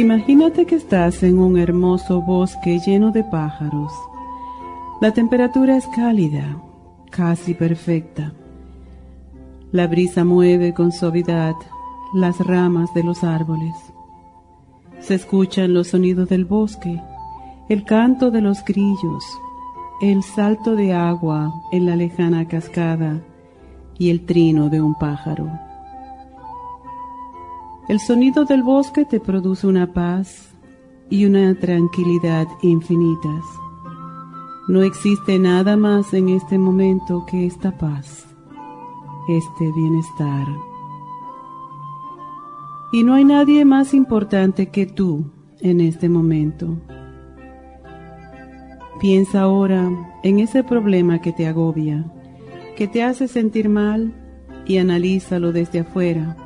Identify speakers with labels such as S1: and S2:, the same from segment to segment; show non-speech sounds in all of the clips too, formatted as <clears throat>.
S1: Imagínate que estás en un hermoso bosque lleno de pájaros. La temperatura es cálida, casi perfecta. La brisa mueve con suavidad las ramas de los árboles. Se escuchan los sonidos del bosque, el canto de los grillos, el salto de agua en la lejana cascada y el trino de un pájaro. El sonido del bosque te produce una paz y una tranquilidad infinitas. No existe nada más en este momento que esta paz, este bienestar. Y no hay nadie más importante que tú en este momento. Piensa ahora en ese problema que te agobia, que te hace sentir mal y analízalo desde afuera.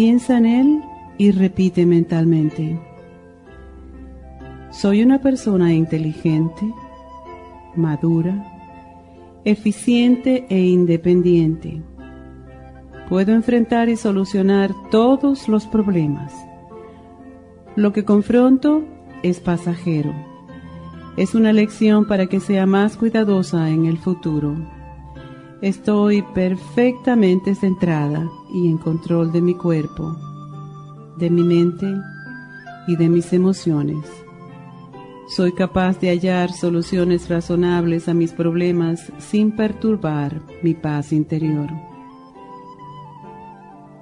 S1: Piensa en él y repite mentalmente. Soy una persona inteligente, madura, eficiente e independiente puedo enfrentar y solucionar todos los problemas. Lo que confronto es pasajero. Es una lección para que sea más cuidadosa en el futuro. Estoy perfectamente centrada y en control de mi cuerpo, de mi mente y de mis emociones. Soy capaz de hallar soluciones razonables a mis problemas sin perturbar mi paz interior.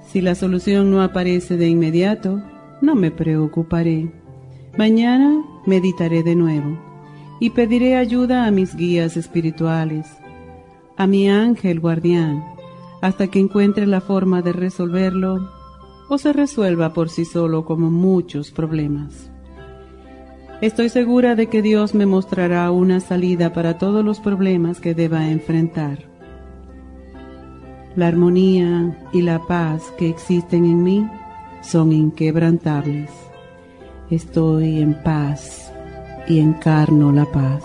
S1: Si la solución no aparece de inmediato, no me preocuparé. Mañana meditaré de nuevo y pediré ayuda a mis guías espirituales, a mi ángel guardián, hasta que encuentre la forma de resolverlo o se resuelva por sí solo como muchos problemas. Estoy segura de que Dios me mostrará una salida para todos los problemas que deba enfrentar la armonía y la paz que existen en mí son inquebrantables. Estoy en paz y encarno la paz.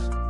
S2: podcast.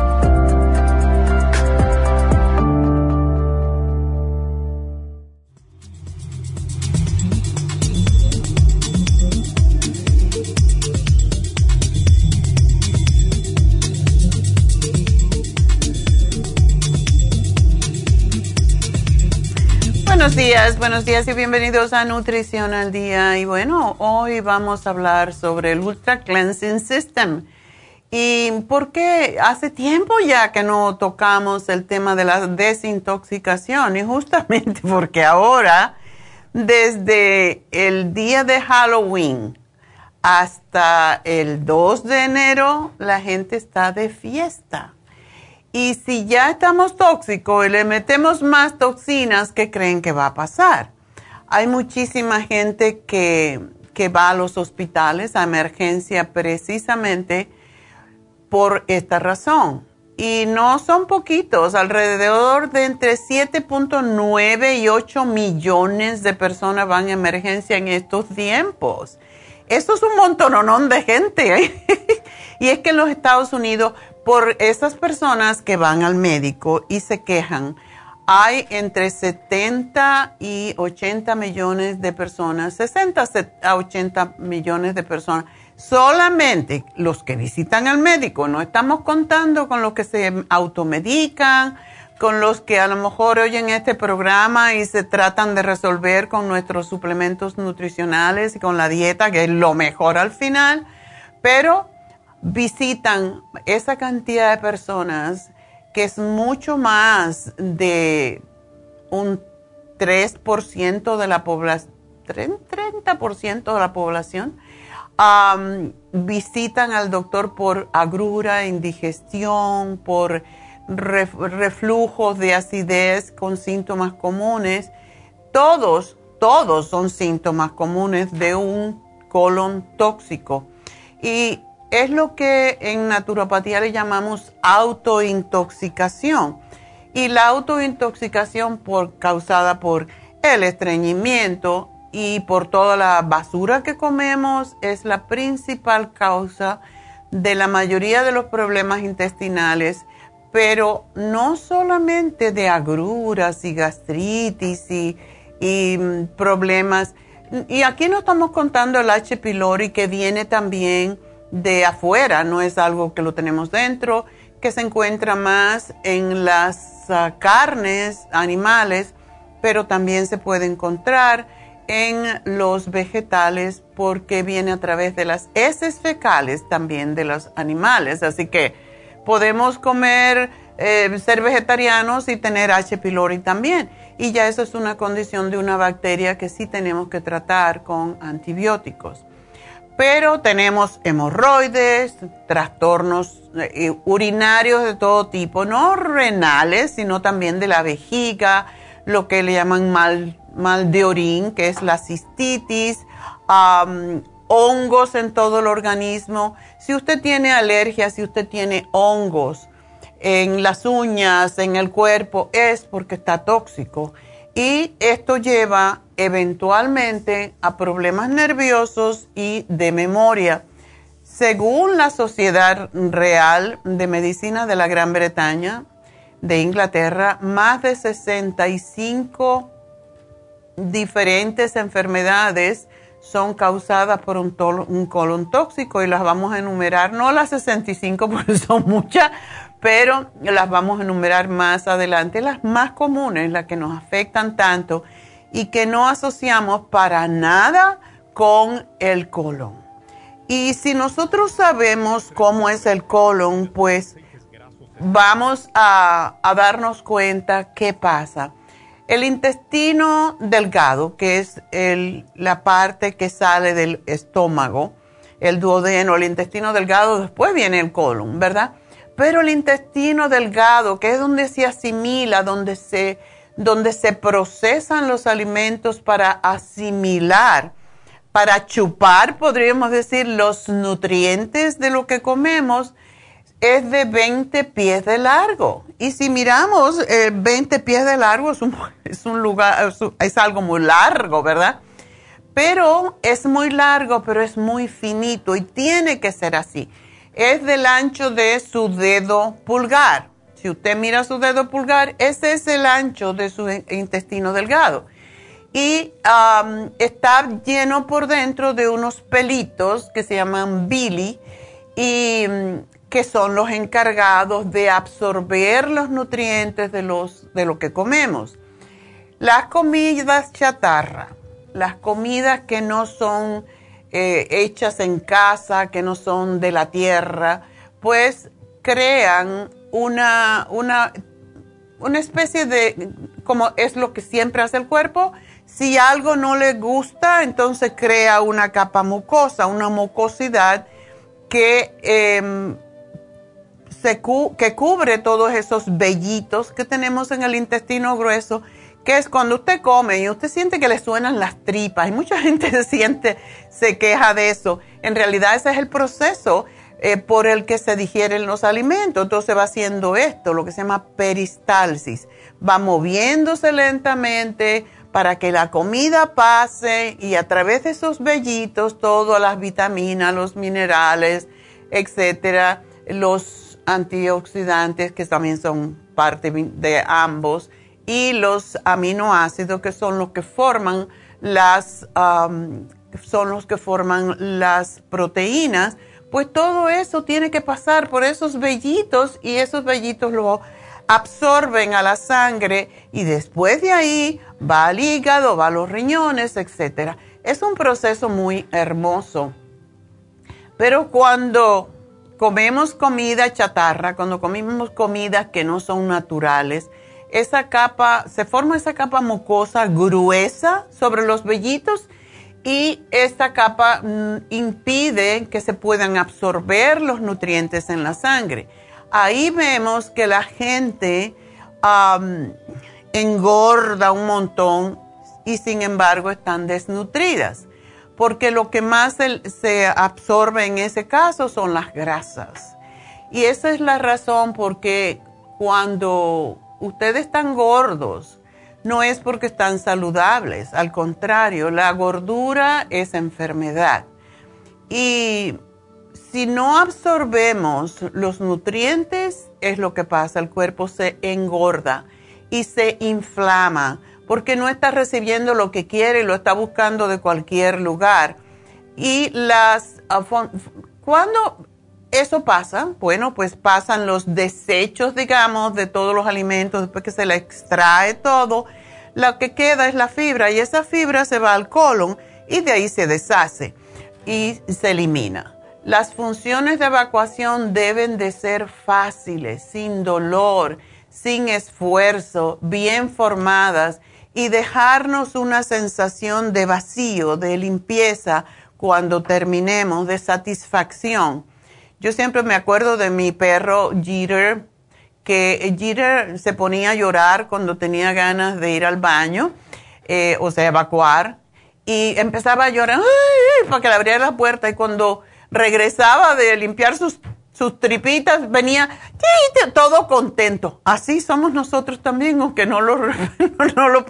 S3: Buenos días, buenos días y bienvenidos a Nutrición al Día. Y bueno, hoy vamos a hablar sobre el Ultra Cleansing System. Y porque hace tiempo ya que no tocamos el tema de la desintoxicación y justamente <laughs> porque ahora, desde el día de Halloween hasta el 2 de enero, la gente está de fiesta. Y si ya estamos tóxicos y le metemos más toxinas, ¿qué creen que va a pasar? Hay muchísima gente que, que va a los hospitales a emergencia precisamente por esta razón. Y no son poquitos, alrededor de entre 7.9 y 8 millones de personas van a emergencia en estos tiempos. Eso es un montononón de gente. <laughs> y es que en los Estados Unidos por esas personas que van al médico y se quejan, hay entre 70 y 80 millones de personas, 60 a 80 millones de personas, solamente los que visitan al médico, no estamos contando con los que se automedican, con los que a lo mejor oyen este programa y se tratan de resolver con nuestros suplementos nutricionales y con la dieta, que es lo mejor al final, pero visitan esa cantidad de personas que es mucho más de un 3% de la población, 30% de la población, visitan al doctor por agrura, indigestión, por reflujos de acidez con síntomas comunes. Todos, todos son síntomas comunes de un colon tóxico. Y es lo que en naturopatía le llamamos autointoxicación. Y la autointoxicación por, causada por el estreñimiento y por toda la basura que comemos es la principal causa de la mayoría de los problemas intestinales, pero no solamente de agruras y gastritis y, mm, problemas. Y aquí no estamos contando el H. pylori que viene también de afuera, no es algo que lo tenemos dentro, que se encuentra más en las ah, carnes animales, pero también se puede encontrar en los vegetales porque viene a través de las heces fecales también de los animales. Así que podemos comer, eh, ser vegetarianos y tener H. pylori también. Y ya eso es una condición de una bacteria que sí tenemos que tratar con antibióticos pero tenemos hemorroides, trastornos eh, urinarios de todo tipo, no renales, sino también de la vejiga, lo que le llaman mal, mal de orín, que es la cistitis, hongos en todo el organismo. Si usted tiene alergias, si usted tiene hongos en las uñas, en el cuerpo, es porque está tóxico. Y esto lleva eventualmente a problemas nerviosos y de memoria. Según la Sociedad Real de Medicina de la Gran Bretaña, de Inglaterra, más de 65 diferentes enfermedades son causadas por un, un, colon tóxico y las vamos a enumerar, no las 65 <laughs> porque son muchas, pero las vamos a enumerar más adelante, las más comunes, las que nos afectan tanto y que no asociamos para nada con el colon. Y si nosotros sabemos cómo es el colon, pues vamos a, darnos cuenta qué pasa. El intestino delgado, que es la parte que sale del estómago, el duodeno, el intestino delgado, después viene el colon, ¿verdad? Pero el intestino delgado, que es donde se asimila, donde se donde se procesan los alimentos para asimilar, para chupar, podríamos decir, los nutrientes de lo que comemos, es de 20 pies de largo y si miramos, 20 pies de largo es un, <laughs> es un lugar, es algo muy largo, ¿verdad? Pero es muy largo, pero es muy finito y tiene que ser así. Es del ancho de su dedo pulgar. Si usted mira su dedo pulgar, ese es el ancho de su intestino delgado. Y está lleno por dentro de unos pelitos que se llaman bili y mm, que son los encargados de absorber los nutrientes de, los, de lo que comemos. Las comidas chatarra las comidas que no son eh, hechas en casa, que no son de la tierra, pues crean una, una, una especie de, como es lo que siempre hace el cuerpo, si algo no le gusta, entonces crea una capa mucosa, una mucosidad que, em, se que cubre todos esos vellitos que tenemos en el intestino grueso que es cuando usted come y usted siente que le suenan las tripas, y mucha <laughs> gente se siente, se queja de eso. En realidad ese es el proceso eh, por el que se digieren los alimentos. Entonces va haciendo esto, lo que se llama peristalsis. Va moviéndose lentamente para que la comida pase y a través de esos vellitos todas las vitaminas, los minerales, etcétera, los antioxidantes que también son parte de ambos y los aminoácidos que son los que forman las son los que forman las proteínas, pues todo eso tiene que pasar por esos vellitos y esos vellitos lo absorben a la sangre y después de ahí va al hígado, va a los riñones, etc. Es un proceso muy hermoso. Pero cuando comemos comida chatarra, cuando comemos comidas que no son naturales, esa capa, se forma esa capa mucosa gruesa sobre los vellitos y esta capa mm, impide que se puedan absorber los nutrientes en la sangre. Ahí vemos que la gente engorda un montón y sin embargo están desnutridas, porque lo que más se absorbe en ese caso son las grasas. Y esa es la razón porque cuando ustedes están gordos, no es porque están saludables, al contrario, la gordura es enfermedad. Y si no absorbemos los nutrientes, es lo que pasa, el cuerpo se engorda y se inflama porque no está recibiendo lo que quiere y lo está buscando de cualquier lugar. Y las, ah, cuando eso pasa, bueno, pues pasan los desechos, digamos, de todos los alimentos, después que se le extrae todo, lo que queda es la fibra y esa fibra se va al colon y de ahí se deshace y se elimina. Las funciones de evacuación deben de ser fáciles, sin dolor, sin esfuerzo, bien formadas y dejarnos una sensación de vacío, de limpieza cuando terminemos, de satisfacción yo siempre me acuerdo de mi perro Jeter, que Jeter se ponía a llorar cuando tenía ganas de ir al baño, eh, o sea, evacuar, y empezaba a llorar para que le abriera la puerta y cuando regresaba de limpiar sus, sus tripitas, venía todo contento. Así somos nosotros también, aunque no lo, <laughs> no, lo,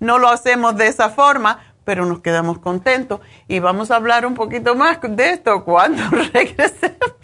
S3: no lo hacemos de esa forma, pero nos quedamos contentos. Y vamos a hablar un poquito más de esto cuando <laughs> regresemos.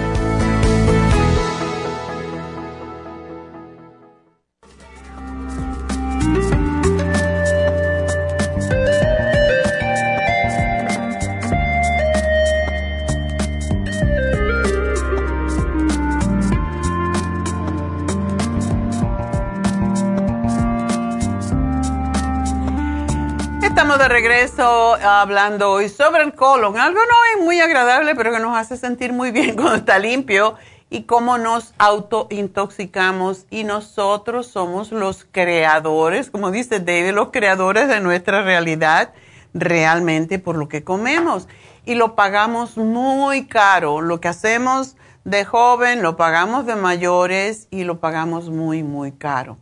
S3: Hablando hoy sobre el colon. Algo no es muy agradable, pero que nos hace sentir muy bien <laughs> cuando está limpio y cómo nos autointoxicamos. Y nosotros somos los creadores, como dice David, los creadores de nuestra realidad realmente por lo que comemos. Y lo pagamos muy caro. Lo que hacemos de joven lo pagamos de mayores y lo pagamos muy, muy caro.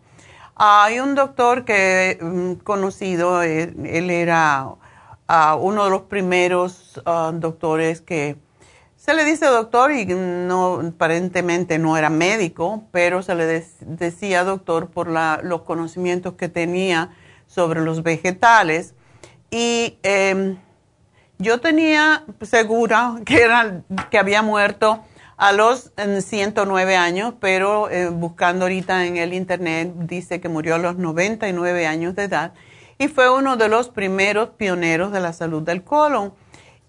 S3: Hay un doctor que mm, conocido, eh, él, era ah, uno de los primeros ah, doctores que se le dice doctor y no aparentemente no era médico, pero se le decía doctor por los conocimientos que tenía sobre los vegetales. Y em, yo tenía segura que, era, que había muerto a los 109 años, pero eh, buscando ahorita en el internet dice que murió a los 99 años de edad y fue uno de los primeros pioneros de la salud del colon.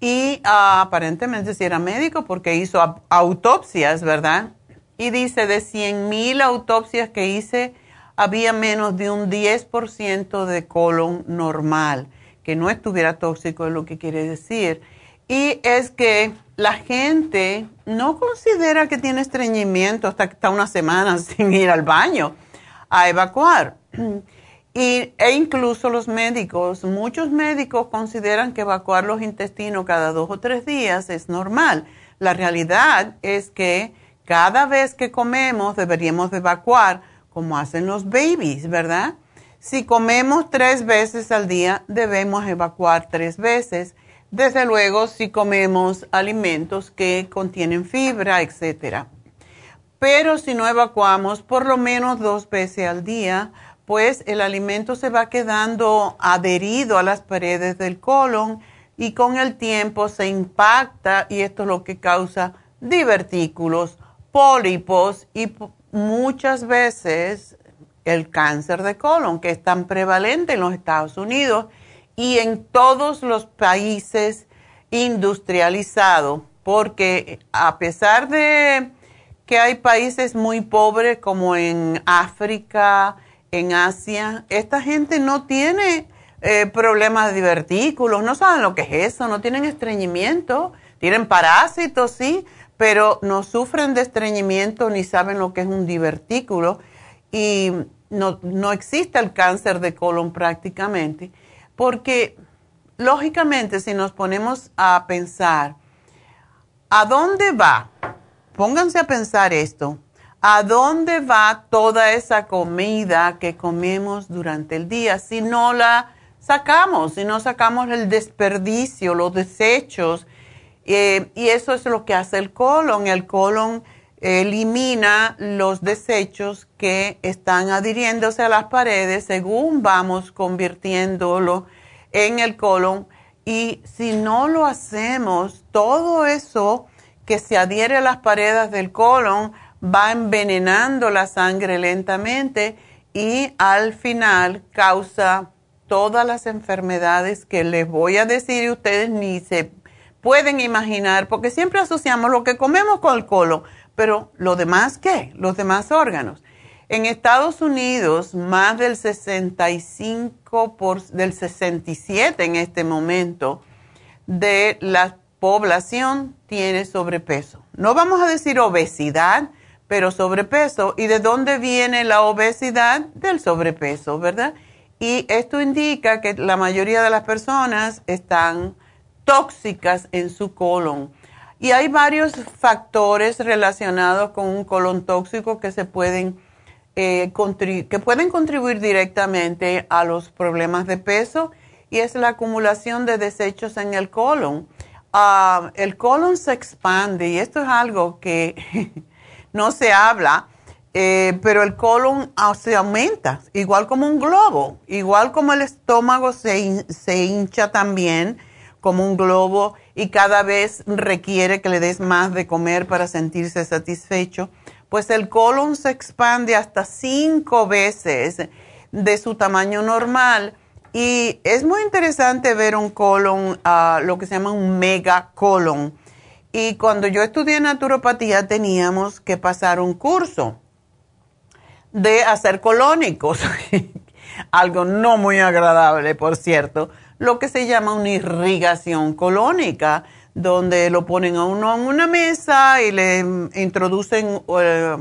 S3: Y ah, aparentemente sí era médico porque hizo autopsias, ¿verdad? Y dice, de 100 mil autopsias que hice, había menos de un 10% de colon normal, que no estuviera tóxico, es lo que quiere decir. Y es que la gente no considera que tiene estreñimiento hasta que está una semana <laughs> sin ir al baño a evacuar. <clears throat> E incluso los médicos, muchos médicos consideran que evacuar los intestinos cada dos o tres días es normal. La realidad es que cada vez que comemos deberíamos evacuar como hacen los babies, ¿verdad? Si comemos tres veces al día, debemos evacuar tres veces desde luego, si comemos alimentos que contienen fibra, etc. Pero si no evacuamos por lo menos dos veces al día, pues el alimento se va quedando adherido a las paredes del colon y con el tiempo se impacta y esto es lo que causa divertículos, pólipos y muchas veces el cáncer de colon, que es tan prevalente en los Estados Unidos y en todos los países industrializados, porque a pesar de que hay países muy pobres como en África, en Asia, esta gente no tiene eh, problemas de divertículos, no saben lo que es eso, no tienen estreñimiento, tienen parásitos, sí, pero no sufren de estreñimiento ni saben lo que es un divertículo y no, no existe el cáncer de colon prácticamente. Porque, lógicamente, si nos ponemos a pensar, ¿a dónde va? Pónganse a pensar esto. ¿A dónde va toda esa comida que comemos durante el día si no la sacamos, si no sacamos el desperdicio, los desechos? Eh, y eso es lo que hace el colon. El colon elimina los desechos que están adhiriéndose a las paredes según vamos convirtiéndolo en el colon. Y si no lo hacemos, todo eso que se adhiere a las paredes del colon va envenenando la sangre lentamente y al final causa todas las enfermedades que les voy a decir y ustedes ni se pueden imaginar, porque siempre asociamos lo que comemos con el colon pero lo demás, ¿qué? Los demás órganos. En Estados Unidos, más del 65, por, del 67 en este momento, de la población tiene sobrepeso. No vamos a decir obesidad, pero sobrepeso. ¿Y de dónde viene la obesidad? Del sobrepeso, ¿verdad? Y esto indica que la mayoría de las personas están tóxicas en su colon. Y hay varios factores relacionados con un colon tóxico que se pueden, eh, que pueden contribuir directamente a los problemas de peso y es la acumulación de desechos en el colon. Ah, el colon se expande y esto es algo que <laughs> no se habla, eh, pero el colon ah, se aumenta, igual como un globo, igual como el estómago se, se hincha también como un globo y cada vez requiere que le des más de comer para sentirse satisfecho, pues el colon se expande hasta cinco veces de su tamaño normal. Y es muy interesante ver un colon, uh, lo que se llama un megacolon. Y cuando yo estudié naturopatía teníamos que pasar un curso de hacer colónicos, <laughs> algo no muy agradable, por cierto, lo que se llama una irrigación colónica, donde lo ponen a uno en una mesa y le introducen, eh,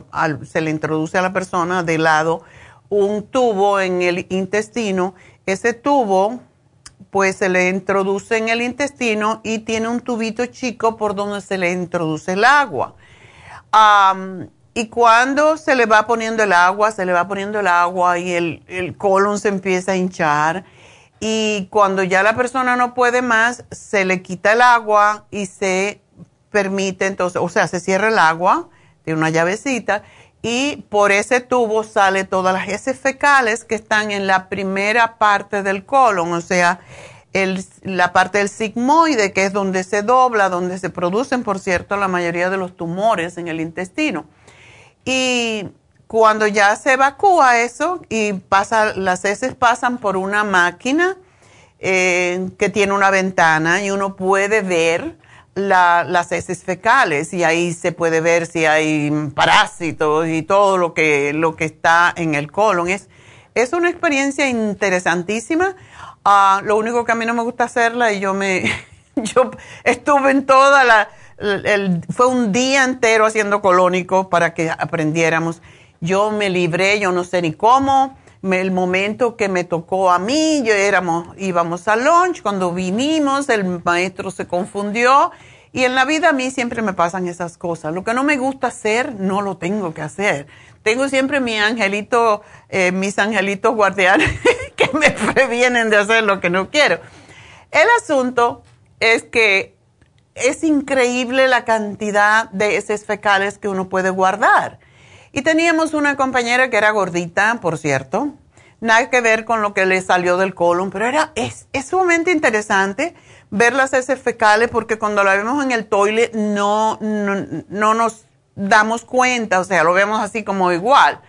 S3: se le introduce a la persona de lado un tubo en el intestino. Ese tubo, pues se le introduce en el intestino y tiene un tubito chico por donde se le introduce el agua. y cuando se le va poniendo el agua, se le va poniendo el agua y el, el colon se empieza a hinchar y cuando ya la persona no puede más, se le quita el agua y se permite entonces, o sea, se cierra el agua, tiene una llavecita y por ese tubo sale todas las heces fecales que están en la primera parte del colon, o sea, la parte del sigmoide, que es donde se dobla, donde se producen, por cierto, la mayoría de los tumores en el intestino. Y cuando ya se evacúa eso y pasa, las heces pasan por una máquina eh, que tiene una ventana y uno puede ver las heces fecales y ahí se puede ver si hay parásitos y todo lo que, lo que está en el colon. Es, es una experiencia interesantísima. Ah, lo único que a mí no me gusta hacerla y yo me, <laughs> yo estuve en toda la, fue un día entero haciendo colónico para que aprendiéramos. Yo me libré, yo no sé ni cómo. El momento que me tocó a mí, yo éramos, íbamos al lunch, cuando vinimos, el maestro se confundió. Y en la vida a mí siempre me pasan esas cosas. Lo que no me gusta hacer, no lo tengo que hacer. Tengo siempre mi angelito, eh, mis angelitos guardianes <laughs> que me previenen de hacer lo que no quiero. El asunto es que es increíble la cantidad de heces fecales que uno puede guardar. Y teníamos una compañera que era gordita, por cierto, nada que ver con lo que le salió del colon, pero era, es, sumamente interesante ver las heces fecales porque cuando la vemos en el toilet no, no, nos damos cuenta, o sea, lo vemos así como igual.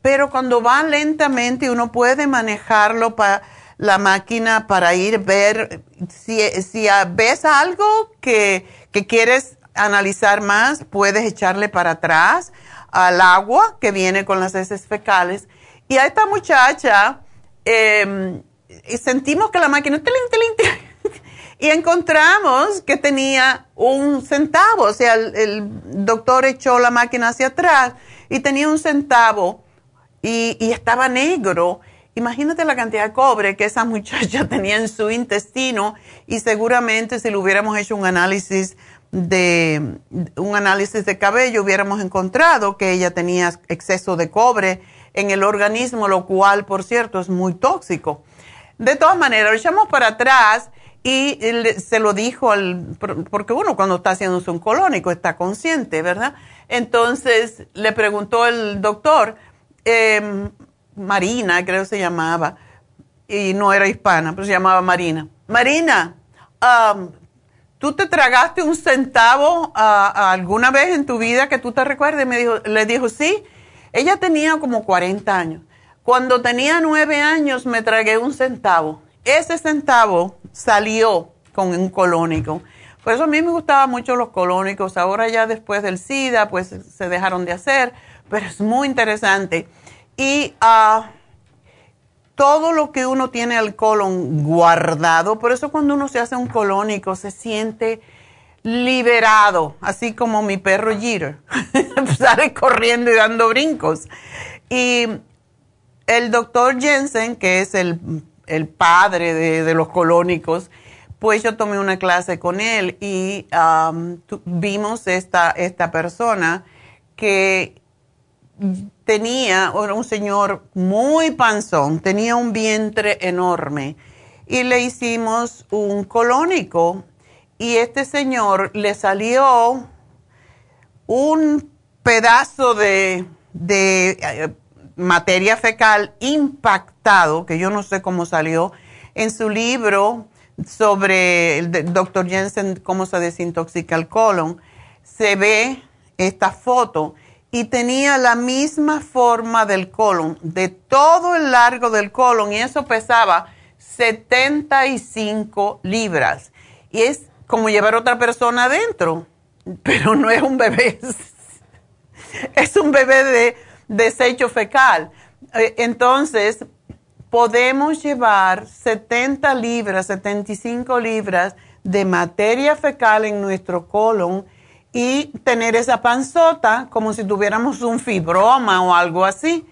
S3: Pero cuando va lentamente uno puede manejarlo para la máquina para ir ver si, si ves algo que, que quieres analizar más, puedes echarle para atrás al agua que viene con las heces fecales. Y a esta muchacha em, sentimos que la máquina, <laughs> y encontramos que tenía un centavo, o sea, el, doctor echó la máquina hacia atrás y tenía un centavo y, y estaba negro. Imagínate la cantidad de cobre que esa <laughs> muchacha tenía en su intestino y seguramente si le hubiéramos hecho un análisis de un análisis de cabello hubiéramos encontrado que ella tenía exceso de cobre en el organismo, lo cual, por cierto, es muy tóxico. De todas maneras, lo echamos para atrás y se lo dijo al, porque uno cuando está haciendo un colónico está consciente, ¿verdad? Entonces le preguntó el doctor, em, Marina, creo que se llamaba, y no era hispana, pero se llamaba Marina. Marina, ¿Tú te tragaste un centavo alguna vez en tu vida que tú te recuerdes? Me dijo, le dijo, sí. Ella tenía como 40 años. Cuando tenía 9 años me tragué un centavo. Ese centavo salió con un colónico. Por eso a mí me gustaban mucho los colónicos. Ahora ya después del SIDA, pues se dejaron de hacer. Pero es muy interesante. Y uh, todo lo que uno tiene al colon guardado, por eso cuando uno se hace un colónico se siente liberado, así como mi perro Jeter, <laughs> sale corriendo y dando brincos. Y el doctor Jensen, que es el, padre de, los colónicos, pues yo tomé una clase con él y vimos esta, esta persona que tenía, era un señor muy panzón, tenía un vientre enorme y le hicimos un colónico y este señor le salió un pedazo de, eh, materia fecal impactado, que yo no sé cómo salió, en su libro sobre el doctor Jensen, cómo se desintoxica el colon, se ve esta foto y tenía la misma forma del colon, de todo el largo del colon, y eso pesaba 75 libras. Y es como llevar a otra persona adentro, pero no es un bebé, <laughs> es un bebé de desecho fecal. Eh, entonces, podemos llevar 70 libras, 75 libras de materia fecal en nuestro colon y tener esa panzota como si tuviéramos un fibroma o algo así.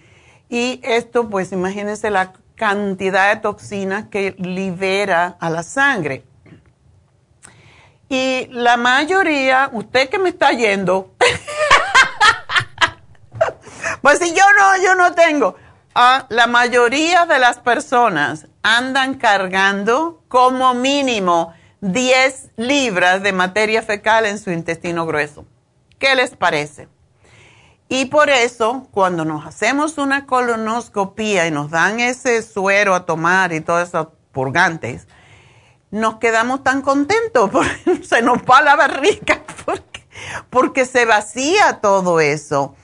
S3: Y esto, pues imagínense la cantidad de toxinas que libera a la sangre. Y la mayoría, usted que me está yendo, <laughs> pues si yo no, yo no tengo. Ah, la mayoría de las personas andan cargando como mínimo 10 libras de materia fecal en su intestino grueso. ¿Qué les parece? Y por eso, cuando nos hacemos una colonoscopía y nos dan ese suero a tomar y todos esos purgantes, nos quedamos tan contentos, <laughs> porque se nos va la barriga, <laughs> porque, porque se vacía todo eso.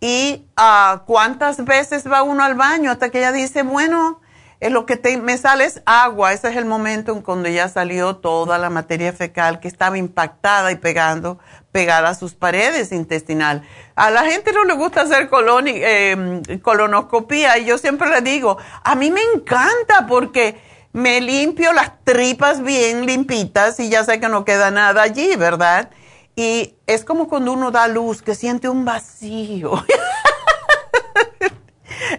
S3: Y uh, cuántas veces va uno al baño hasta que ella dice, bueno, lo que te, me sale es agua. Ese es el momento en cuando ya salió toda la materia fecal que estaba impactada y pegando, pegada a sus paredes intestinal. A la gente no le gusta hacer em, colonoscopía y yo siempre le digo, a mí me encanta porque me limpio las tripas bien limpitas y ya sé que no queda nada allí, ¿verdad? Y es como cuando uno da luz, que siente un vacío. <laughs>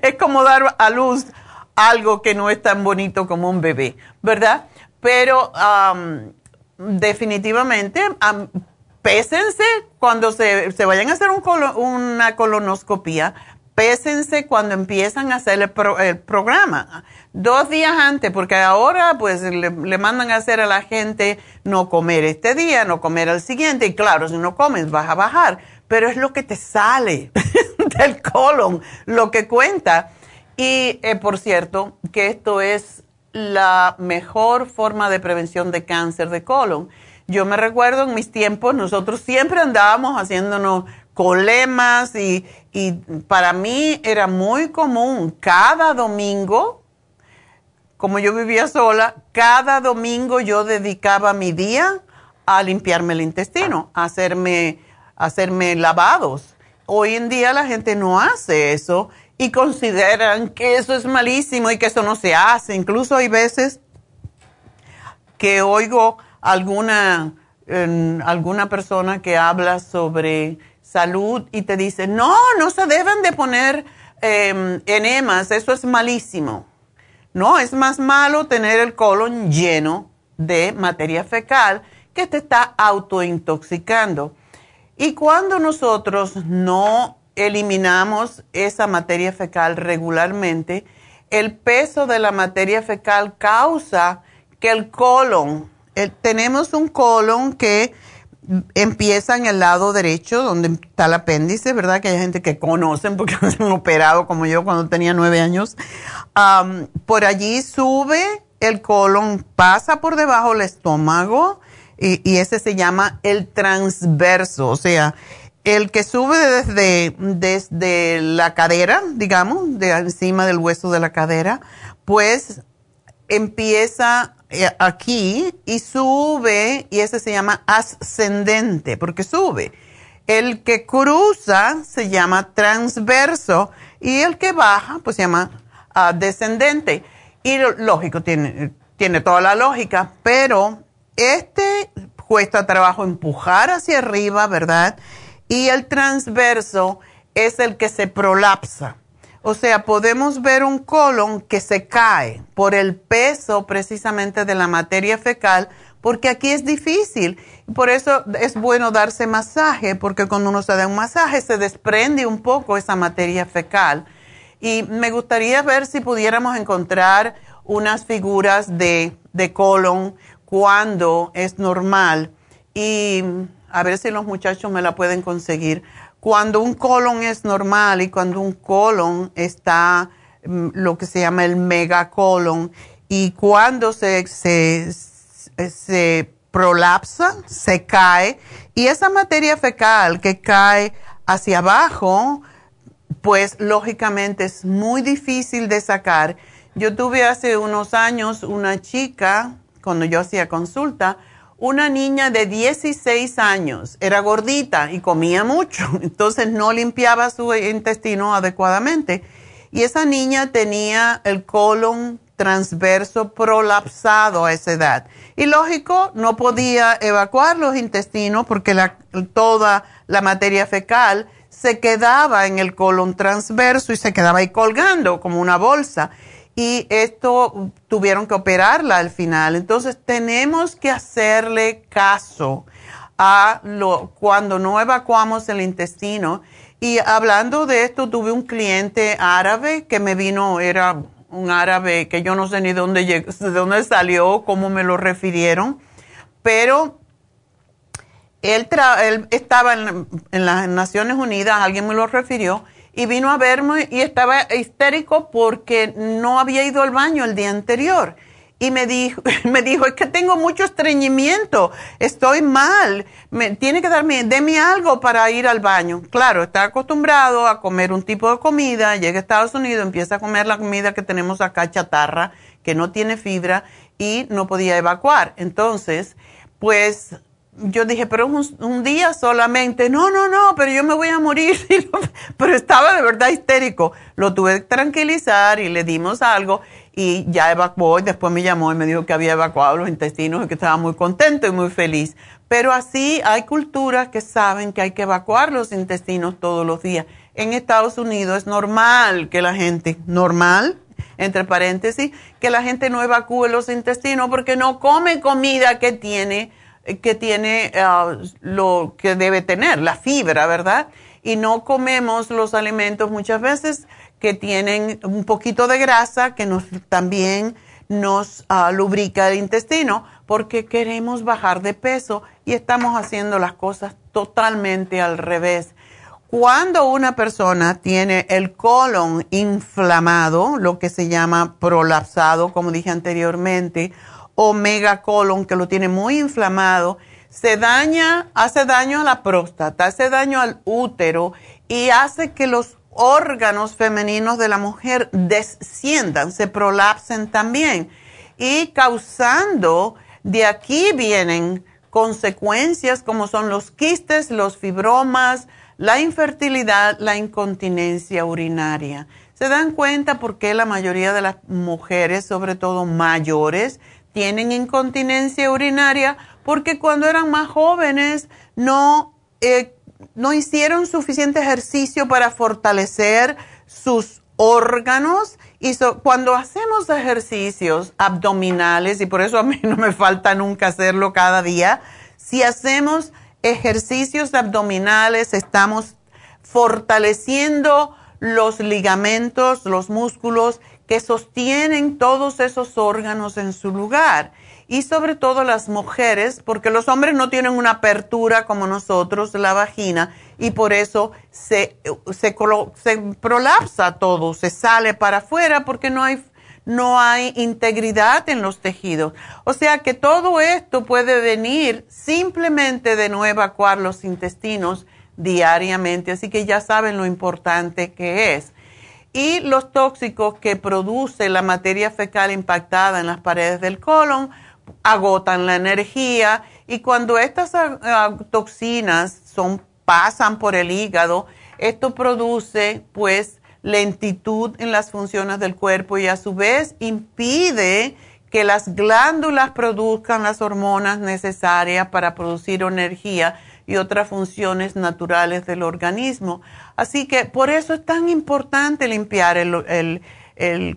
S3: es como dar a luz algo que no es tan bonito como un bebé, ¿verdad? Pero definitivamente, pésense cuando se, vayan a hacer una colonoscopia, pésense cuando empiezan a hacer el, programa. Dos días antes, porque ahora pues le, mandan a hacer a la gente no comer este día, no comer al siguiente, y claro, si no comes vas a bajar, pero es lo que te sale <laughs> del colon, lo que cuenta. Y eh, por cierto, que esto es la mejor forma de prevención de cáncer de colon. Yo me recuerdo en mis tiempos, nosotros siempre andábamos haciéndonos colemas y, y para mí era muy común cada domingo, como yo vivía sola, cada domingo yo dedicaba mi día a limpiarme el intestino, a hacerme, hacerme lavados. Hoy en día la gente no hace eso y consideran que eso es malísimo y que eso no se hace. Incluso hay veces que oigo alguna, alguna persona que habla sobre salud y te dice, no, no se deben de poner em, enemas, eso es malísimo. No, es más malo tener el colon lleno de materia fecal que te está autointoxicando. Y cuando nosotros no eliminamos esa materia fecal regularmente, el peso de la materia fecal causa que el colon, tenemos un colon que empieza en el lado derecho, donde está el apéndice, ¿verdad? Que hay gente que conocen porque <laughs> han operado como yo cuando tenía nueve años. por allí sube el colon, pasa por debajo del estómago y, y, ese se llama el transverso, o sea, el que sube desde, desde la cadera, digamos, de encima del hueso de la cadera, pues empieza eh, aquí y sube, y ese se llama ascendente, porque sube. El que cruza se llama transverso y el que baja, pues se llama ah, descendente. Y lógico, tiene, tiene toda la lógica, pero este cuesta trabajo empujar hacia arriba, ¿verdad? Y el transverso es el que se prolapsa. O sea, podemos ver un colon que se cae por el peso precisamente de la materia fecal, porque aquí es difícil. Por eso es bueno darse masaje, porque cuando uno se da un masaje se desprende un poco esa materia fecal. Y me gustaría ver si pudiéramos encontrar unas figuras de, de colon cuando es normal y a ver si los muchachos me la pueden conseguir. Cuando un colon es normal y cuando un colon está mm, lo que se llama el megacolon y cuando se, se, se prolapsa, se cae y esa materia fecal que cae hacia abajo, pues lógicamente es muy difícil de sacar. Yo tuve hace unos años una chica cuando yo hacía consulta, una niña de 16 años, era gordita y comía mucho, <laughs> entonces no limpiaba su intestino adecuadamente. Y esa niña tenía el colon transverso prolapsado a esa edad. Y lógico, no podía evacuar los intestinos porque toda la materia fecal se quedaba en el colon transverso y se quedaba ahí colgando como una bolsa y esto tuvieron que operarla al final. Entonces tenemos que hacerle caso a lo cuando no evacuamos el intestino. Y hablando de esto, tuve un cliente árabe que me vino, era un árabe que yo no sé ni de dónde, <laughs> de dónde salió, cómo me lo refirieron, pero él, estaba en, en las Naciones Unidas, alguien me lo refirió, y vino a verme y estaba histérico porque no había ido al baño el día anterior. Y me dijo, <laughs> me dijo, es que tengo mucho estreñimiento, estoy mal, me, tiene que darme, deme algo para ir al baño. Claro, está acostumbrado a comer un tipo de comida, llega a Estados Unidos, empieza a comer la comida que tenemos acá, chatarra, que no tiene fibra, y no podía evacuar. Entonces, pues yo dije, pero un, un, día solamente, no, no, no, pero yo me voy a morir. <laughs> pero estaba de verdad histérico. Lo tuve que tranquilizar y le dimos algo y ya evacuó y después me llamó y me dijo que había evacuado los intestinos y que estaba muy contento y muy feliz. Pero así hay culturas que saben que hay que evacuar los intestinos todos los días. En Estados Unidos es normal que la gente, normal, entre paréntesis, que la gente no evacúe los intestinos porque no come comida que tiene que tiene ah, lo que debe tener, la fibra, ¿verdad? Y no comemos los alimentos muchas veces que tienen un poquito de grasa que nos también nos uh, lubrica el intestino porque queremos bajar de peso y estamos haciendo las cosas totalmente al revés. Cuando una persona tiene el colon inflamado, lo que se llama prolapsado, como dije anteriormente, o megacolon que lo tiene muy inflamado, se daña, hace daño a la próstata, hace daño al útero y hace que los órganos femeninos de la mujer desciendan, se prolapsen también y causando, de aquí vienen consecuencias como son los quistes, los fibromas, la infertilidad, la incontinencia urinaria. ¿Se dan cuenta por qué la mayoría de las mujeres, sobre todo mayores, tienen incontinencia urinaria porque cuando eran más jóvenes no, eh, no hicieron suficiente ejercicio para fortalecer sus órganos y cuando hacemos ejercicios abdominales, y por eso a mí <laughs> no me falta nunca hacerlo cada día, si hacemos ejercicios abdominales estamos fortaleciendo los ligamentos, los músculos que sostienen todos esos órganos en su lugar. Y sobre todo las mujeres, porque los hombres no tienen una apertura como nosotros, la vagina, y por eso se, se, prolapsa todo, se sale para afuera porque no hay, no hay integridad en los tejidos. O sea que todo esto puede venir simplemente de no evacuar los intestinos diariamente. Así que ya saben lo importante que es y los tóxicos que produce la materia fecal impactada en las paredes del colon agotan la energía y cuando estas ah, ah, toxinas son, pasan por el hígado, esto produce pues lentitud en las funciones del cuerpo y a su vez impide que las glándulas produzcan las hormonas necesarias para producir energía y otras funciones naturales del organismo. Así que por eso es tan importante limpiar el,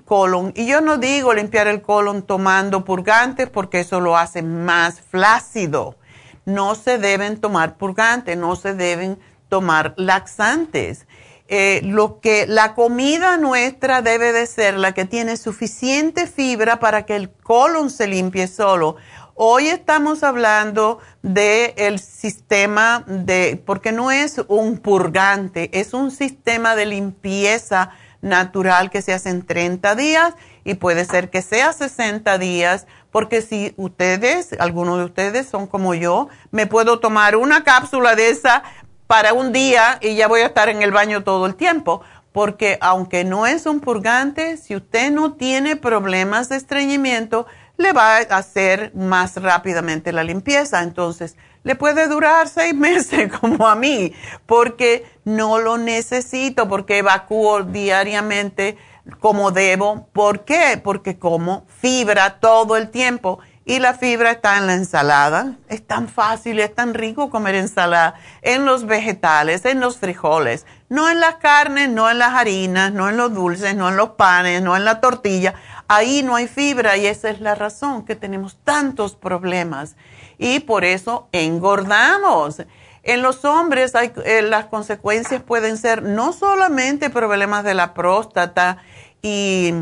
S3: colon. Y yo no digo limpiar el colon tomando purgantes porque eso lo hace más flácido. No se deben tomar purgantes, no se deben tomar laxantes. Eh, lo que la comida nuestra debe de ser la que tiene suficiente fibra para que el colon se limpie solo. Hoy estamos hablando del sistema de, porque no es un purgante, es un sistema de limpieza natural que se hace en 30 días y puede ser que sea 60 días, porque si ustedes, algunos de ustedes son como yo, me puedo tomar una cápsula de esa para un día y ya voy a estar en el baño todo el tiempo. Porque aunque no es un purgante, si usted no tiene problemas de estreñimiento, le va a hacer más rápidamente la limpieza. Entonces, le puede durar seis <laughs> meses como a mí, porque no lo necesito, porque evacúo diariamente como debo. ¿Por qué? Porque como fibra todo el tiempo y la fibra está en la ensalada. Es tan fácil, es tan rico comer ensalada en los vegetales, en los frijoles, no en las carnes, no en las harinas, no en los dulces, no en los panes, no en la tortilla. Ahí no hay fibra y esa es la razón que tenemos tantos problemas y por eso engordamos. En los hombres eh, las consecuencias pueden ser no solamente problemas de la próstata y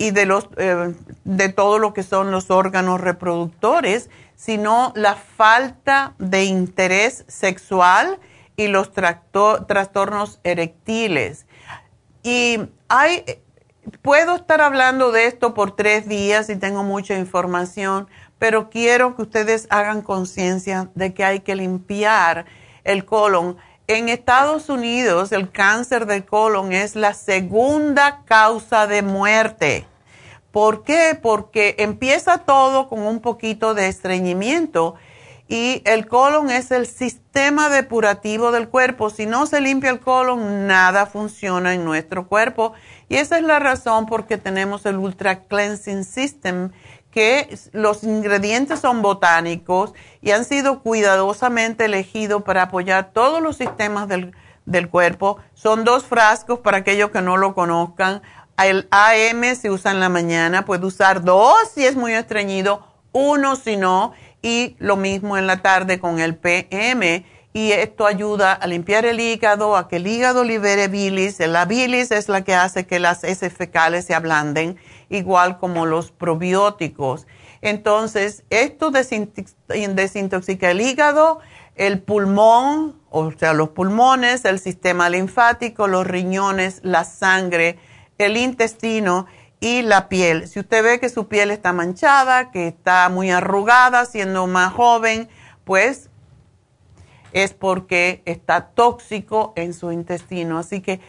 S3: y de, los, eh, de todo lo que son los órganos reproductores, sino la falta de interés sexual y los trastornos erectiles. Y hay, puedo estar hablando de esto por tres días y tengo mucha información, pero quiero que ustedes hagan conciencia de que hay que limpiar el colon. En Estados Unidos, el cáncer del colon es la segunda causa de muerte. ¿Por qué? Porque empieza todo con un poquito de estreñimiento y el colon es el sistema depurativo del cuerpo. Si no se limpia el colon, nada funciona en nuestro cuerpo. Y esa es la razón por qué tenemos el Ultra Cleansing System, que los ingredientes son botánicos y han sido cuidadosamente elegidos para apoyar todos los sistemas del, del cuerpo. Son dos frascos para aquellos que no lo conozcan el AM se usa en la mañana, puede usar dos si es muy estreñido, uno si no, y lo mismo en la tarde con el PM. Y esto ayuda a limpiar el hígado, a que el hígado libere bilis. La bilis es la que hace que las heces fecales se ablanden, igual como los probióticos. Entonces, esto desintoxica el hígado, el pulmón, o sea, los pulmones, el sistema linfático, los riñones, la sangre el intestino y la piel. Si usted ve que su piel está manchada, que está muy arrugada, siendo más joven, pues es porque está tóxico en su intestino. Así que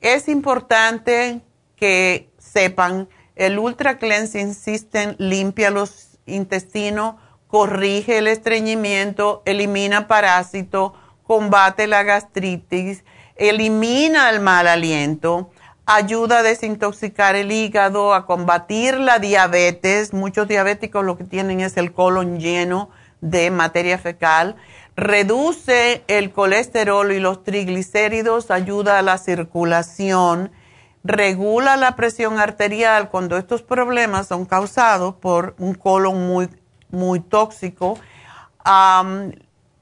S3: es importante que sepan, el Ultra Cleansing System limpia los intestinos, corrige el estreñimiento, elimina parásitos, combate la gastritis, elimina el mal aliento ayuda a desintoxicar el hígado, a combatir la diabetes. Muchos diabéticos lo que tienen es el colon lleno de materia fecal. Reduce el colesterol y los triglicéridos, ayuda a la circulación, regula la presión arterial cuando estos problemas son causados por un colon muy, muy tóxico.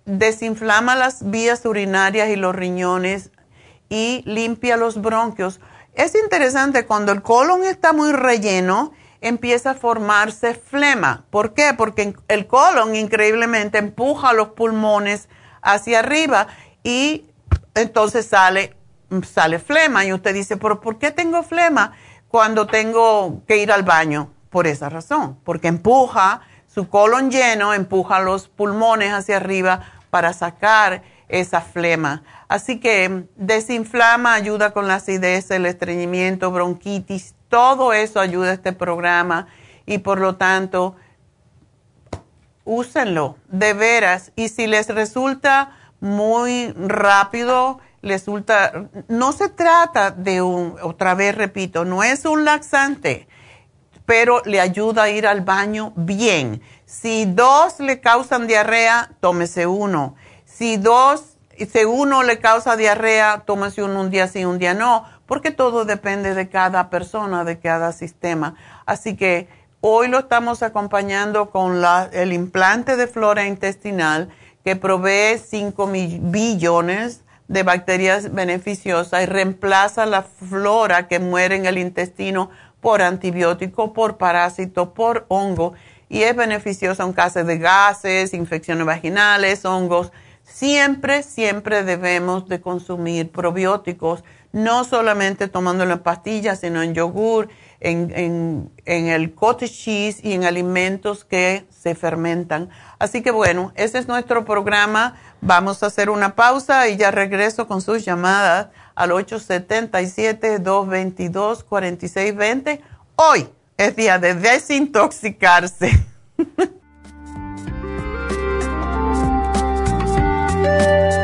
S3: desinflama las vías urinarias y los riñones y limpia los bronquios es interesante, cuando el colon está muy relleno, empieza a formarse flema. ¿Por qué? Porque el colon increíblemente empuja los pulmones hacia arriba y entonces sale, sale flema. Y usted dice, ¿pero por qué tengo flema cuando tengo que ir al baño? Por esa razón, porque empuja su colon lleno, empuja los pulmones hacia arriba para sacar esa flema. Así que desinflama, ayuda con la acidez, el estreñimiento, bronquitis, todo eso ayuda a este programa y por lo tanto, úsenlo de veras. Y si les resulta muy rápido, resulta, no se trata de un, otra vez repito, no es un laxante. pero le ayuda a ir al baño bien. Si dos le causan diarrea, tómese uno. Si dos, si uno le causa diarrea, tómese uno un día sí, un día no, porque todo depende de cada persona, de cada sistema. Así que hoy lo estamos acompañando con el implante de flora intestinal que provee 5 billones de bacterias beneficiosas y reemplaza la flora que muere en el intestino por antibiótico, por parásito, por hongo y es beneficiosa en caso de gases, infecciones vaginales, hongos. Siempre, siempre debemos de consumir probióticos, no solamente tomándolo en pastillas, sino en yogur, en, en, el cottage cheese y en alimentos que se fermentan. Así que bueno, ese es nuestro programa. Vamos a hacer una pausa y ya regreso con sus llamadas al 877-222-4620. Hoy es día de desintoxicarse. <laughs> Thank you.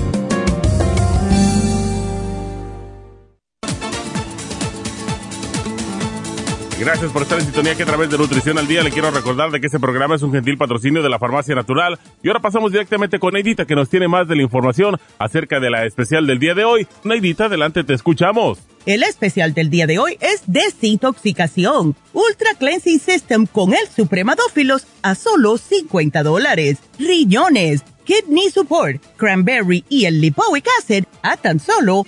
S4: Gracias por estar en sintonía que a través de Nutrición al Día le quiero recordar de que este programa es un gentil patrocinio de la Farmacia Natural. Y ahora pasamos directamente con Neidita que nos tiene más de la información acerca de la especial del día de hoy. Neidita, adelante, te escuchamos.
S5: El especial del día de hoy es desintoxicación. Ultra Cleansing System con el Supremadófilos a solo 50 dólares. Riñones, Kidney Support, Cranberry y el Lipoic Acid a tan solo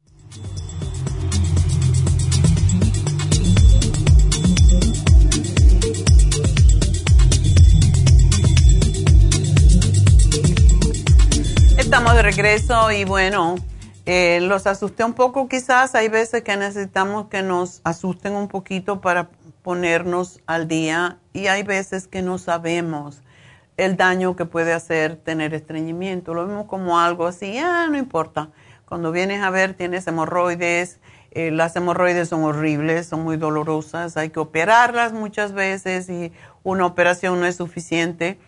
S3: Estamos de regreso y bueno, eh, los asusté un poco quizás. Hay veces que necesitamos que nos asusten un poquito para ponernos al día y hay veces que no sabemos el daño que puede hacer tener estreñimiento. Lo vemos como algo así, ah, no importa. Cuando vienes a ver, tienes hemorroides. Eh, las hemorroides son horribles, son muy dolorosas. Hay que operarlas muchas veces y una operación no es suficiente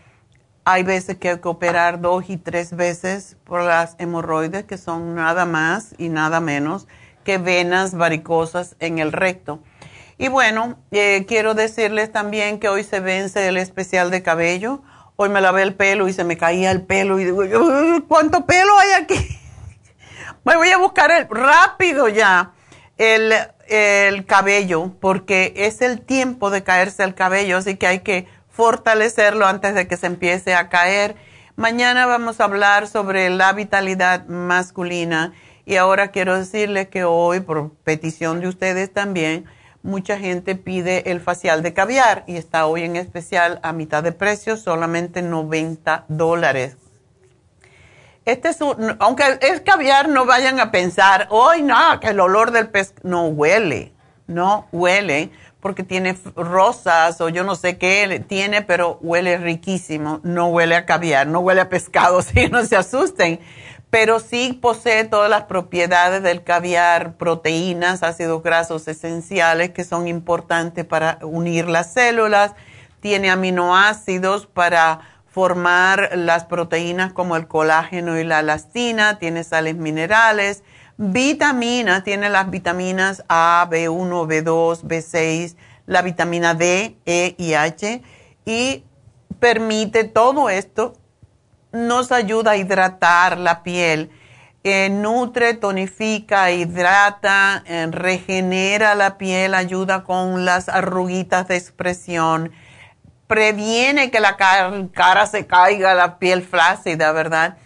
S3: hay veces que hay que operar dos y tres veces por las hemorroides, que son nada más y nada menos que venas varicosas en el recto. Y bueno, eh, quiero decirles también que hoy se vence el especial de cabello. Hoy me lavé el pelo y se me caía el pelo y digo, ¿cuánto pelo hay aquí? <laughs> me voy a buscar el, rápido ya el, el cabello porque es el tiempo de caerse el cabello, así que hay que fortalecerlo antes de que se empiece a caer. Mañana vamos a hablar sobre la vitalidad masculina y ahora quiero decirles que hoy, por petición de ustedes también, mucha gente pide el facial de caviar y está hoy en especial a mitad de precio, solamente 90 dólares. Este es un, aunque es caviar, no vayan a pensar, hoy no, que el olor del pez no huele, no huele porque tiene rosas o yo no sé qué tiene, pero huele riquísimo. No huele a caviar, no huele a pescado, <laughs> si no se asusten. pero sí posee todas las propiedades del caviar, proteínas, ácidos grasos esenciales que son importantes para unir las células, tiene aminoácidos para formar las proteínas como el colágeno y la elastina, tiene sales minerales, vitaminas, tiene las vitaminas A, B1, B2, B6, la vitamina D, E y H y permite todo esto nos ayuda a hidratar la piel, eh, nutre, tonifica, hidrata, eh, regenera la piel, ayuda con las arruguitas de expresión, previene que la cara, se caiga, la piel flácida, ¿verdad?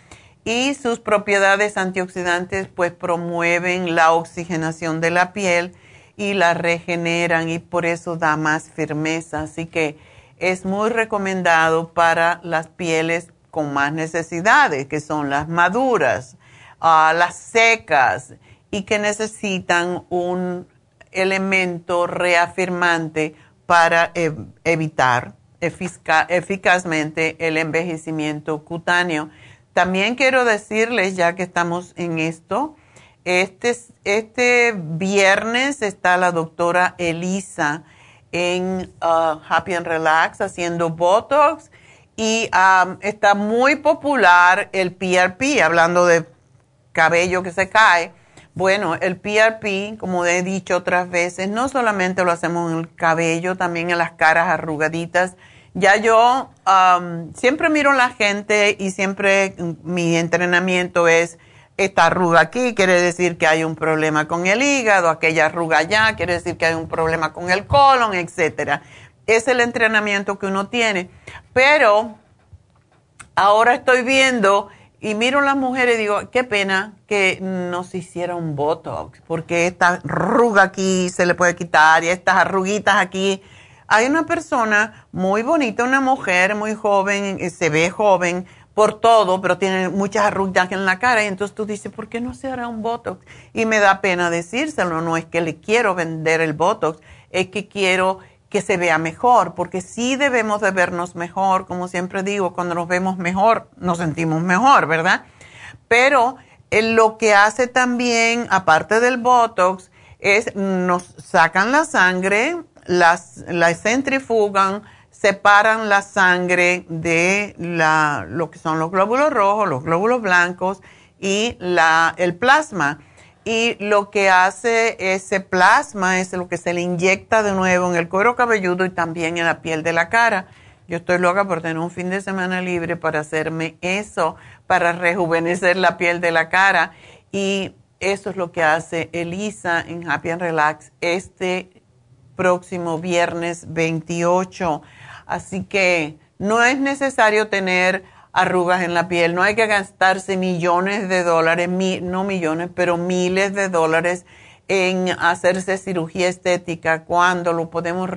S3: Y sus propiedades antioxidantes pues promueven la oxigenación de la piel y la regeneran y por eso da más firmeza. Así que es muy recomendado para las pieles con más necesidades, que son las maduras, ah, las secas y que necesitan un elemento reafirmante para evitar eficazmente el envejecimiento cutáneo. También quiero decirles, ya que estamos en esto, este, este viernes está la doctora Elisa en ah, Happy and Relax haciendo Botox y está muy popular el PRP, hablando de cabello que se cae. Bueno, el PRP, como he dicho otras veces, no solamente lo hacemos en el cabello, también en las caras arrugaditas. Ya yo siempre miro a la gente y siempre mi entrenamiento es esta arruga aquí, quiere decir que hay un problema con el hígado, aquella arruga allá, quiere decir que hay un problema con el colon, etcétera es el entrenamiento que uno tiene. Pero ahora estoy viendo y miro a las mujeres y digo, qué pena que nos hicieron Botox, porque esta arruga aquí se le puede quitar y estas arruguitas aquí. Hay una persona muy bonita, una mujer muy joven, eh, se ve joven por todo, pero tiene muchas arrugas en la cara y entonces tú dices, ¿por qué no se hará un Botox? Y me da pena decírselo, no es que le quiero vender el Botox, es que quiero que se vea mejor, porque sí debemos de vernos mejor, como siempre digo, cuando nos vemos mejor, nos sentimos mejor, ¿verdad? Pero eh, lo que hace también, aparte del Botox, es nos sacan la sangre, las, la centrifugan, separan la sangre de la, lo que son los glóbulos rojos, los glóbulos blancos y la, el plasma y lo que hace ese plasma es lo que se le inyecta de nuevo en el cuero cabelludo y también en la piel de la cara. Yo estoy loca por tener un fin de semana libre para hacerme eso, para rejuvenecer la piel de la cara. Y eso es lo que hace Elisa en Happy and Relax este próximo viernes 28. Así que no es necesario tener arrugas en la piel. No hay que gastarse millones de dólares, no millones, pero miles de dólares en hacerse cirugía estética cuando lo podemos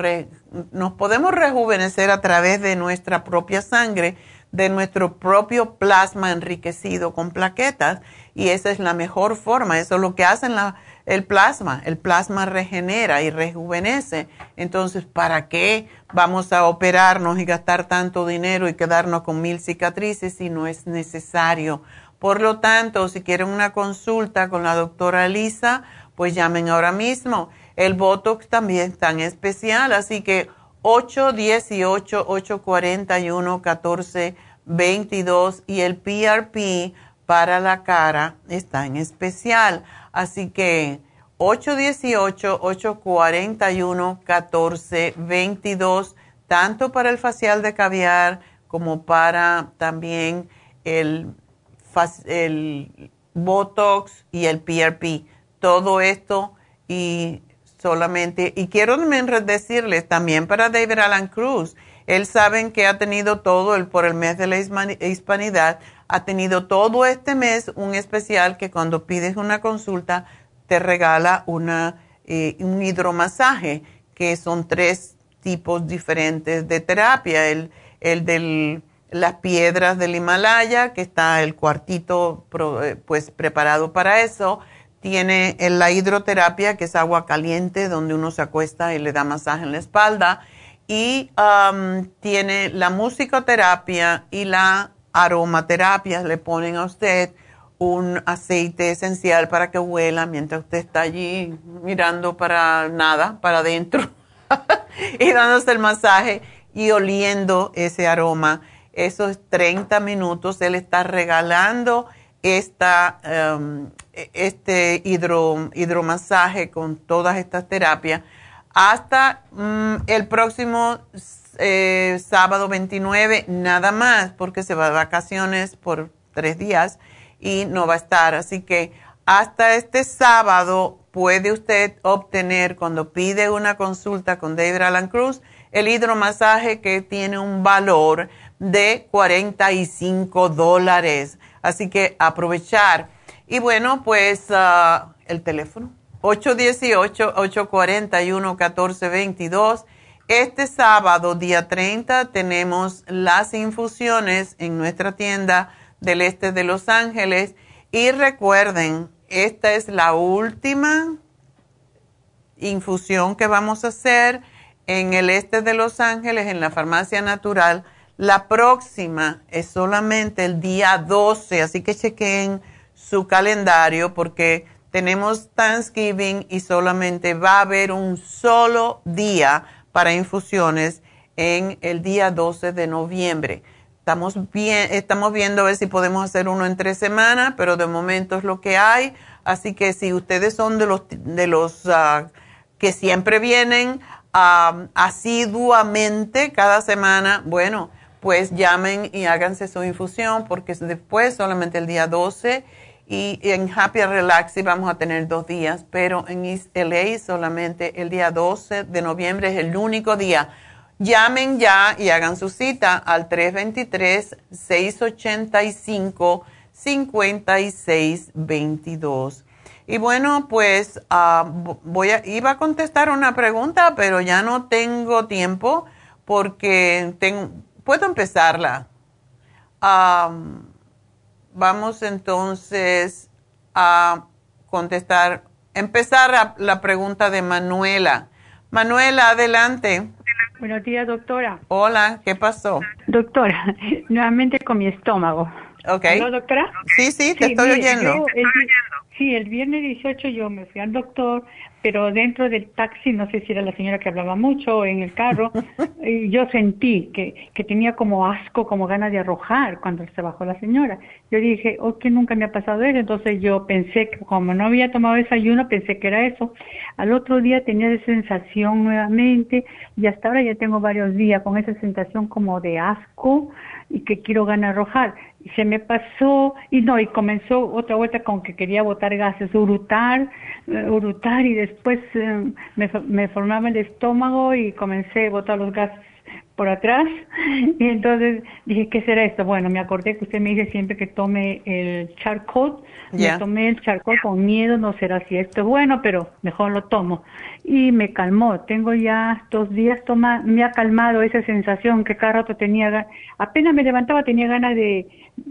S3: nos podemos rejuvenecer a través de nuestra propia sangre, de nuestro propio plasma enriquecido con plaquetas y esa es la mejor forma. Eso es lo que hacen la, el plasma. El plasma regenera y rejuvenece. Entonces, ¿para qué vamos a operarnos y gastar tanto dinero y quedarnos con mil cicatrices si no es necesario? Por lo tanto, si quieren una consulta con la doctora Elisa, pues llamen ahora mismo. El Botox también es tan especial, así que 818-841-1422 y el PRP para la cara está en especial. Así que 818-841-1422, tanto para el facial de caviar como para también el, el Botox y el PRP. Todo esto y solamente, y quiero decirles también para David Alan Cruz, él saben que ha tenido todo el, por el mes de la hispanidad, ha tenido todo este mes un especial que cuando pides una consulta te regala una, eh, un hidromasaje, que son tres tipos diferentes de terapia. El, el de las piedras del Himalaya, que está el cuartito eh, pues preparado para eso. Tiene la hidroterapia, que es agua caliente, donde uno se acuesta y le da masaje en la espalda. Y um, tiene la musicoterapia y la aromaterapia, le ponen a usted un aceite esencial para que huela mientras usted está allí mirando para nada, para adentro, <laughs> y dándose el masaje y oliendo ese aroma. Esos 30 minutos, él está regalando esta, em, este hidro, hidromasaje con todas estas terapias hasta mm, el próximo eh, sábado 29, nada más, porque se va de vacaciones por tres días y no va a estar. Así que hasta este sábado puede usted obtener, cuando pide una consulta con David Alan Cruz, el hidromasaje que tiene un valor de 45 dólares. Así que aprovechar. Y bueno, pues ah, el teléfono, 818-841-1422. Este sábado, día 30, tenemos las infusiones en nuestra tienda del este de Los Ángeles. Y recuerden, esta es la última infusión que vamos a hacer en el este de Los Ángeles, en la farmacia natural. La próxima es solamente el día 12, así que chequen su calendario porque tenemos Thanksgiving y solamente va a haber un solo día para infusiones en el día 12 de noviembre. Estamos, bien, estamos viendo a ver si podemos hacer uno en tres semanas, pero de momento es lo que hay. Así que si ustedes son de los, de los ah, que siempre vienen ah, asiduamente cada semana, bueno, pues llamen y háganse su infusión porque después solamente el día 12 y en Happy Relaxy vamos a tener dos días, pero en LA solamente el día 12 de noviembre es el único día Llamen ya y hagan su cita al 323-685-5622. Y bueno, pues ah, voy a, iba a contestar una pregunta, pero ya no tengo tiempo porque tengo, puedo empezarla. Vamos entonces a contestar, empezar la pregunta de Manuela. Manuela, adelante.
S6: Buenos días, doctora.
S3: Hola, ¿qué pasó?
S6: Doctora, <laughs> nuevamente con mi estómago.
S3: Ok.
S6: ¿Hola, doctora?
S3: Sí, sí, te estoy oyendo.
S6: sí, el viernes 18 yo me fui al doctor, pero dentro del taxi, no sé si era la señora que hablaba mucho en el carro, <laughs> yo sentí que, que tenía como asco, como ganas de arrojar cuando se bajó la señora. Yo dije, oh, que nunca me ha pasado eso, entonces yo pensé que como no había tomado desayuno, pensé que era eso. Al otro día tenía esa sensación nuevamente y hasta ahora ya tengo varios días con esa sensación como de asco y que quiero ganar arrojar. Se me pasó, y no, y comenzó otra vuelta con que quería botar gases, urutar, urutar, y después eh, me, me formaba el estómago y comencé a botar los gases por atrás. <laughs> Y entonces dije, ¿qué será esto? Bueno, me acordé que usted me dice siempre que tome el charcoal, me tomé el charcoal con miedo, no será si esto es bueno, pero mejor lo tomo. Y me calmó, tengo ya dos días toma, me ha calmado esa sensación que cada rato tenía, apenas me levantaba tenía ganas de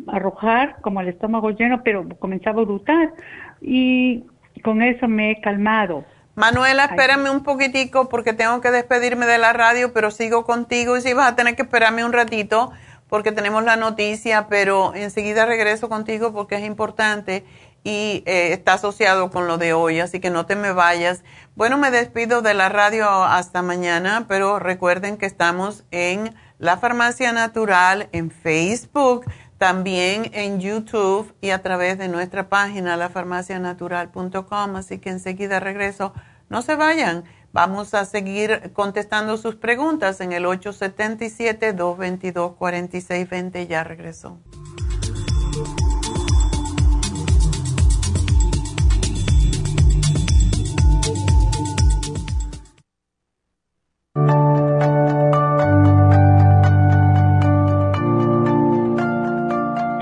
S6: arrojar como el estómago lleno, pero comenzaba a brutar y con eso me he calmado
S3: Manuela, espérame un poquitico porque tengo que despedirme de la radio, pero sigo contigo y si vas a tener que esperarme un ratito porque tenemos la noticia, pero enseguida regreso contigo porque es importante y eh, está asociado con lo de hoy, así que no te me vayas. Bueno, me despido de la radio hasta mañana, pero recuerden que estamos en la Farmacia Natural en Facebook, también en YouTube y a través de nuestra página lafarmacianatural.com, así que enseguida regreso no se vayan. Vamos a seguir contestando sus preguntas en el 877-222-4620. Ya regresó.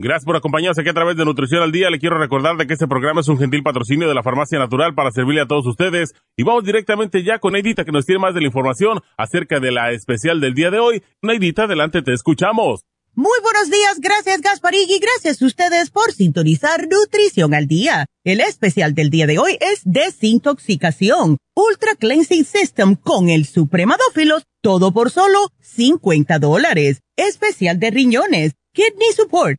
S4: Gracias por acompañarnos aquí a través de Nutrición al Día. Le quiero recordar de que este programa es un gentil patrocinio de la Farmacia Natural para servirle a todos ustedes. Y vamos directamente ya con Neidita que nos tiene más de la información acerca de la especial del día de hoy. Neidita, adelante, te escuchamos.
S5: Muy buenos días, gracias Gasparigi, gracias a ustedes por sintonizar Nutrición al Día. El especial del día de hoy es Desintoxicación, Ultra Cleansing System con el Supremadófilos, todo por solo 50 dólares. Especial de riñones, Kidney Support,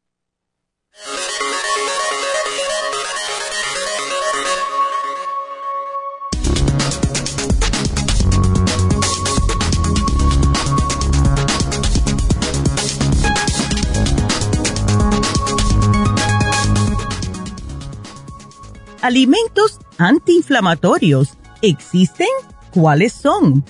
S5: Alimentos antiinflamatorios existen? ¿Cuáles son?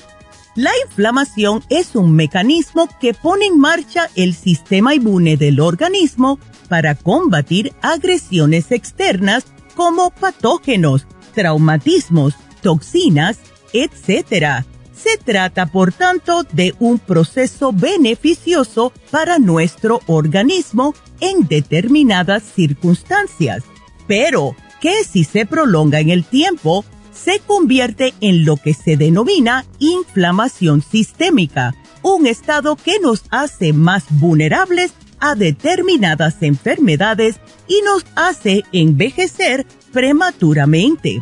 S5: La inflamación es un mecanismo que pone en marcha el sistema inmune del organismo para combatir agresiones externas como patógenos, traumatismos, toxinas, etc. Se trata, por tanto, de un proceso beneficioso para nuestro organismo en determinadas circunstancias. Pero, que si se prolonga en el tiempo, se convierte en lo que se denomina inflamación sistémica, un estado que nos hace más vulnerables a determinadas enfermedades y nos hace envejecer prematuramente.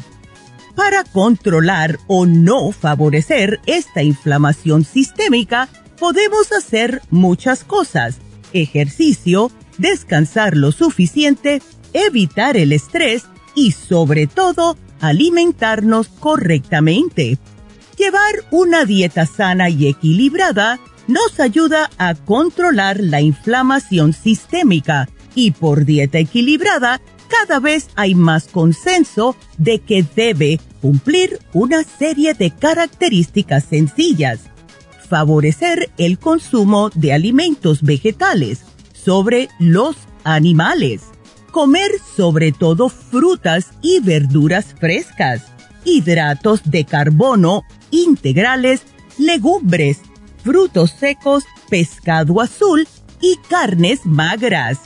S5: Para controlar o no favorecer esta inflamación sistémica, podemos hacer muchas cosas. Ejercicio, descansar lo suficiente, evitar el estrés y sobre todo alimentarnos correctamente. Llevar una dieta sana y equilibrada nos ayuda a controlar la inflamación sistémica y por dieta equilibrada cada vez hay más consenso de que debe cumplir una serie de características sencillas. Favorecer el consumo de alimentos vegetales sobre los animales Comer sobre todo frutas y verduras frescas, hidratos de carbono integrales, legumbres, frutos secos, pescado azul y carnes magras.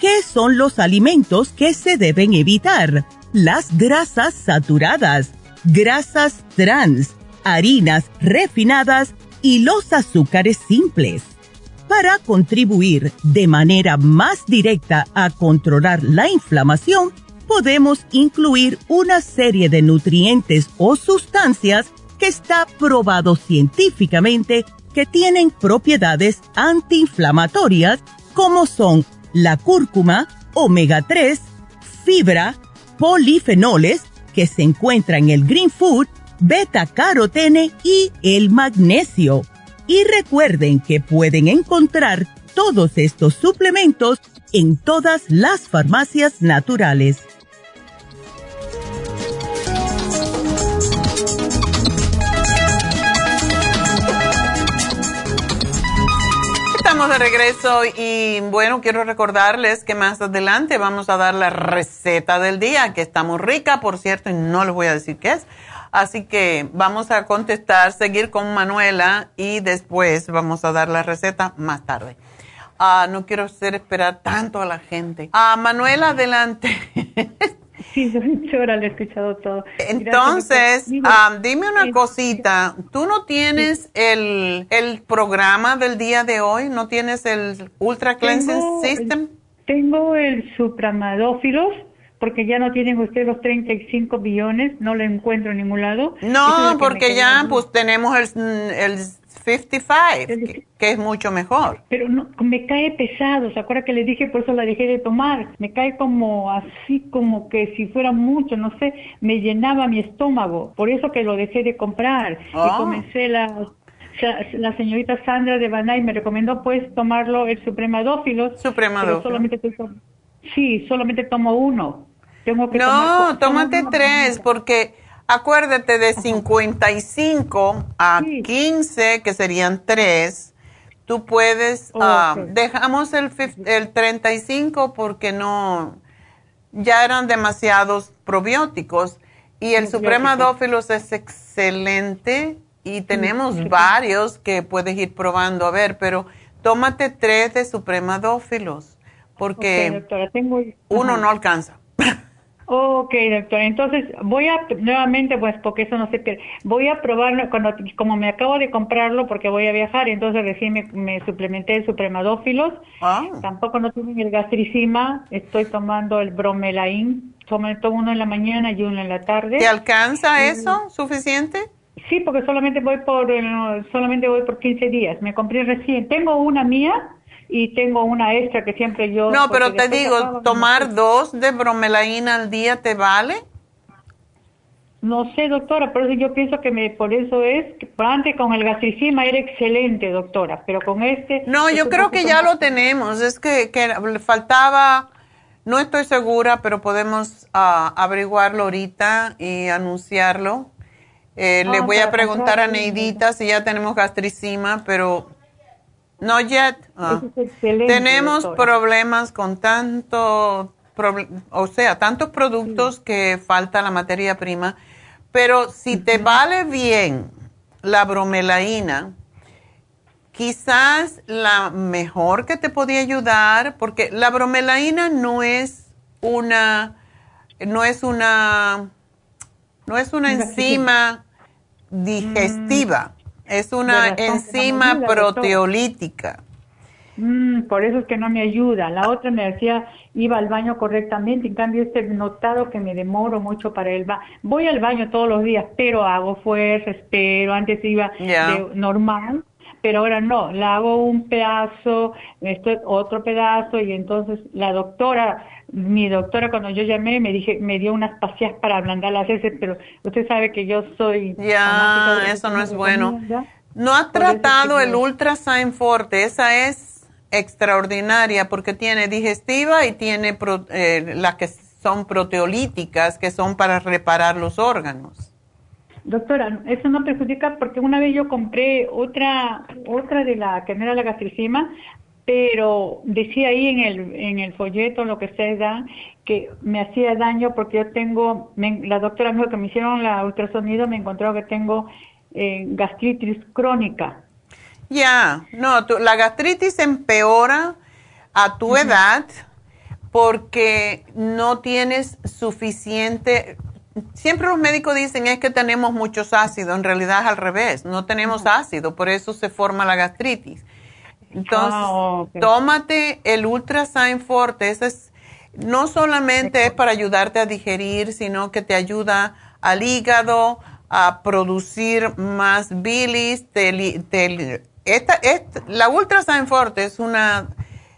S5: ¿Qué son los alimentos que se deben evitar? Las grasas saturadas, grasas trans, harinas refinadas y los azúcares simples para contribuir de manera más directa a controlar la inflamación, podemos incluir una serie de nutrientes o sustancias que está probado científicamente que tienen propiedades antiinflamatorias como son la cúrcuma, omega 3, fibra, polifenoles, que se encuentra en el Green Food, beta carotene y el magnesio. Y recuerden que pueden encontrar todos estos suplementos en todas las farmacias naturales.
S3: Estamos de regreso y bueno, quiero recordarles que más adelante vamos a dar la receta del día, que está muy rica, por cierto, y no les voy a decir qué es. Así que vamos a contestar, seguir con Manuela y después vamos a dar la receta más tarde. Ah, no quiero hacer esperar tanto a la gente. Ah, Manuela, adelante. <laughs>
S6: Sí, señora, le he escuchado todo.
S3: Entonces, ah, dime una cosita. ¿Tú no tienes el, el, programa del día de hoy? ¿No tienes el Ultra Cleansing System?
S6: Tengo el Supramadófilos, porque ya no tienen ustedes los 35 billones, no lo encuentro en ningún lado.
S3: No, porque ya pues tenemos el, el 55, que, es mucho mejor.
S6: Pero no, me cae pesado, ¿se acuerda que le dije? Por eso la dejé de tomar. Me cae como así, como que si fuera mucho, no sé, me llenaba mi estómago. Por eso que lo dejé de comprar. Y
S3: Oh.
S6: comencé la, la señorita Sandra de Banay me recomendó pues tomarlo el Supremadófilos.
S3: Supremadófilos.
S6: solamente Sí, solamente tomo uno. Tengo que
S3: No,
S6: tomar-
S3: tómate tres, porque acuérdate de 55 a 15, que serían tres, tú puedes, ah, dejamos el, el 35 porque no, ya eran demasiados probióticos. Y el. Supremadófilos es excelente y tenemos
S6: sí.
S3: varios que puedes ir probando a ver, pero tómate tres de Supremadófilos, porque
S6: doctora, tengo...
S3: uno no alcanza. <laughs>
S6: Ok, doctora. Entonces voy a nuevamente, pues porque eso no se pierde. Voy a probarlo cuando, como me acabo de comprarlo porque voy a viajar, entonces recién me, me suplementé el supremadófilos.
S3: Ah.
S6: Tampoco no tienen el gastricima. Estoy tomando el bromelain. Tomo tomo uno en la mañana y uno en la tarde.
S3: ¿Te alcanza eso suficiente?
S6: Sí, porque solamente voy por eh, solamente voy por 15 días. Me compré recién. Tengo una mía y tengo una extra que siempre yo.
S3: No, pero te digo, tomar dos de bromelaína al día te vale.
S6: No sé, doctora, por eso yo pienso que me, por eso es, que antes con el gastricima era excelente, doctora, pero con este...
S3: No, yo creo que ya
S6: más-
S3: lo tenemos. Es que, que le faltaba, no estoy segura, pero podemos ah, averiguarlo ahorita y anunciarlo. Eh, le
S6: Ah,
S3: voy a preguntar a. Neidita si ya tenemos gastricima, pero no yet. Ah.
S6: Es
S3: Tenemos
S6: doctora.
S3: problemas con tanto, o sea, tantos productos que falta la materia prima, pero si te vale bien la bromelaína, quizás la mejor que te podía ayudar, porque la bromelaína no es una, no es una, no es una enzima digestiva, es una enzima
S6: ayuda,
S3: proteolítica.
S6: Mm, por eso es que no me ayuda. La otra me decía, iba al baño correctamente, en cambio este notado que me demoro mucho para el baño. Voy al baño todos los días, pero hago fuerza, espero, antes iba de- normal, pero ahora no, la hago un pedazo, esto otro pedazo y entonces la doctora, mi doctora cuando yo llamé me dije, me dio unas pastillas para ablandar las heces, pero usted sabe que yo soy
S3: Ya, eso no es bueno. ¿No
S6: Por eso es
S3: tratado
S6: que
S3: el
S6: yo-
S3: Ultra Sign Forte? Esa es extraordinaria porque tiene digestiva y tiene pro- eh, las que son proteolíticas, que son para reparar los órganos.
S6: Doctora, eso no perjudica porque una vez yo compré otra otra de la que no era la gastricima, pero decía ahí en el en el folleto lo que ustedes dan que me hacía daño porque yo tengo me- la doctora me dijo que me hicieron la ultrasonido me encontró que tengo eh, gastritis crónica.
S3: Ya, no, tu- la gastritis empeora a tu edad porque no tienes suficiente. Siempre los médicos dicen es que tenemos muchos ácidos, en realidad es al revés, no tenemos ácido, por eso se forma la gastritis. Entonces,
S6: ok.
S3: tómate el Ultrasign Forte, ese es, no solamente es para ayudarte a digerir, sino que te ayuda al hígado, a producir más bilis, te te esta, esta- la Ultrasign Forte es una,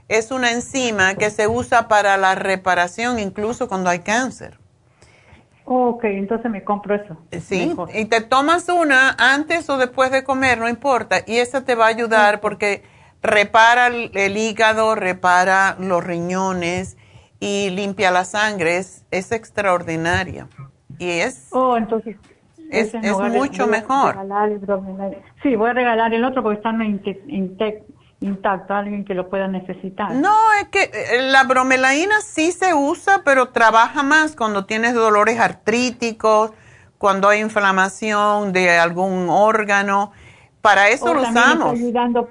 S3: es una enzima que se usa para la reparación incluso cuando hay cáncer.
S6: Ok, entonces me compro eso.
S3: Sí,
S6: Mejor.
S3: y te tomas una antes o después de comer, no importa, y esa te va a ayudar porque repara el, hígado, repara los riñones y limpia la sangre, es, es extraordinaria. Y es,
S6: Oh, entonces.
S3: Es- mucho mejor.
S6: el. Sí, voy a regalar el otro porque está intacto, alguien que lo pueda necesitar.
S3: no, es que eh, la bromelaína sí se usa, pero trabaja más cuando tienes dolores artríticos, cuando hay inflamación de algún órgano. Para eso lo
S6: está
S3: usamos.
S6: ayudando.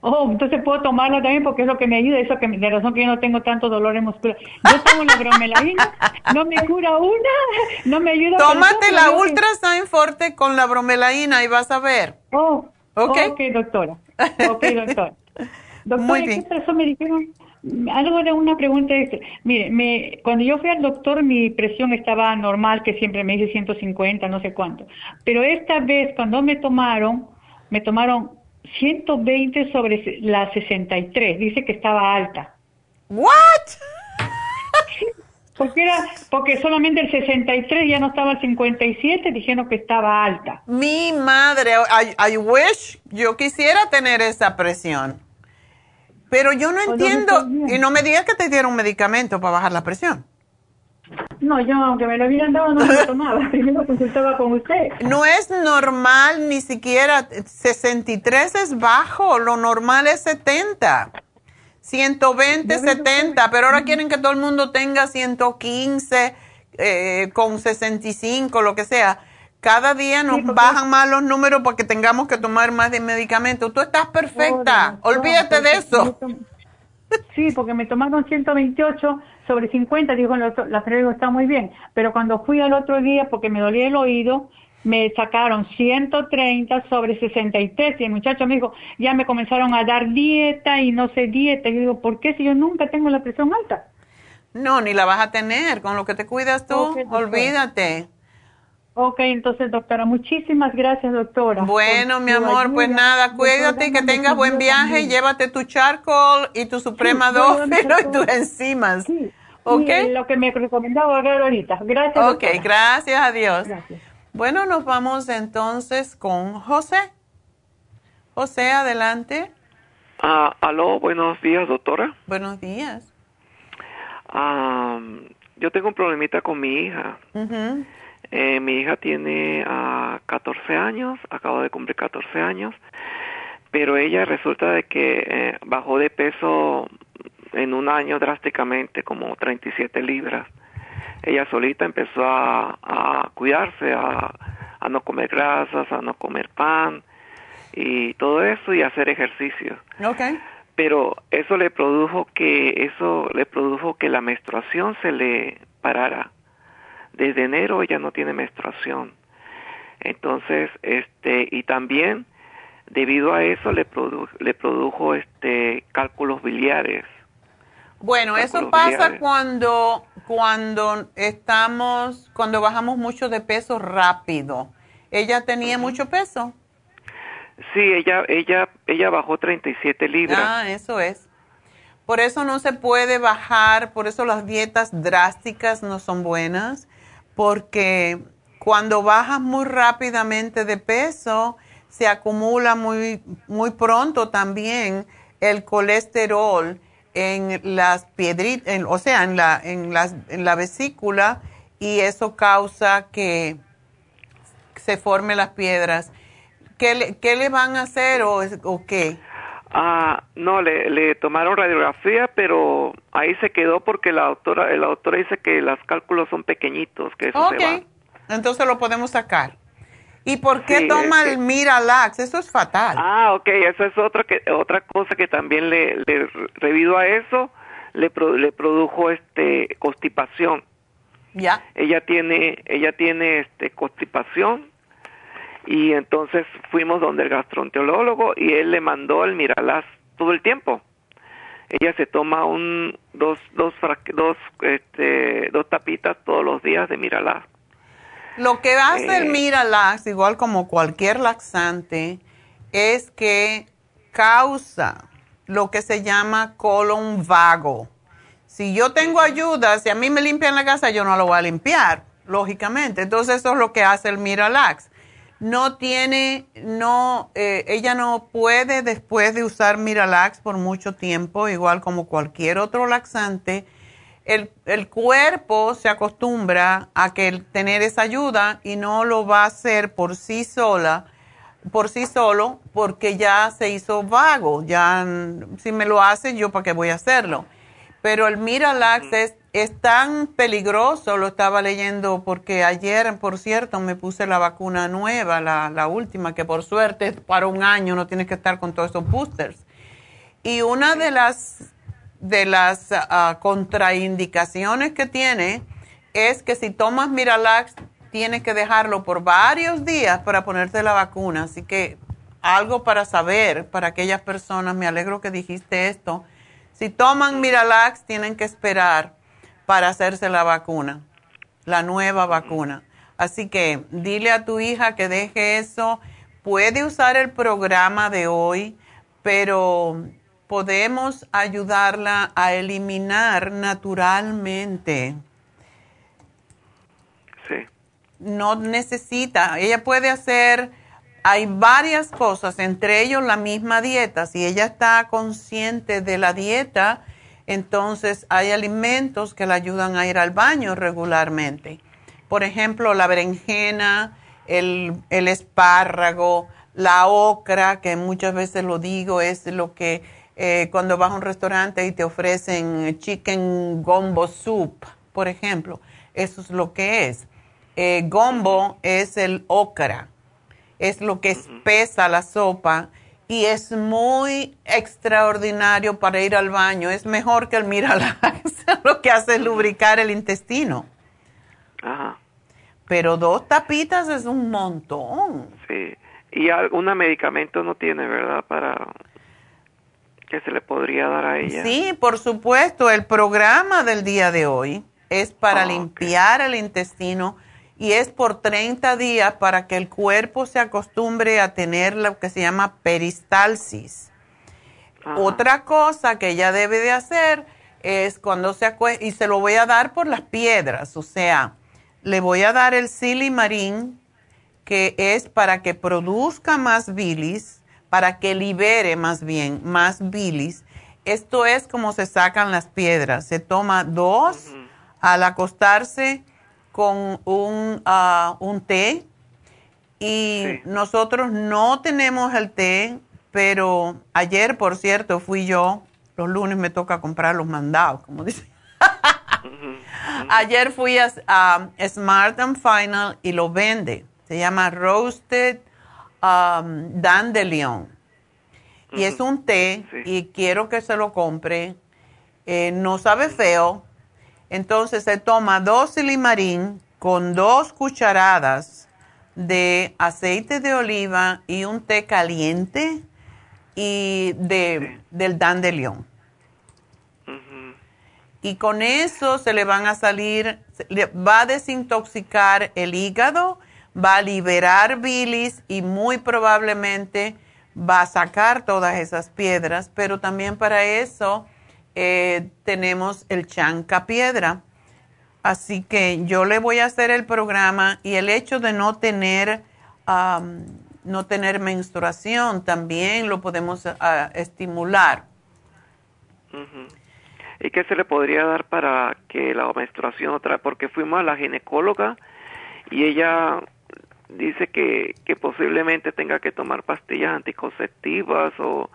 S6: Oh, entonces puedo tomarla también porque es lo que me ayuda, eso que de razón que yo no tengo tanto dolor muscular. Yo tomo la bromelaína, no me cura una, no me ayuda.
S3: Tómate la Ultra Sign Forte con la bromelaína y vas a ver.
S6: Oh,
S3: Ok.
S6: ok, doctora. Ok, doctora. <laughs> Doctora,
S3: Muy
S6: ¿qué
S3: bien.
S6: pasó? Me dijeron algo de una pregunta. Mire, me, cuando yo fui al doctor, mi presión estaba normal, que siempre me dice 150, no sé cuánto. Pero esta vez, cuando me tomaron, me tomaron 120 sobre la 63. Dice que estaba alta.
S3: ¿What?
S6: Porque era, porque solamente el 63 ya no estaba el 57, dijeron que estaba alta.
S3: Mi madre, I, I wish yo quisiera tener esa presión. Pero yo no
S6: me
S3: entiendo. Y no me digas que te dieron un medicamento para bajar la presión.
S6: No, yo aunque me lo hubieran dado no me lo tomaba. Primero consultaba con usted.
S3: No es normal ni siquiera 63 es bajo, lo normal es 70. 120, 70, pero ahora quieren que todo el mundo tenga 115 eh, con 65, lo que sea. Cada día nos bajan más los números porque tengamos que tomar más de medicamento. Tú estás perfecta,
S6: Oh,
S3: olvídate de eso.
S6: Sí, porque me tomaron 128 sobre 50, dijo el otro- la dijo, está muy bien. Pero cuando fui al otro día, porque me dolía el oído, me sacaron 130 sobre 63 y el muchacho me dijo, ya me comenzaron a dar dieta y no sé dieta. Y yo digo, ¿por qué si yo nunca tengo la presión alta?
S3: No, ni la vas a tener. Con lo que te cuidas tú,
S6: doctora.
S3: olvídate.
S6: Ok, entonces doctora, muchísimas gracias doctora.
S3: Bueno, mi amor, pues nada, cuídate y que tengas buen viaje.
S6: también.
S3: Llévate tu charcoal y tu suprema dófilo <laughs> y tus enzimas.
S6: Sí.
S3: ¿Ok?
S6: Y lo que me recomendaba ver ahorita. Gracias.
S3: Ok,
S6: doctora.
S3: gracias a Dios.
S6: Gracias.
S3: Bueno, nos vamos entonces con José. José, adelante.
S7: Ah, aló, buenos días, doctora.
S3: Buenos días.
S7: Ah, yo tengo un problemita con mi hija.
S3: Ujú.
S7: Eh, mi hija tiene ah, 14 años, acaba de cumplir 14 años, pero ella resulta de que eh, bajó de peso en un año drásticamente, como 37 libras. Ella solita empezó a, a cuidarse, a, a no comer grasas, a no comer pan y todo eso y hacer ejercicio.
S3: Ok.
S7: pero eso le produjo que eso le produjo que la menstruación se le parara desde enero ella no tiene menstruación entonces este y también debido a eso le produ le produjo este cálculos biliares
S3: Bueno, eso pasa
S7: biliares.
S3: cuando, cuando estamos, cuando bajamos mucho de peso rápido. ¿Ella tenía mucho peso?
S7: sí ella ella ella bajó 37 libras
S3: Ah, eso es. Por eso no se puede bajar, por eso las dietas drásticas no son buenas, porque cuando bajas muy rápidamente de peso, se acumula muy, muy pronto también el colesterol en las piedritas, o sea, en la, en, las, en la vesícula, y eso causa que se formen las piedras. ¿Qué le, qué le van a hacer o, o qué?
S7: Ah, no, le, le tomaron radiografía, pero ahí se quedó porque la doctora, la doctora dice que los cálculos son pequeñitos, que eso se va.
S3: entonces lo podemos sacar. ¿Y por qué
S7: Sí,
S3: toma el Miralax? Eso es fatal.
S7: Ah, ok, esa es otra que otra cosa que también le, le debido a eso le pro- le produjo este constipación.
S3: Ya.
S7: Ella tiene ella tiene este constipación y entonces fuimos donde el gastroenterólogo y él le mandó el Miralaz todo el tiempo. Ella se toma un dos dos dos este dos tapitas todos los días de Miralaz.
S3: Lo que hace el
S7: Eh.
S3: Miralax, igual como cualquier laxante, es que causa lo que se llama colon vago. Si yo tengo ayuda, si a mí me limpian la casa, yo no lo voy a limpiar. lógicamente. Entonces eso es lo que hace el Miralax. No tiene, no, eh, ella no puede después de usar Miralax por mucho tiempo, igual como cualquier otro laxante. El, el, cuerpo se acostumbra a que tener esa ayuda y no lo va a hacer por sí sola, por sí solo, porque ya se hizo vago. Ya, si me lo hace, yo para qué voy a hacerlo. Pero el Miralax es es tan peligroso, lo estaba leyendo porque ayer, por cierto, me puse la vacuna nueva, la, última, que por suerte para un año no tienes que estar con todos esos boosters. Y una de las, de las ah, contraindicaciones que tiene es que si tomas Miralax, tienes que dejarlo por varios días para ponerte la vacuna. Así que algo para saber para aquellas personas, me alegro que dijiste esto. Si toman Miralax, tienen que esperar para hacerse la vacuna, la nueva vacuna. Así que dile a tu hija que deje eso. Puede usar el programa de hoy, pero podemos ayudarla a eliminar naturalmente.
S7: Sí.
S3: No necesita, ella puede hacer, hay varias cosas, entre ellos la misma dieta. Si ella está consciente de la dieta, entonces hay alimentos que le ayudan a ir al baño regularmente. Por ejemplo, la berenjena, el, espárrago, la ocra, que muchas veces lo digo, es lo que eh, cuando vas a un restaurante y te ofrecen chicken gombo soup, por ejemplo, eso es lo que es. Eh, gombo es el ocra, es lo que espesa la sopa y es muy extraordinario para ir al baño. Es mejor que el Miralax, <laughs> lo que hace es lubricar el intestino.
S7: Ajá.
S3: Pero dos tapitas es un montón.
S7: Sí. Y algún medicamento no tiene, ¿verdad? Para que se le podría dar a ella.
S3: Sí, por supuesto. El programa del día de hoy es para ah, limpiar el intestino y es por 30 días para que el cuerpo se acostumbre a tener lo que se llama peristalsis. Otra cosa que ella debe de hacer es cuando se acuesta, y se lo voy a dar por las piedras, o sea, le voy a dar el silimarín, que es para que produzca más bilis, para que libere más bien más bilis. Esto es como se sacan las piedras. Se toma dos al acostarse con un, ah, un té y nosotros no tenemos el té, pero ayer, por cierto, fui yo, los lunes me toca comprar los mandados, como dicen. Ayer fui a, Smart and Final y lo vende. Se llama Roasted um, Dandelion. Y es un té y quiero que se lo compre. Eh, no sabe feo, entonces se toma dos silimarín con dos cucharadas de aceite de oliva y un té caliente y de, del dandelion. Y con eso se le van a salir, va a desintoxicar el hígado, va a liberar bilis y muy probablemente va a sacar todas esas piedras, pero también para eso eh, tenemos el chanca piedra. Así que yo le voy a hacer el programa y el hecho de no tener, no tener menstruación también lo podemos ah, estimular.
S7: ¿Y qué se le podría dar para que la menstruación otra? Porque fuimos a la ginecóloga y ella dice que, que posiblemente tenga que tomar pastillas anticonceptivas o...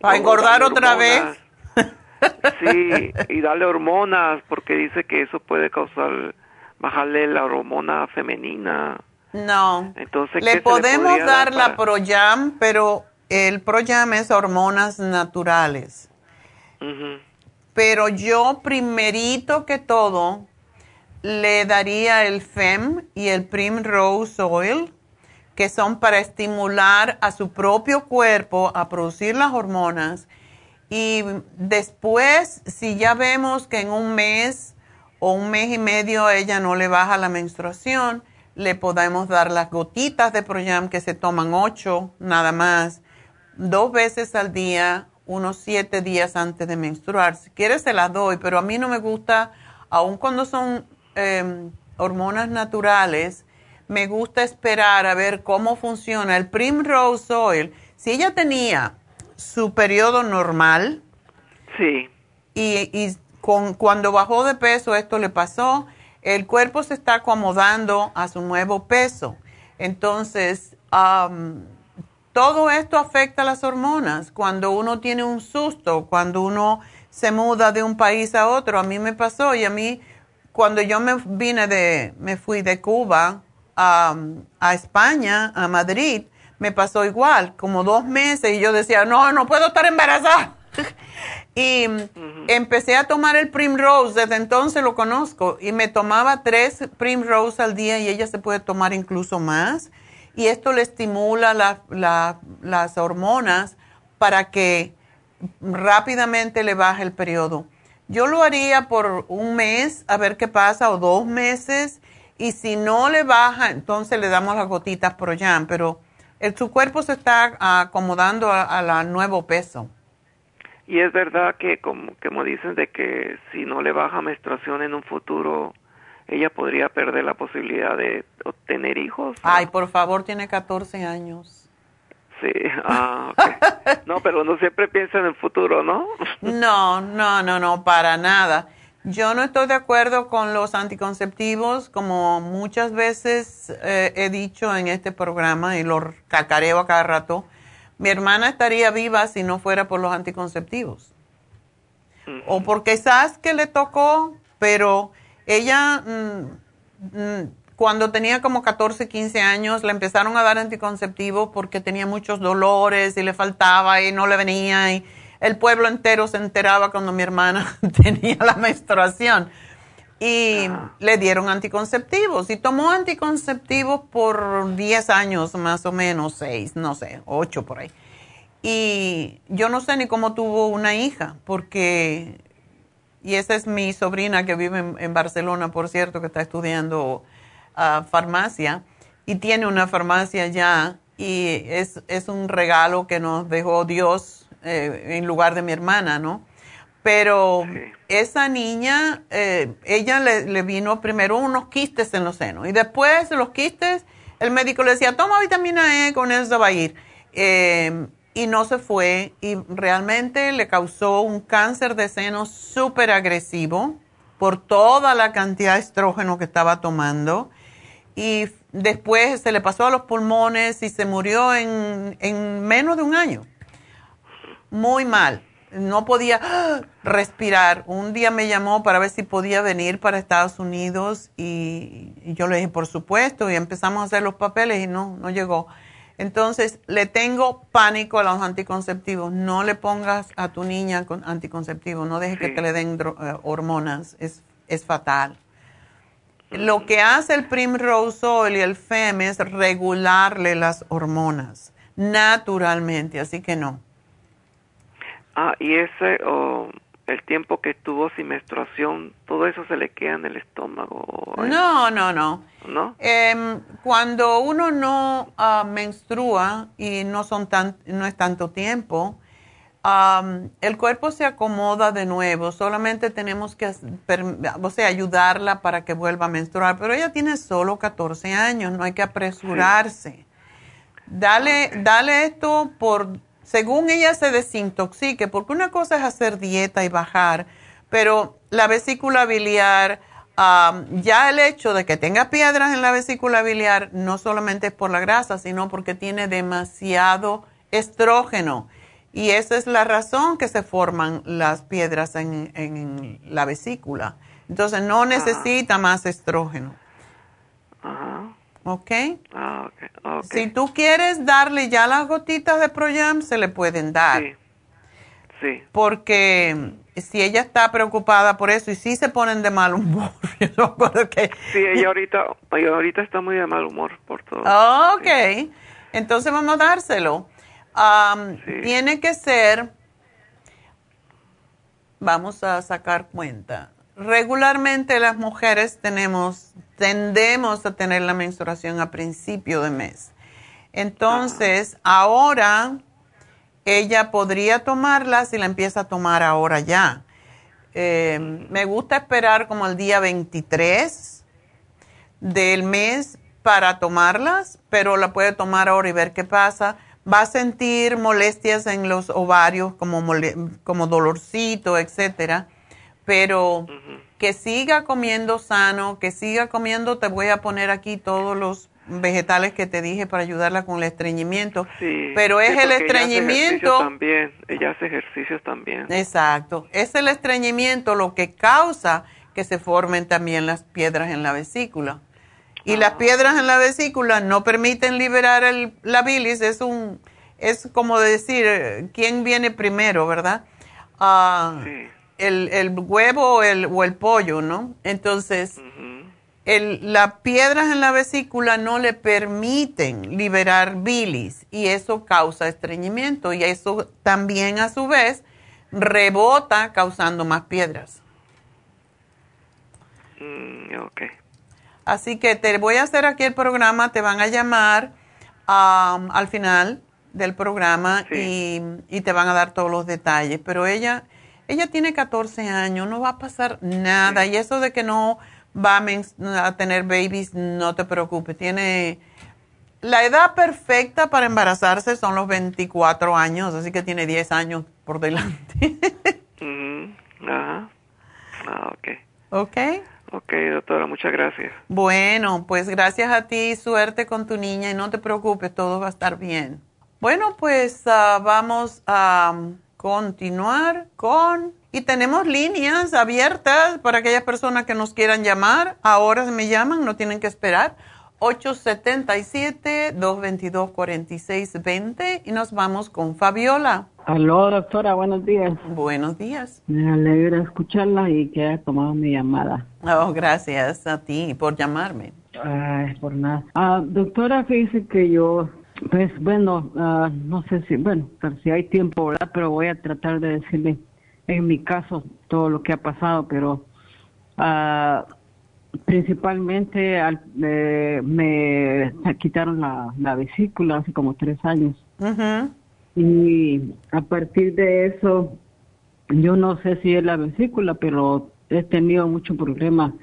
S3: Para engordar otra vez.
S7: Sí, y darle hormonas, porque dice que eso puede causar, bajarle la hormona femenina.
S3: No. Entonces, le podemos dar, la Proyam, pero el Proyam es hormonas naturales. Pero yo primerito que todo le daría el FEM y el Primrose Oil, que son para estimular a su propio cuerpo a producir las hormonas y después, si ya vemos que en un mes o un mes y medio ella no le baja la menstruación, le podemos dar las gotitas de Proyam que se toman ocho nada más, dos veces al día, unos siete días antes de menstruar. Si quieres se las doy, pero a mí no me gusta, aun cuando son em, hormonas naturales, me gusta esperar a ver cómo funciona el Primrose Oil. Si ella tenía su periodo normal,
S7: Sí.
S3: y, y con, cuando bajó de peso esto le pasó, el cuerpo se está acomodando a su nuevo peso. Entonces, am, todo esto afecta a las hormonas. Cuando uno tiene un susto, cuando uno se muda de un país a otro, a mí me pasó y a mí, cuando yo me vine de, me fui de Cuba a España, a Madrid, me pasó igual, como dos meses y yo decía, no, no puedo estar embarazada. <laughs> Y empecé a tomar el Primrose, desde entonces lo conozco, y me tomaba tres Primrose al día y ella se puede tomar incluso más. Y esto le estimula la- la- las hormonas para que rápidamente le baje el periodo. Yo lo haría por un mes, a ver qué pasa, o dos meses, y si no le baja, entonces le damos las gotitas por Proyam, pero su cuerpo se está acomodando a- al nuevo peso.
S7: Y es verdad que, como, como dicen, de que si no le baja menstruación en un futuro, ella podría perder la posibilidad de obtener hijos. ¿no?
S3: Ay, por favor, tiene 14 años.
S7: Sí, ah, ok. <laughs> No, pero uno siempre piensa en el futuro, ¿no?
S3: No, no, no, no, para nada. Yo no estoy de acuerdo con los anticonceptivos, como muchas veces eh, he dicho en este programa y lo cacareo a cada rato. Mi hermana estaría viva si no fuera por los anticonceptivos. O por quizás que le tocó, pero ella mm, mm, cuando tenía como 14, 15 años le empezaron a dar anticonceptivos porque tenía muchos dolores y le faltaba y no le venía y el pueblo entero se enteraba cuando mi hermana <laughs> tenía la menstruación y le dieron anticonceptivos y tomó anticonceptivos por 10 años más o menos, 6, no sé, 8 por ahí. Y yo no sé ni cómo tuvo una hija, porque, y esa es mi sobrina que vive en, en Barcelona, por cierto, que está estudiando ah, farmacia y tiene una farmacia ya y es, es un regalo que nos dejó Dios eh, en lugar de mi hermana, ¿no? Pero esa niña, eh, ella le, le vino primero unos quistes en los senos y después de los quistes, el médico le decía, toma vitamina E, con eso va a ir. Eh, y no se fue y realmente le causó un cáncer de seno súper agresivo por toda la cantidad de estrógeno que estaba tomando y después se le pasó a los pulmones y se murió en, en menos de un año. Muy mal. No podía ¡ah! respirar. Un día me llamó para ver si podía venir para Estados Unidos y, y yo le dije, por supuesto, y empezamos a hacer los papeles y no, no llegó. Entonces, le tengo pánico a los anticonceptivos. No le pongas a tu niña con anticonceptivos. No dejes que te le den eh, hormonas. Es, es fatal. Lo que hace el Primrose Oil y el FEM es regularle las hormonas naturalmente, así que no.
S7: Ah, y ese, o el tiempo que estuvo sin menstruación, todo eso se le queda en el estómago. ¿o
S3: No, no, no.
S7: ¿No?
S3: Em, cuando uno no ah, menstrua y no, son tan, no es tanto tiempo, am, el cuerpo se acomoda de nuevo. Solamente tenemos que o sea, ayudarla para que vuelva a menstruar. Pero ella tiene solo 14 años, no hay que apresurarse. Dale, dale esto por, según ella se desintoxique, porque una cosa es hacer dieta y bajar, pero la vesícula biliar, am, ya el hecho de que tenga piedras en la vesícula biliar no solamente es por la grasa, sino porque tiene demasiado estrógeno. Y esa es la razón que se forman las piedras en, en la vesícula. Entonces no necesita más estrógeno.
S7: Ajá.
S3: ¿Ok?
S7: Ah, ok. ok.
S3: Si tú quieres darle ya las gotitas de Proyam, se le pueden dar.
S7: Sí. Sí.
S3: Porque si ella está preocupada por eso y si se ponen de mal humor, <laughs> yo que...
S7: Sí, ella ahorita, ella ahorita está muy de mal humor por todo.
S3: Ok, entonces vamos a dárselo. Am, Tiene que ser, vamos a sacar cuenta. Regularmente las mujeres tenemos, tendemos a tener la menstruación a principio de mes. Entonces, ahora ella podría tomarla si la empieza a tomar ahora ya. Eh, me gusta esperar como el día 23 del mes para tomarlas, pero la puede tomar ahora y ver qué pasa. Va a sentir molestias en los ovarios, como, como dolorcito, etcétera, pero que siga comiendo sano, que siga comiendo, te voy a poner aquí todos los vegetales que te dije para ayudarla con el estreñimiento.
S7: Sí,
S3: pero es el estreñimiento.
S7: también, ella hace ejercicios también.
S3: Exacto, es el estreñimiento lo que causa que se formen también las piedras en la vesícula. Y las ah. piedras en la vesícula no permiten liberar el, la bilis, es un es como decir quién viene primero, ¿verdad? Ah, el, el, huevo o el, o el pollo, ¿no? Entonces, el, las piedras en la vesícula no le permiten liberar bilis y eso causa estreñimiento y eso también a su vez rebota causando más piedras.
S7: Mm, ok.
S3: Así que te voy a hacer aquí el programa, te van a llamar al final del programa y, y, te van a dar todos los detalles, pero ella, ella tiene 14 años, no va a pasar nada y eso de que no va a tener babies, no te preocupes. Tiene la edad perfecta para embarazarse son los 24 años, así que tiene 10 años por delante. <laughs>
S7: Ajá. Ah, ok.
S3: Ok.
S7: Ok, doctora, muchas gracias.
S3: Bueno, pues gracias a ti, suerte con tu niña y no te preocupes, todo va a estar bien. Bueno, pues ah, vamos a continuar con y tenemos líneas abiertas para aquellas personas que nos quieran llamar. Ahora me llaman, no tienen que esperar. 877-222-4620 y nos vamos con Fabiola.
S8: Aló, doctora, buenos días.
S3: Buenos días.
S8: Me alegra escucharla y que haya tomado mi llamada.
S3: Oh, gracias a ti por llamarme.
S8: Ay, por nada. Ah, doctora, fíjese que yo, pues bueno, ah, no sé si, bueno, si hay tiempo, ¿verdad? Pero voy a tratar de decirle en mi caso todo lo que ha pasado, pero uh, principalmente al, me quitaron la, la, vesícula hace como tres años. Y a partir de eso, yo no sé si es la vesícula, pero he tenido mucho problema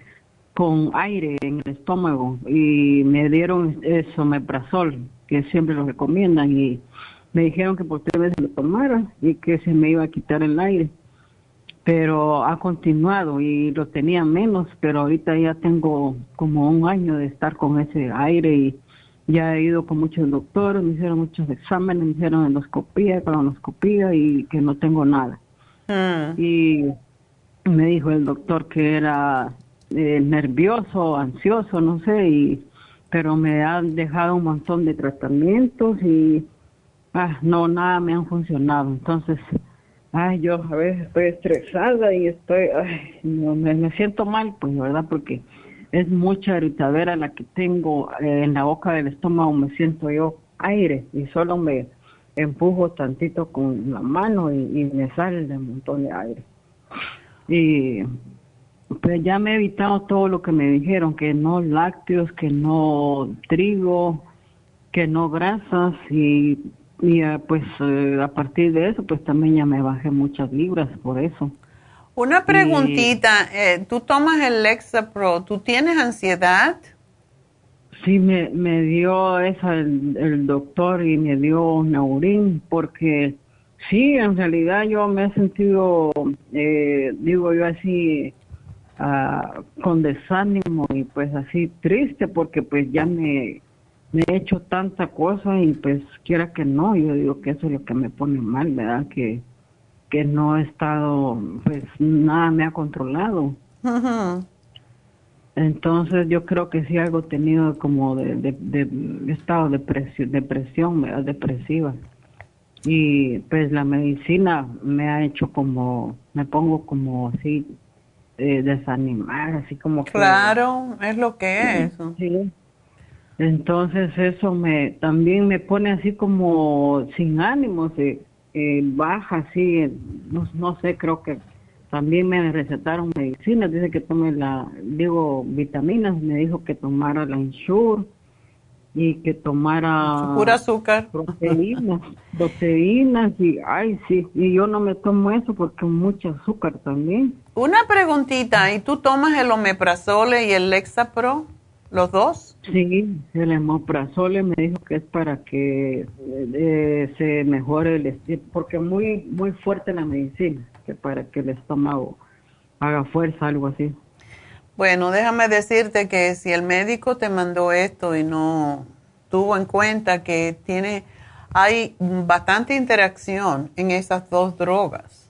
S8: con aire en el estómago y me dieron eso, meprazol, que siempre lo recomiendan y me dijeron que por tres veces lo tomara y que se me iba a quitar el aire pero ha continuado y lo tenía menos, pero ahorita ya tengo como un año de estar con ese aire y ya he ido con muchos doctores, me hicieron muchos exámenes, me hicieron endoscopía, colonoscopía y que no tengo nada. Mm. Y me dijo el doctor que era eh, nervioso, ansioso, no sé, y pero me han dejado un montón de tratamientos y ah, no, nada me han funcionado. Entonces, ay, yo a veces estoy estresada y estoy, ay, me, siento mal, pues, ¿verdad? Porque es mucha irritadera la que tengo eh, en la boca del estómago, me siento yo aire y solo me empujo tantito con la mano y, me sale un montón de aire. Y pues ya me he evitado todo lo que me dijeron, que no lácteos, que no trigo, que no grasas y y ah, pues eh, a partir de eso, pues también ya me bajé muchas libras por eso.
S3: Una preguntita, eh, tú tomas el Lexapro, ¿tú tienes ansiedad?
S8: Sí, me, me dio eso el, doctor y me dio Naurín porque sí, en realidad yo me he sentido, eh, digo yo así, ah, con desánimo y pues así triste porque pues ya me me he hecho tanta cosa y pues quiera que no, yo digo que eso es lo que me pone mal, ¿verdad? Que, que no he estado, pues nada me ha controlado. Entonces yo creo que sí algo tenido como de, de, estado de depresión, depresión, ¿verdad? depresiva. Y pues la medicina me ha hecho como, me pongo como así, eh, desanimar, así como
S3: que... Claro, es lo que es.
S8: Sí, entonces eso me también me pone así como sin ánimos, eh, baja así, no, no sé, creo que también me recetaron medicinas, dice que tome la, digo, vitaminas, me dijo que tomara la Insure y que tomara...
S3: Pura azúcar.
S8: Proteínas, <laughs> proteínas y, ay, sí, y yo no me tomo eso porque mucho azúcar también.
S3: Una preguntita, ¿y tú tomas el omeprazole y el Lexapro? los dos?
S8: Sí, el hemoprazole me dijo que es para que eh, se mejore el porque muy muy fuerte la medicina, que para que el estómago haga fuerza, algo así.
S3: Bueno, déjame decirte que si el médico te mandó esto y no tuvo en cuenta que tiene hay bastante interacción en esas dos drogas.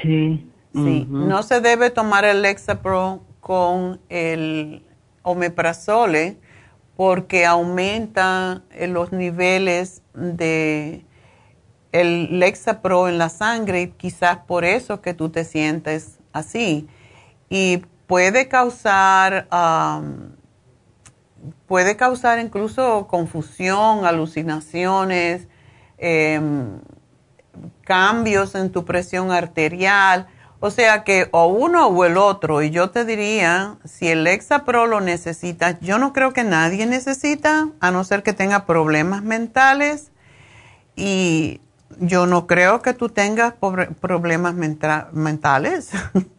S8: Sí.
S3: Sí, no se debe tomar el Lexapro con el omeprazole porque aumenta eh, los niveles de el Lexapro en la sangre y quizás por eso que tú te sientes así. Y puede causar, puede causar incluso confusión, alucinaciones, em, cambios en tu presión arterial. O sea que o uno o el otro, y yo te diría, si el Lexapro lo necesitas, yo no creo que nadie necesita, a no ser que tenga problemas mentales, y yo no creo que tú tengas problemas mentales. <laughs>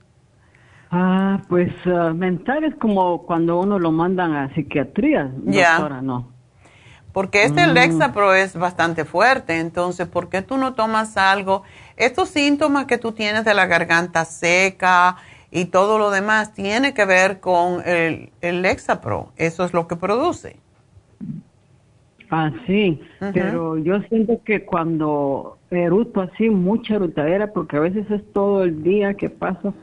S8: Ah, pues uh, mentales como cuando uno lo mandan a psiquiatría, doctora, no.
S3: Porque este mm. Lexapro es bastante fuerte, entonces, ¿por qué tú no tomas algo? Estos síntomas que tú tienes de la garganta seca y todo lo demás tiene que ver con el, el Lexapro. Eso es lo que produce.
S8: Ah, sí, pero yo siento que cuando eruto así, mucha erutadera, porque a veces es todo el día que paso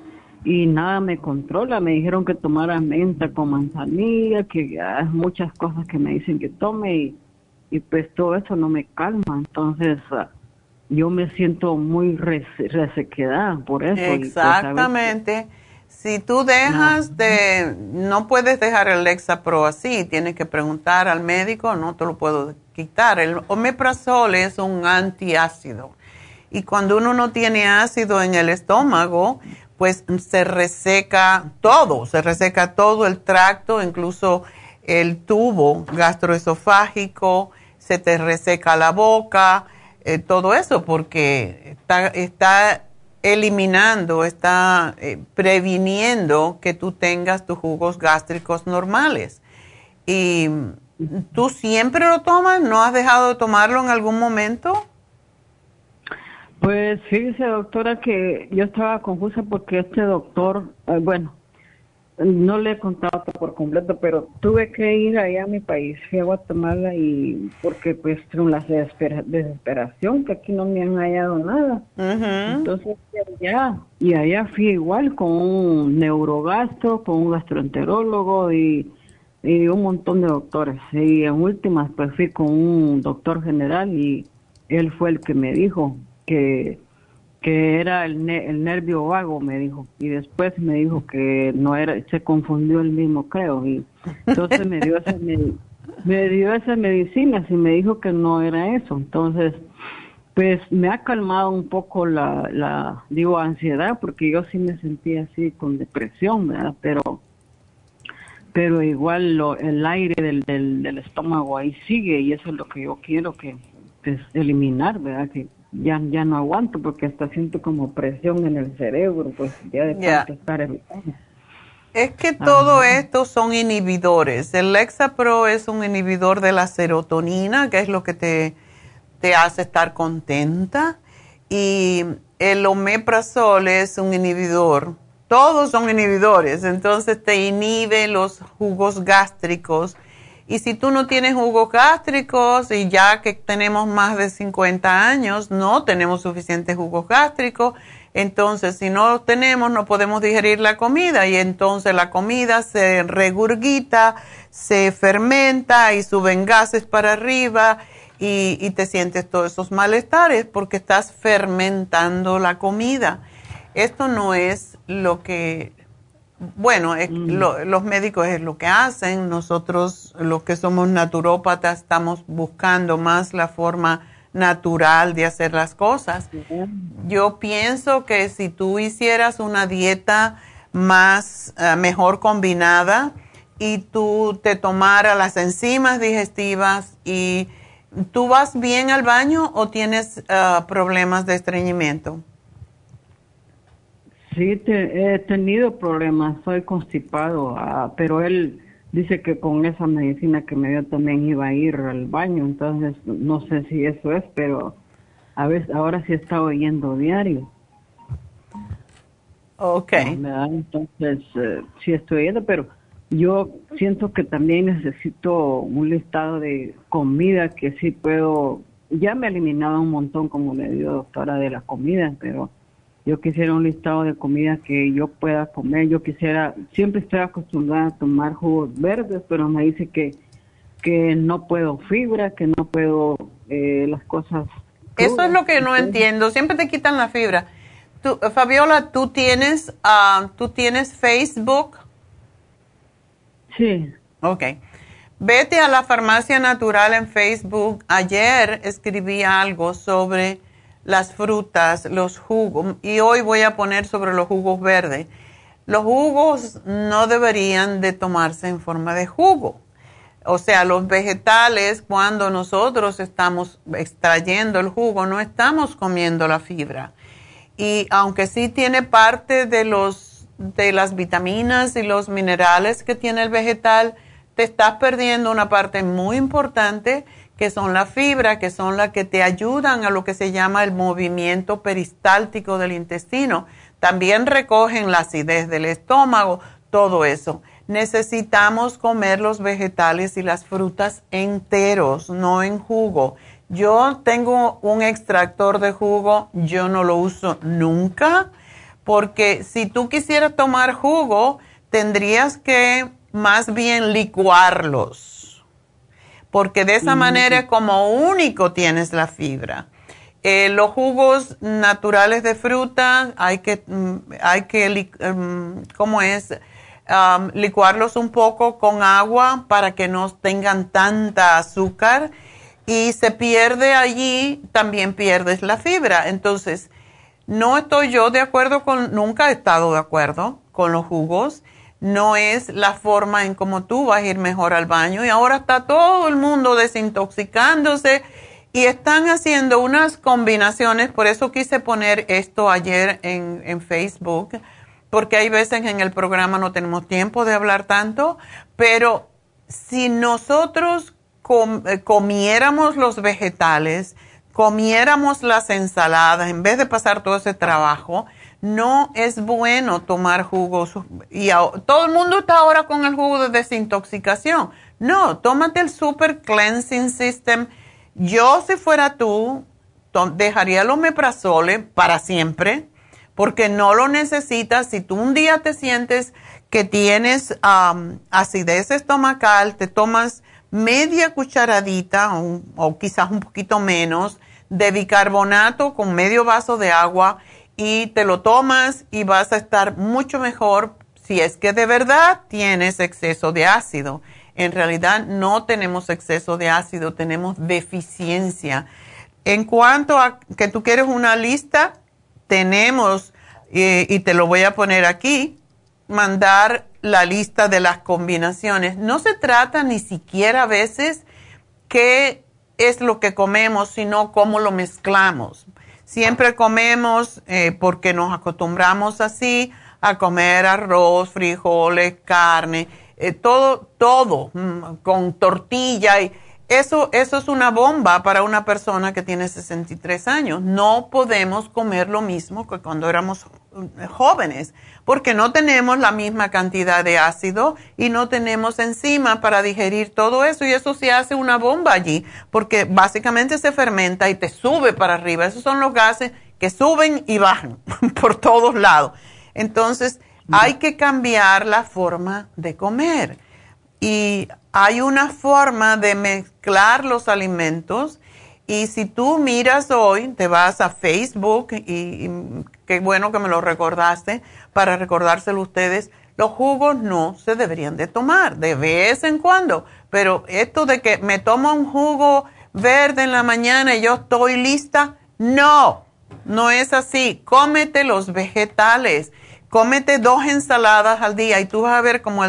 S8: y nada me controla. Me dijeron que tomara menta con manzanilla, que hay muchas cosas que me dicen que tome y, y pues todo eso no me calma. Entonces, ah, yo me siento muy resequedad por eso.
S3: Pues, Exactamente. si tú dejas de, no puedes dejar el Lexapro así, tienes que preguntar al médico, no te lo puedo quitar. El omeprazol es un antiácido. Y cuando uno no tiene ácido en el estómago, pues se reseca todo, se reseca todo el tracto, incluso el tubo gastroesofágico, se te reseca la boca, eh, todo eso porque está, eliminando, está eh, previniendo que tú tengas tus jugos gástricos normales. ¿Y tú siempre lo tomas? ¿No has dejado de tomarlo en algún momento?
S8: Pues fíjese, doctora, que yo estaba confusa porque este doctor, eh, bueno, no le he contado por completo, pero tuve que ir allá a mi país, fui a Guatemala y porque pues la desesperación que aquí no me han hallado nada. Entonces allá, y allá fui igual con un neurogastro, con un gastroenterólogo y, y un montón de doctores. Y en últimas pues fui con un doctor general y él fue el que me dijo que que era el, el nervio vago, me dijo, y después me dijo que no era, se confundió el mismo, creo, y entonces me dio esa, me, dio esa medicina y me dijo que no era eso, entonces, pues me ha calmado un poco la, la digo, ansiedad, porque yo sí me sentía así con depresión, ¿verdad? Pero, pero igual lo, el aire del, del, del estómago ahí sigue y eso es lo que yo quiero que pues, eliminar, ¿verdad? Que ya, ya no aguanto porque hasta siento como presión en el cerebro, pues ya de tanto estar.
S3: Es que todo esto son inhibidores. El Lexapro es un inhibidor de la serotonina, que es lo que te, te hace estar contenta. Y el omeprazol es un inhibidor. Todos son inhibidores. Entonces te inhibe los jugos gástricos y si tú no tienes jugos gástricos y ya que tenemos más de 50 años, no tenemos suficientes jugos gástricos, entonces si no los tenemos no podemos digerir la comida y entonces la comida se regurgita, se fermenta y suben gases para arriba y, y te sientes todos esos malestares porque estás fermentando la comida. Esto no es lo que bueno, mm. los médicos es lo que hacen, nosotros los que somos naturópatas estamos buscando más la forma natural de hacer las cosas. Yo pienso que si tú hicieras una dieta más, eh, mejor combinada y tú te tomaras las enzimas digestivas y tú vas bien al baño o tienes eh, problemas de estreñimiento.
S8: Sí, he tenido problemas, soy constipado, ah, pero él dice que con esa medicina que me dio también iba a ir al baño, entonces no sé si eso es, pero a veces ahora sí está oyendo diario.
S3: Ok.
S8: Entonces eh, sí estoy oyendo, pero yo siento que también necesito un listado de comida que sí puedo, ya me he eliminado un montón como le dio doctora de la comida, pero yo quisiera un listado de comida que yo pueda comer. Yo quisiera, siempre estoy acostumbrada a tomar jugos verdes, pero me dice que, que no puedo fibra, que no puedo eh, las cosas.
S3: Eso es lo que no entiendo. Siempre te quitan la fibra. Tú, Fabiola, ¿tú tienes, uh, ¿tú tienes Facebook?
S8: Sí.
S3: Ok. Vete a la farmacia natural en Facebook. Ayer escribí algo sobre las frutas, los jugos, y hoy voy a poner sobre los jugos verdes. Los jugos no deberían de tomarse en forma de jugo. O sea, los vegetales, cuando nosotros estamos extrayendo el jugo, no estamos comiendo la fibra. Y aunque sí tiene parte de, los, de las vitaminas y los minerales que tiene el vegetal, te estás perdiendo una parte muy importante que son la fibra, que son las que te ayudan a lo que se llama el movimiento peristáltico del intestino. También recogen la acidez del estómago, todo eso. Necesitamos comer los vegetales y las frutas enteros, no en jugo. Yo tengo un extractor de jugo, yo no lo uso nunca, porque si tú quisieras tomar jugo, tendrías que más bien licuarlos porque de esa manera es como único tienes la fibra. Eh, los jugos naturales de fruta hay que, mm, hay que mm, ¿cómo es? licuarlos un poco con agua para que no tengan tanta azúcar y se pierde allí, también pierdes la fibra. Entonces, no estoy yo de acuerdo con, nunca he estado de acuerdo con los jugos no es la forma en cómo tú vas a ir mejor al baño. Y ahora está todo el mundo desintoxicándose y están haciendo unas combinaciones. Por eso quise poner esto ayer en, Facebook, porque hay veces en el programa no tenemos tiempo de hablar tanto, pero si nosotros eh, comiéramos los vegetales, comiéramos las ensaladas, en vez de pasar todo ese trabajo, no es bueno tomar jugos. Y todo el mundo está ahora con el jugo de desintoxicación. No, tómate el Super Cleansing System. Yo, si fuera tú, dejaría el omeprazole para siempre, porque no lo necesitas. Si tú un día te sientes que tienes acidez estomacal, te tomas media cucharadita o quizás un poquito menos de bicarbonato con medio vaso de agua y te lo tomas y vas a estar mucho mejor si es que de verdad tienes exceso de ácido. En realidad no tenemos exceso de ácido, tenemos deficiencia. En cuanto a que tú quieres una lista, tenemos, y te lo voy a poner aquí, mandar la lista de las combinaciones. No se trata ni siquiera a veces qué es lo que comemos, sino cómo lo mezclamos. Siempre comemos, eh, porque nos acostumbramos así, a comer arroz, frijoles, carne, eh, todo, todo, mm, con tortilla. Y eso, eso es una bomba para una persona que tiene 63 años. No podemos comer lo mismo que cuando éramos eh, jóvenes porque no tenemos la misma cantidad de ácido y no tenemos enzima para digerir todo eso y eso se hace una bomba allí, porque básicamente se fermenta y te sube para arriba. Esos son los gases que suben y bajan <laughs> por todos lados. Entonces, hay que cambiar la forma de comer. Y hay una forma de mezclar los alimentos. Y si tú miras hoy, te vas a Facebook, y, y qué bueno que me lo recordaste, para recordárselo a ustedes, los jugos no se deberían de tomar de vez en cuando, pero esto de que me tomo un jugo verde en la mañana y yo estoy lista, no, no es así. Cómete los vegetales, cómete dos ensaladas al día y tú vas a ver cómo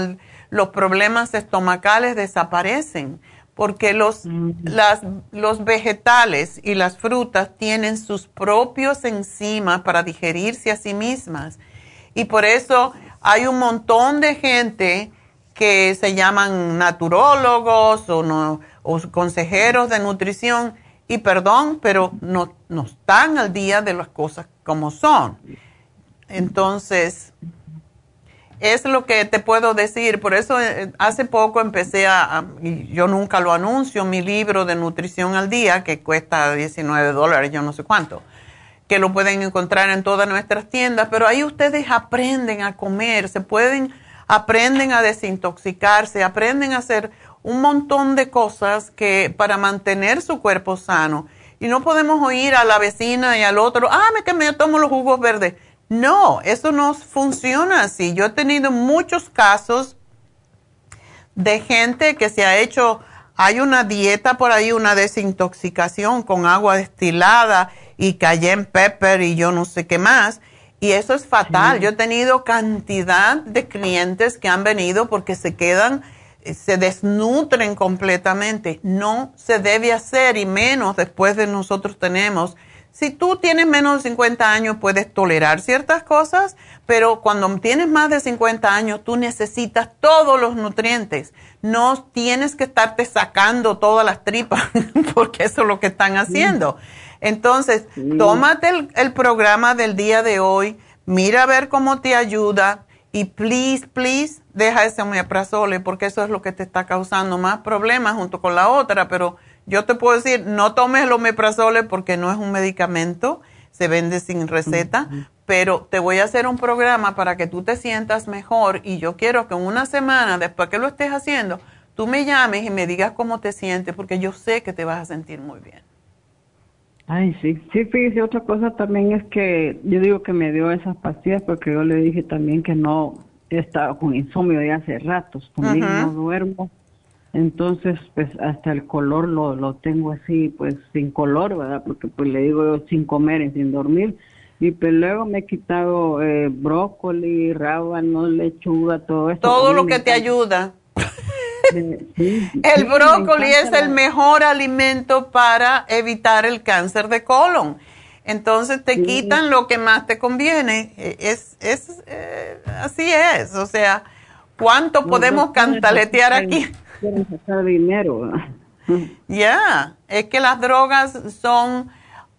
S3: los problemas estomacales desaparecen, porque los, mm. las, los vegetales y las frutas tienen sus propios enzimas para digerirse a sí mismas y por eso hay un montón de gente que se llaman naturólogos o, consejeros de nutrición y perdón, pero no, no están al día de las cosas como son. Entonces, es lo que te puedo decir. Por eso eh, hace poco empecé a, yo nunca lo anuncio, mi libro de nutrición al día, que cuesta 19 dólares, yo no sé cuánto, que lo pueden encontrar en todas nuestras tiendas, pero ahí ustedes aprenden a comer, se pueden, aprenden a desintoxicarse, aprenden a hacer un montón de cosas que para mantener su cuerpo sano. Y no podemos oír a la vecina y al otro, ah, me que me tomo los jugos verdes no, eso no funciona así. Yo he tenido muchos casos de gente que se ha hecho, hay una dieta por ahí, una desintoxicación con agua destilada y cayenne pepper y yo no sé qué más. Y eso es fatal. Yo he tenido cantidad de clientes que han venido porque se quedan, eh, se desnutren completamente. No se debe hacer y menos después de nosotros tenemos si tú tienes menos de 50 años puedes tolerar ciertas cosas, pero cuando tienes más de 50 años tú necesitas todos los nutrientes. No tienes que estarte sacando todas las tripas <laughs> porque eso es lo que están haciendo. Entonces, tómate el, el, programa del día de hoy, mira a ver cómo te ayuda y please, please, deja ese omeprazole porque eso es lo que te está causando más problemas junto con la otra, pero yo te puedo decir, no tomes el omeprazole porque no es un medicamento, se vende sin receta, pero te voy a hacer un programa para que tú te sientas mejor y yo quiero que en una semana, después que lo estés haciendo, tú me llames y me digas cómo te sientes porque yo sé que te vas a sentir muy bien.
S8: Ay, sí, sí, fíjese, otra cosa también es que yo digo que me dio esas pastillas porque yo le dije también que no estaba con insomnio de hace ratos, también no duermo entonces, pues hasta el color lo, lo tengo así, pues sin color, ¿verdad? Porque pues le digo sin comer y sin dormir. Y pues luego me he quitado eh, brócoli, rábano, lechuga, todo eso.
S3: Todo lo que te ayuda. <laughs> el brócoli es el mejor alimento para evitar el cáncer de colon. Entonces te quitan lo que más te conviene. E, es, es eh, así es. O sea, ¿cuánto podemos cantaletear aquí?
S8: Quieren sacar dinero.
S3: Ya, es que las drogas son,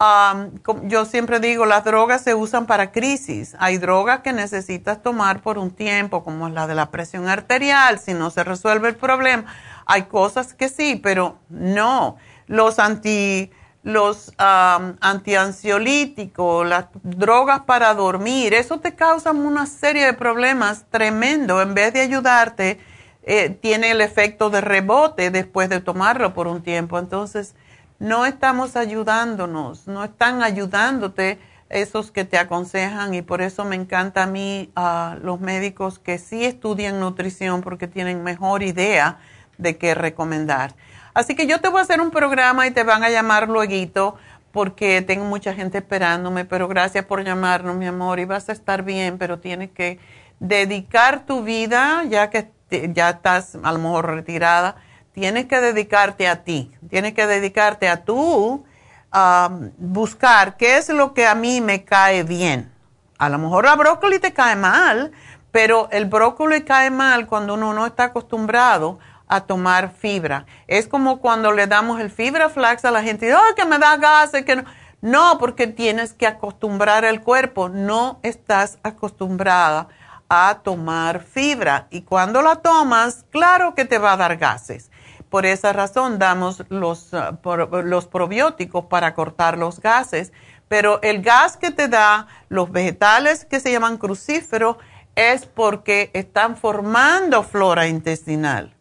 S3: um, yo siempre digo, las drogas se usan para crisis. Hay drogas que necesitas tomar por un tiempo, como la de la presión arterial, si no se resuelve el problema. Hay cosas que sí, pero no. Los anti los um, antiansiolíticos, las drogas para dormir, eso te causa una serie de problemas tremendo. En vez de ayudarte, eh, tiene el efecto de rebote después de tomarlo por un tiempo. Entonces, no estamos ayudándonos, no están ayudándote esos que te aconsejan y por eso me encanta a mí a los médicos que sí estudian nutrición porque tienen mejor idea de qué recomendar. Así que yo te voy a hacer un programa y te van a llamar luego porque tengo mucha gente esperándome, pero gracias por llamarnos, mi amor, y vas a estar bien, pero tienes que dedicar tu vida, ya que ya estás a lo mejor retirada, tienes que dedicarte a ti, tienes que dedicarte a tú buscar qué es lo que a mí me cae bien. A lo mejor la brócoli te cae mal, pero el brócoli cae mal cuando uno no está acostumbrado a tomar fibra. Es como cuando le damos el fibra flax a la gente, oh, que me da gases, que no. No, porque tienes que acostumbrar el cuerpo, no estás acostumbrada a tomar fibra y cuando la tomas, claro que te va a dar gases. Por esa razón damos los, uh, los probióticos para cortar los gases, pero el gas que te da los vegetales que se llaman crucíferos es porque están formando flora intestinal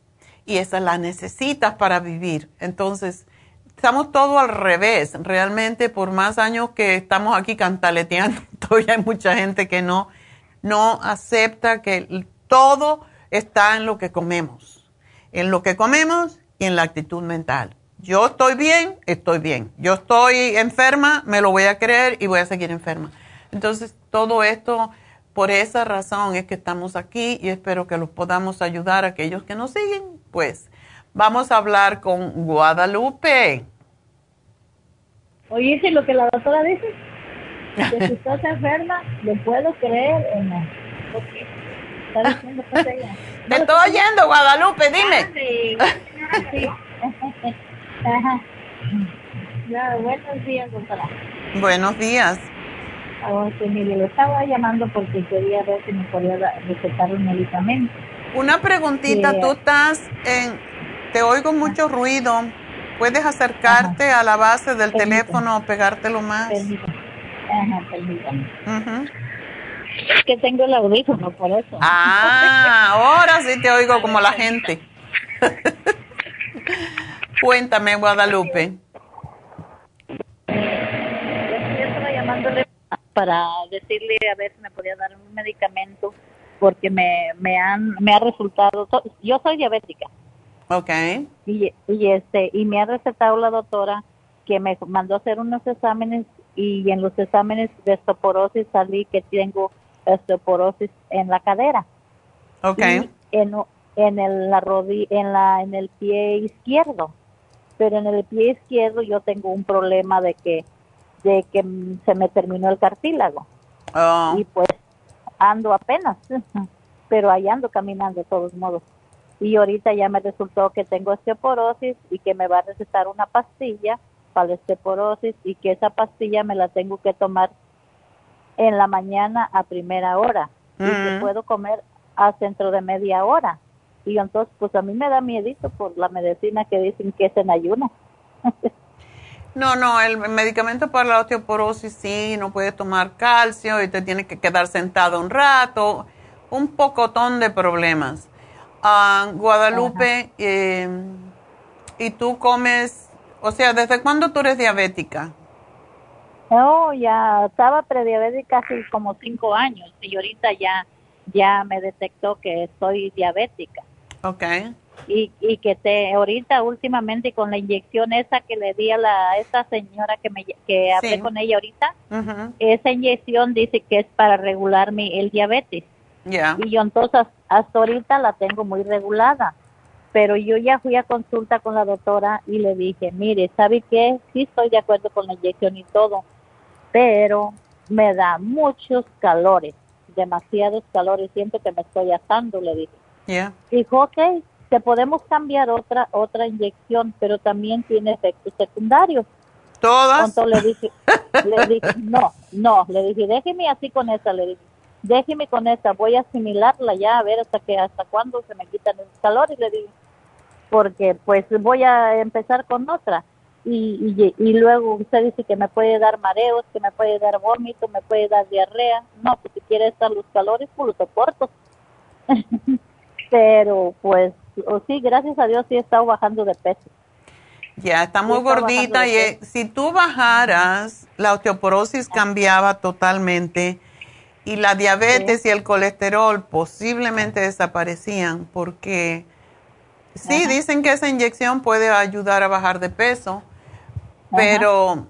S3: y esa la necesitas para vivir. Entonces, estamos todo al revés. Realmente, por más años que estamos aquí cantaleteando, <laughs> todavía hay mucha gente que no no acepta que todo está en lo que comemos, en lo que comemos y en la actitud mental. Yo estoy bien, estoy bien. Yo estoy enferma, me lo voy a creer y voy a seguir enferma. Entonces, todo esto, por esa razón es que estamos aquí y espero que los podamos ayudar a aquellos que nos siguen. Pues vamos a hablar con Guadalupe.
S9: Oye, lo que la doctora dice? Que si estás enferma, lo puedo creer o no. está diciendo pues <laughs> ella.
S3: Te estoy oyendo, Guadalupe, dime.
S9: Ah, sí, sí. <laughs> Ajá. Ya, buenos días, doctora.
S3: Buenos días.
S9: Oh, sí, mire, le estaba llamando porque quería ver si me podía recetar un medicamento.
S3: Una preguntita,
S9: Sí.
S3: tú estás en, te oigo mucho ruido. ¿Puedes acercarte a la base del
S9: Permítame.
S3: teléfono o pegártelo más?
S9: Permítame. Ajá, permítame.
S3: Ujú.
S9: Es que tengo el audífono, por eso.
S3: Ah, ahora sí te oigo como la gente. <laughs> Cuéntame, Guadalupe.
S9: Yo estaba llamándole para decirle a ver si me podía dar un medicamento porque me, me han me ha resultado yo soy diabética
S3: Ok.
S9: y, y este y me ha recetado la doctora que me mandó a hacer unos exámenes y en los exámenes de osteoporosis salí que tengo osteoporosis en la cadera.
S3: Ok.
S9: y en, en el, la rodi- en la en el pie izquierdo. Pero en el pie izquierdo yo tengo un problema de que de que se me terminó el cartílago.
S3: Oh,
S9: y pues ando apenas pero ahí ando caminando de todos modos. Y ahorita ya me resultó que tengo osteoporosis y que me va a recetar una pastilla para la osteoporosis y que esa pastilla me la tengo que tomar en la mañana a primera hora. Y que puedo comer a dentro de media hora. Y entonces pues a mí me da miedito por la medicina que dicen que es en ayuno. <laughs>
S3: No, no, el medicamento para la osteoporosis sí, no puedes tomar calcio y te tienes que quedar sentado un rato, un pocotón de problemas. Ah, Guadalupe, eh, ¿y tú comes, o sea, desde cuándo tú eres diabética?
S9: No, ya estaba prediabética hace como cinco años y ahorita ya ya me detectó que estoy diabética
S3: Ok.
S9: y, y que te ahorita últimamente con la inyección esa que le di a la a esta señora que me que hablé
S3: Sí.
S9: con ella ahorita esa inyección dice que es para regular mi el diabetes
S3: Ya.
S9: y yo entonces hasta ahorita la tengo muy regulada pero yo ya fui a consulta con la doctora y le dije mire sabe qué sí estoy de acuerdo con la inyección y todo pero me da muchos calores demasiados calores siento que me estoy asando le dije. Dijo ok te podemos cambiar otra otra inyección pero también tiene efectos secundarios
S3: ¿Todas?
S9: entonces le dije, <laughs> le dije, no, no, le dije, déjeme así con esa, le dije, déjeme con esa, voy a asimilarla ya a ver hasta que, hasta cuándo se me quitan los calores, le dije, porque pues voy a empezar con otra. Y, y, y luego usted dice que me puede dar mareos, que me puede dar vómito, me puede dar diarrea. No, pues si quiere estar los calores, pues los soporto. <laughs> Pero pues, o sí, gracias a Dios sí he estado bajando de peso.
S3: Ya, está muy gordita y eh, si tú bajaras, la osteoporosis cambiaba totalmente y la diabetes y el colesterol posiblemente desaparecían porque sí,
S9: Ajá.
S3: dicen que esa inyección puede ayudar a bajar de peso, pero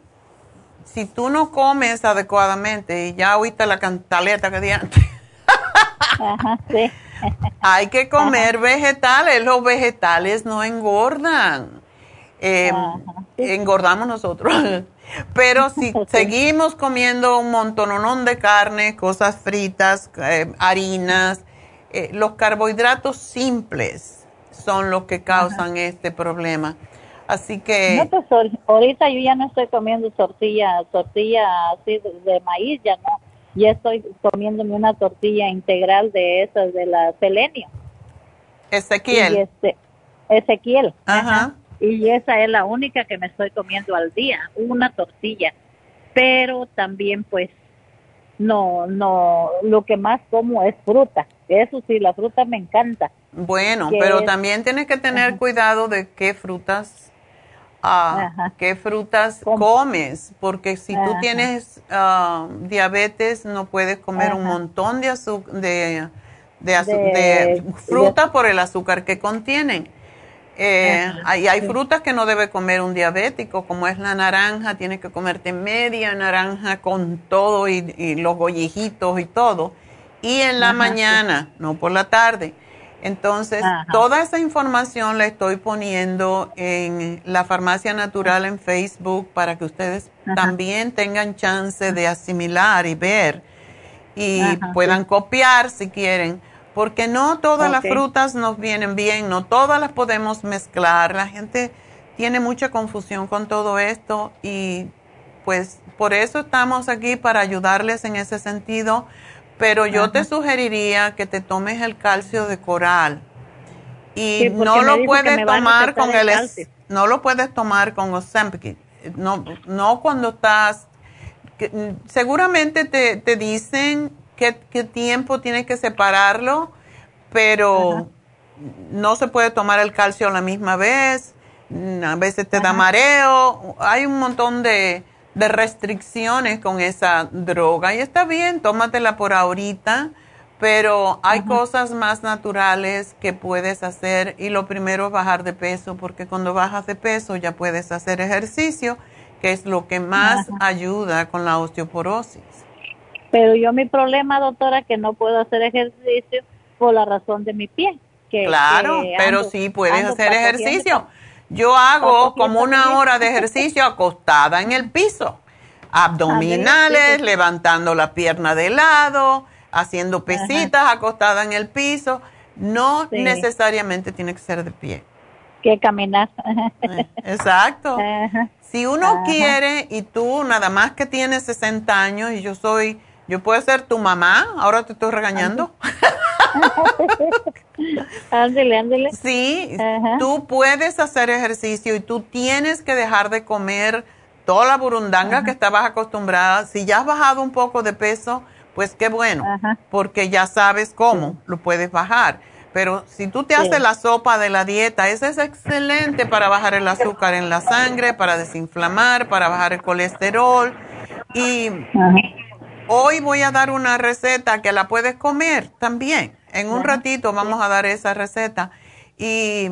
S3: si tú no comes adecuadamente y ya ahorita la cantaleta que di antes,
S9: Ajá, <laughs> sí.
S3: hay que comer vegetales, los vegetales no engordan. Eh, Engordamos nosotros. <laughs> Pero si <laughs> seguimos comiendo un montononón de carne, cosas fritas, eh, harinas, eh, los carbohidratos simples son los que causan este problema. Así que...
S9: No, pues ahor- ahorita yo ya no estoy comiendo tortilla, tortilla así de, maíz, ya no. Ya estoy comiéndome una tortilla integral de esas, de la selenio.
S3: Ezequiel.
S9: Y este, Ezequiel.
S3: Ajá.
S9: Y esa es la única que me estoy comiendo al día, una tortilla. Pero también pues no, no, lo que más como es fruta. Eso sí, la fruta me encanta.
S3: Bueno,
S9: que
S3: pero
S9: es-
S3: también tienes que tener cuidado de qué frutas, ah,
S9: Ajá.
S3: qué frutas comes, porque si tú tienes ah, diabetes no puedes comer un montón de azúcar, de, de,
S9: De-
S3: de fruta por el azúcar que contienen. Eh, hay, frutas que no debe comer un diabético, como es la naranja, tienes que comerte media naranja con todo y, y los gollejitos y todo. Y en la
S9: Ajá, sí.
S3: mañana, no por la tarde. Entonces,
S9: Ajá.
S3: toda esa información la estoy poniendo en la Farmacia Natural en Facebook para que ustedes
S9: Ajá.
S3: también tengan chance de asimilar y ver y puedan copiar si quieren, porque no todas las frutas nos vienen bien, no todas las podemos mezclar. La gente tiene mucha confusión con todo esto y pues por eso estamos aquí para ayudarles en ese sentido, pero yo te sugeriría que te tomes el calcio de coral y
S9: Sí,
S3: no lo puedes tomar con
S9: el
S3: el no lo puedes tomar con Ozempic, no no cuando estás que, mm, seguramente te, te dicen qué, qué tiempo tienes que separarlo, pero no se puede tomar el calcio a la misma vez, mm, a veces te da mareo, hay un montón de, de restricciones con esa droga y está bien, tómatela por ahorita, pero hay cosas más naturales que puedes hacer y lo primero es bajar de peso, porque cuando bajas de peso ya puedes hacer ejercicio, que es lo que más ayuda con la osteoporosis.
S9: Pero yo mi problema, doctora, que no puedo hacer ejercicio por la razón de mi pie. Que,
S3: Claro,
S9: que
S3: pero
S9: ando-
S3: sí puedes hacer ejercicio. Yo hago como una hora de ejercicio acostada en el piso. Abdominales, levantando la pierna de lado, haciendo pesitas acostada en el piso. No
S9: Sí.
S3: necesariamente tiene que ser de pie.
S9: Que caminar.
S3: Exacto.
S9: Ajá.
S3: Si uno
S9: Ajá.
S3: quiere y tú nada más que tienes 60 años y yo soy, yo puedo ser tu mamá, ahora te estoy regañando. <laughs>
S9: ándele, ándele.
S3: Sí,
S9: Ajá.
S3: tú puedes hacer ejercicio y tú tienes que dejar de comer toda la burundanga que estabas acostumbrada. Si ya has bajado un poco de peso, pues qué bueno, porque ya sabes cómo lo puedes bajar. Pero si tú te
S9: Sí.
S3: haces la sopa de la dieta, esa es excelente para bajar el azúcar en la sangre, para desinflamar, para bajar el colesterol. Y hoy voy a dar una receta que la puedes comer también. En un ratito vamos a dar esa receta. Y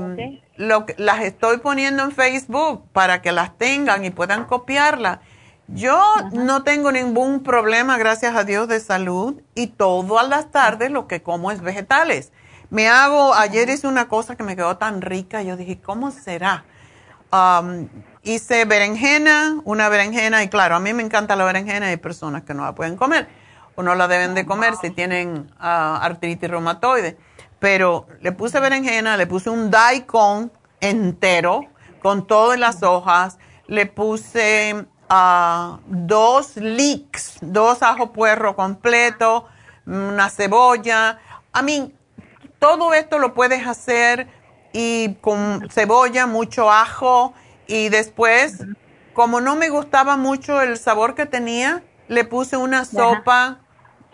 S3: lo las estoy poniendo en Facebook para que las tengan y puedan copiarla. Yo no tengo ningún problema, gracias a Dios, de salud y todas las tardes lo que como es vegetales. Me hago, ayer hice una cosa que me quedó tan rica, yo dije, ¿cómo será? Um, hice berenjena, una berenjena, y claro, a mí me encanta la berenjena, hay personas que no la pueden comer o no la deben de comer si tienen ah, artritis reumatoide. Pero le puse berenjena, le puse un daikon entero con todas las hojas, le puse ah, dos leeks, dos ajo puerro completo, una cebolla. A mí, todo esto lo puedes hacer y con cebolla, mucho ajo y después, como no me gustaba mucho el sabor que tenía, le puse una sopa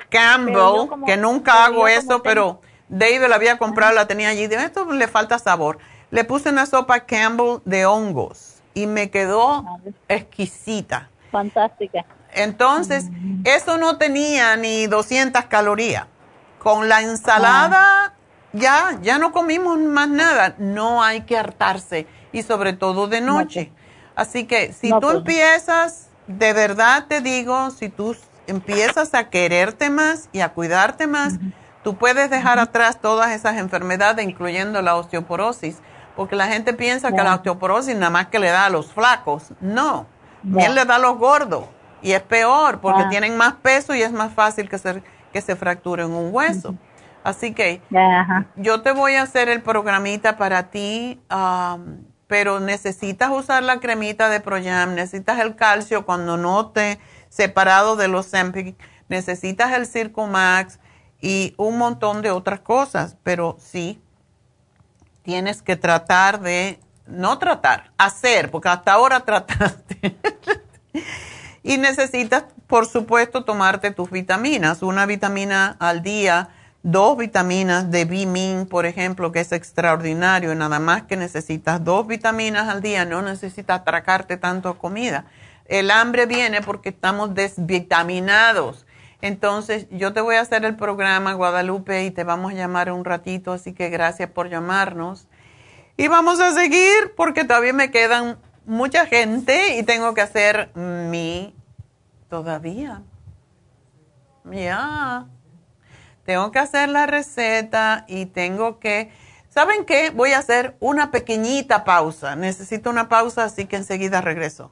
S3: Campbell,
S9: como-
S3: que nunca hago eso, pero David la había comprado, la tenía allí. Dije, esto le falta sabor. Le puse una sopa Campbell de hongos y me quedó exquisita.
S9: Fantástica.
S3: Entonces, eso no tenía ni 200 calorías. Con la ensalada, ya, ya no comimos más nada. No hay que hartarse y sobre todo de noche. Así que si
S9: No,
S3: tú
S9: pues.
S3: empiezas, de verdad te digo, si tú empiezas a quererte más y a cuidarte más, tú puedes dejar atrás todas esas enfermedades, incluyendo la osteoporosis, porque la gente piensa que la osteoporosis nada más que le da a los flacos. No, también le da a los gordos y es peor porque
S9: Ah.
S3: tienen más peso y es más fácil que se, que se fracturen un hueso. Así que yo te voy a hacer el programita para ti, pero necesitas usar la cremita de Proyam, necesitas el calcio cuando no te separado de los Zempic, necesitas el Circumax y un montón de otras cosas, pero sí tienes que tratar de, no tratar, hacer, porque hasta ahora <laughs> trataste. y necesitas, por supuesto, tomarte tus vitaminas, una vitamina al día, dos vitaminas de B-Min, por ejemplo, que es extraordinario, nada más que necesitas dos vitaminas al día, no necesitas atracarte tanto comida. El hambre viene porque estamos desvitaminados. Entonces, yo te voy a hacer el programa, Guadalupe, y te vamos a llamar un ratito, así que gracias por llamarnos. Y vamos a seguir porque todavía me quedan mucha gente y tengo que hacer mi... Todavía. Ya. Tengo que hacer la receta y tengo que... ¿Saben qué? Voy a hacer una pequeñita pausa. Necesito una pausa, así que enseguida regreso.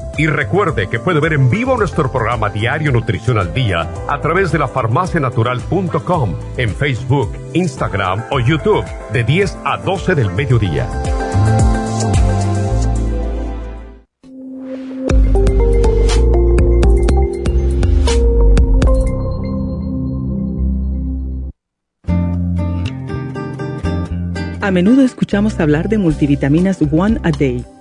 S2: Y recuerde que puede ver en vivo nuestro programa Diario Nutrición al Día a través de la farmacianatural.com en Facebook, Instagram o YouTube de 10 a 12 del mediodía.
S10: A menudo escuchamos hablar de multivitaminas One a Day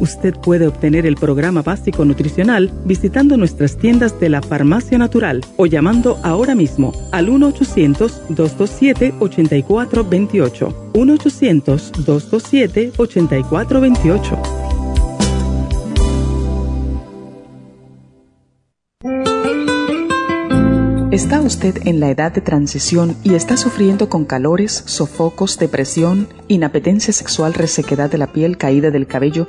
S10: Usted puede obtener el programa básico nutricional visitando nuestras tiendas de la Farmacia Natural o llamando ahora mismo al 1-800-227-8428. 1-800-227-8428. ¿Está usted en la edad de transición y está sufriendo con calores, sofocos, depresión, inapetencia sexual, resequedad de la piel, caída del cabello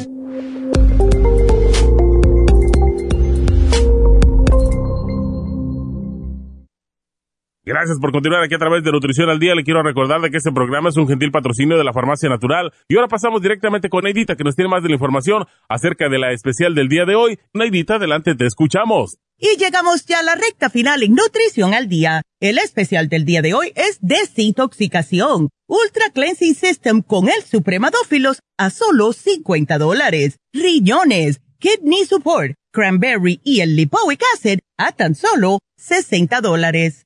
S4: Gracias por continuar aquí a través de Nutrición al Día. Le quiero recordar de que este programa es un gentil patrocinio de la Farmacia Natural. Y ahora pasamos directamente con Neidita, que nos tiene más de la información acerca de la especial del día de hoy. Neidita, adelante, te escuchamos.
S5: Y llegamos ya a la recta final en Nutrición al Día. El especial del día de hoy es Desintoxicación. Ultra Cleansing System con el Supremadófilos a solo 50 dólares. Riñones, Kidney Support, Cranberry y el Lipoic Acid a tan solo 60 dólares.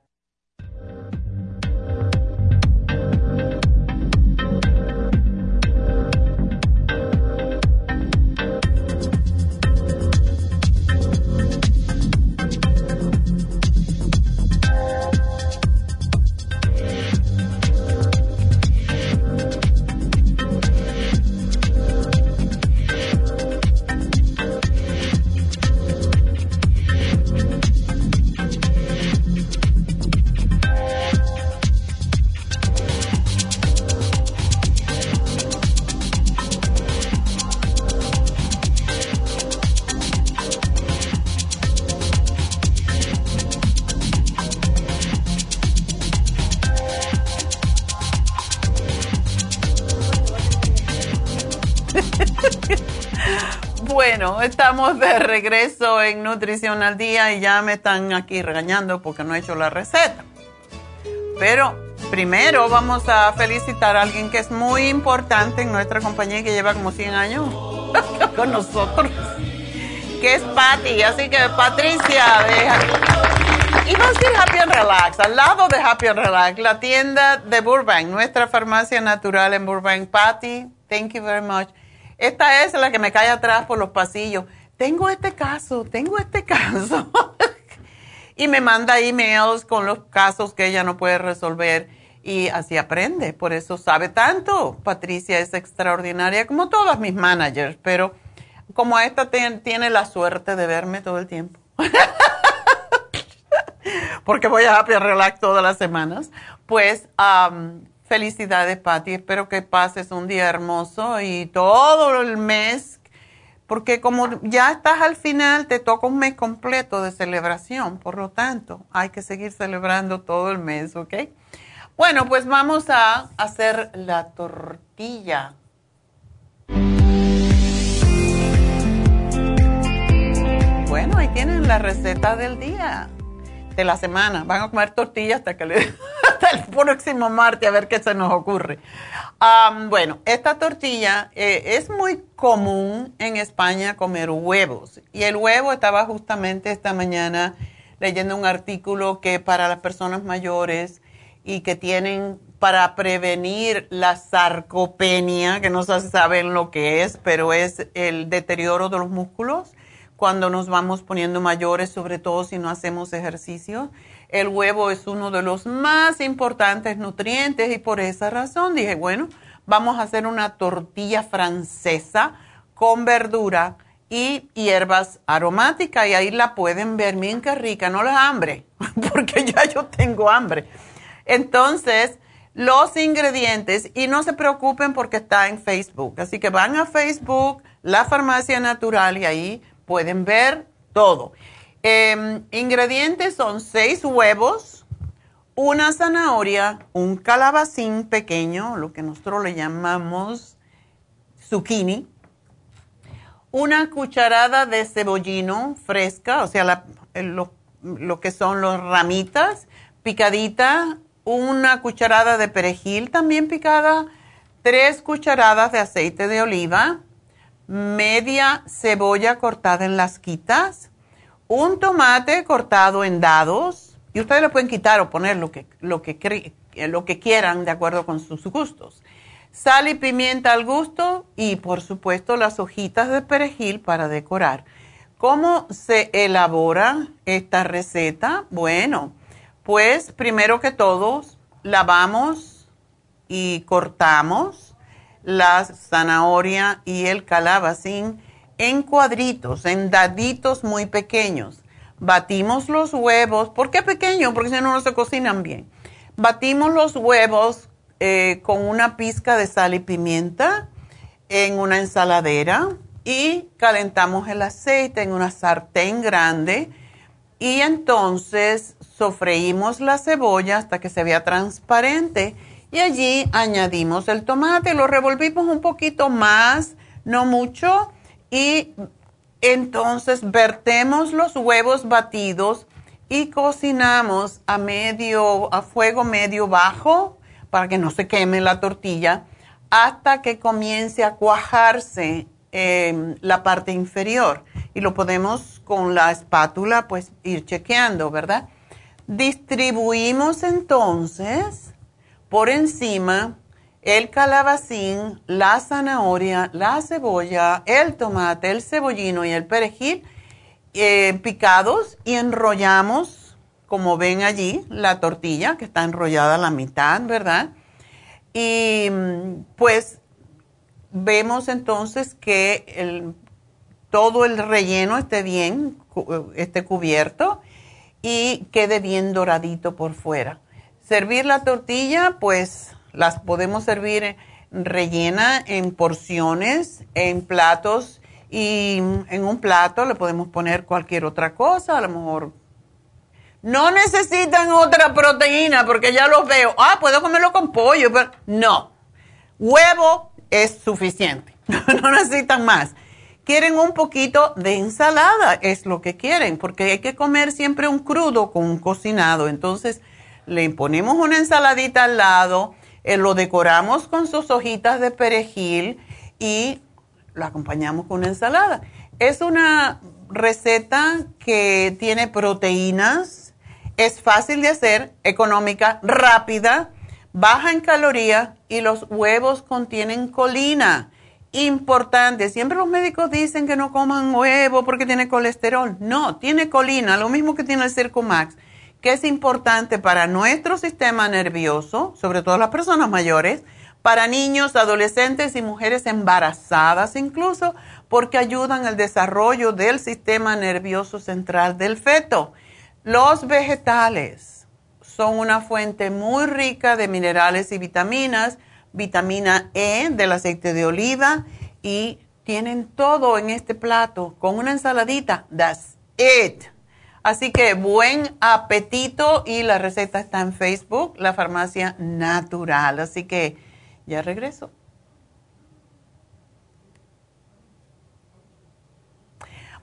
S3: Regreso en Nutrición al Día y ya me están aquí regañando porque no he hecho la receta. Pero primero vamos a felicitar a alguien que es muy importante en nuestra compañía y que lleva como 100 años <laughs> con nosotros, que es Patty. Así que Patricia. Y va a decir Happy and Relax, al lado de Happy and Relax, la tienda de Burbank, nuestra farmacia natural en Burbank. Patty, thank you very much. Esta es la que me cae atrás por los pasillos. Tengo este caso, tengo este <laughs> caso. y me manda emails con los casos que ella no puede resolver y así aprende. Por eso sabe tanto. Patricia es extraordinaria como todas mis managers, pero como esta tiene la suerte de verme todo el tiempo. <laughs> Porque voy a Happy Relax todas las semanas. Pues Felicidades, Patti. Espero que pases un día hermoso y todo el mes, porque como ya estás al final, te toca un mes completo de celebración. Por lo tanto, hay que seguir celebrando todo el mes, ¿ok? Bueno, pues vamos a hacer la tortilla. Bueno, ahí tienen la receta del día, de la semana. Van a comer tortilla hasta que le <laughs> el próximo martes a ver qué se nos ocurre. bueno, esta tortilla eh, es muy común en España comer huevos. Y el huevo estaba justamente esta mañana leyendo un artículo que para las personas mayores y que tienen para prevenir la sarcopenia, que no se saben lo que es, pero es el deterioro de los músculos cuando nos vamos poniendo mayores, sobre todo si no hacemos ejercicio el huevo es uno de los más importantes nutrientes y por esa razón dije, bueno, vamos a hacer una tortilla francesa con verdura y hierbas aromáticas y ahí la pueden ver, bien que rica, no la hambre, <laughs> porque ya yo tengo hambre. Entonces, los ingredientes y no se preocupen porque está en Facebook, así que van a Facebook, la farmacia natural y ahí pueden ver todo. Em, ingredientes son seis huevos, una zanahoria, un calabacín pequeño, lo que nosotros le llamamos zucchini, una cucharada de cebollino fresca, o sea, lo, lo, que son los ramitas, picadita, una cucharada de perejil también picada, tres cucharadas de aceite de oliva, media cebolla cortada en las quitas, un tomate cortado en dados, y ustedes le pueden quitar o poner lo que, que, lo que quieran de acuerdo con sus gustos. Sal y pimienta al gusto y por supuesto las hojitas de perejil para decorar. ¿Cómo se elabora esta receta? Bueno, pues primero que todo lavamos y cortamos la zanahoria y el calabacín en cuadritos, en daditos muy pequeños. Batimos los huevos. ¿Por qué pequeño? Porque si no, no se cocinan bien. Batimos los huevos eh, con una pizca de sal y pimienta en una ensaladera y calentamos el aceite en una sartén grande y entonces sofreímos la cebolla hasta que se vea transparente y allí añadimos el tomate, lo revolvimos un poquito más, no mucho, y entonces vertemos los huevos batidos y cocinamos a medio, a fuego medio bajo para que no se queme la tortilla hasta que comience a cuajarse em, la parte inferior y lo podemos con la espátula pues ir chequeando, ¿verdad? Distribuimos entonces por encima el calabacín, la zanahoria, la cebolla, el tomate, el cebollino y el perejil eh, picados y enrollamos, como ven allí, la tortilla que está enrollada a la mitad, ¿verdad? Y pues vemos entonces que todo el relleno esté bien, esté cubierto y quede bien doradito por fuera. Servir la tortilla, pues las podemos servir rellena en porciones, en platos y en un plato le podemos poner cualquier otra cosa, a lo mejor no necesitan otra proteína porque ya los veo. Ah, puedo comerlo con pollo, pero no. Huevo es suficiente. <laughs> no necesitan más. Quieren un poquito de ensalada, es lo que quieren, porque hay que comer siempre un crudo con un cocinado. Entonces, le ponemos una ensaladita al lado, eh, lo decoramos con sus hojitas de perejil y lo acompañamos con una ensalada. Es una receta que tiene proteínas, es fácil de hacer, económica, rápida, baja en calorías y los huevos contienen colina. Importante, siempre los médicos dicen que no coman huevo porque tiene colesterol. No, tiene colina, lo mismo que tiene el Circumax, que es importante para nuestro sistema nervioso, sobre todo las personas mayores, para niños, adolescentes y mujeres embarazadas incluso, porque ayudan al desarrollo del sistema nervioso central del feto. Los vegetales son una fuente muy rica de minerales y vitaminas, vitamina E del aceite de oliva y tienen todo en este plato con una ensaladita. That's it. Así que buen apetito y la receta está en Facebook, la farmacia natural. Así que ya regreso.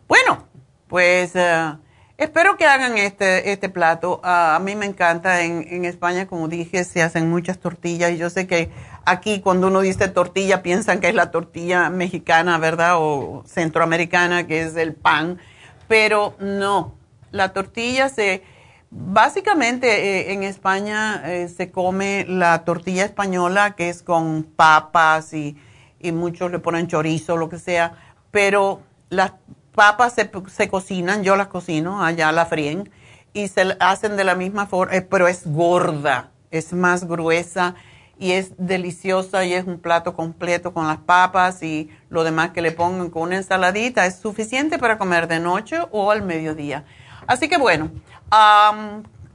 S3: Bueno, pues... Uh, Espero que hagan este, este plato. Ah, a mí me encanta. En, en, España, como dije, se hacen muchas tortillas. Y yo sé que aquí cuando uno dice tortilla piensan que es la tortilla mexicana, ¿verdad? O centroamericana, que es el pan. Pero no, la tortilla se... Básicamente eh, en España eh, se come la tortilla española, que es con papas y, y muchos le ponen chorizo, lo que sea. Pero las papas se, cocinan, yo las cocino, allá la fríen, y se hacen de la misma forma, eh, pero es gorda, es más gruesa y es deliciosa y es un plato completo con las papas y lo demás que le pongan con una ensaladita. Es suficiente para comer de noche o al mediodía. Así que bueno,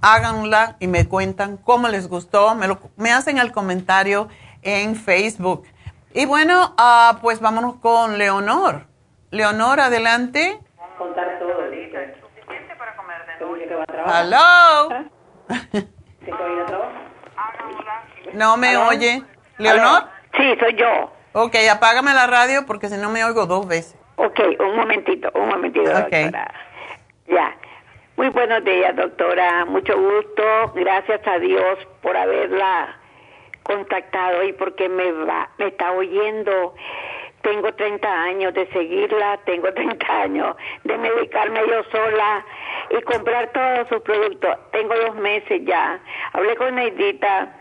S3: háganla y me cuentan cómo les gustó. Me, me hacen el comentario en Facebook. Y bueno, uh, pues vámonos con Leonor. Leonor, adelante.
S11: Contar todo,
S3: listo. para comer de Hello. <laughs> No me oye. ¿Leonor?
S11: Sí, soy yo.
S3: Ok, apágame la radio porque si no me oigo dos veces.
S11: Ok, un momentito, un momentito, doctora. Ya. Muy buenos días, doctora. Mucho gusto. Gracias a Dios por haberla contactado y porque me va, me está oyendo tengo 30 años de seguirla, tengo <laughs> 30 años de medicarme yo sola y comprar todos sus productos. Tengo dos meses ya. Hablé con Neidita,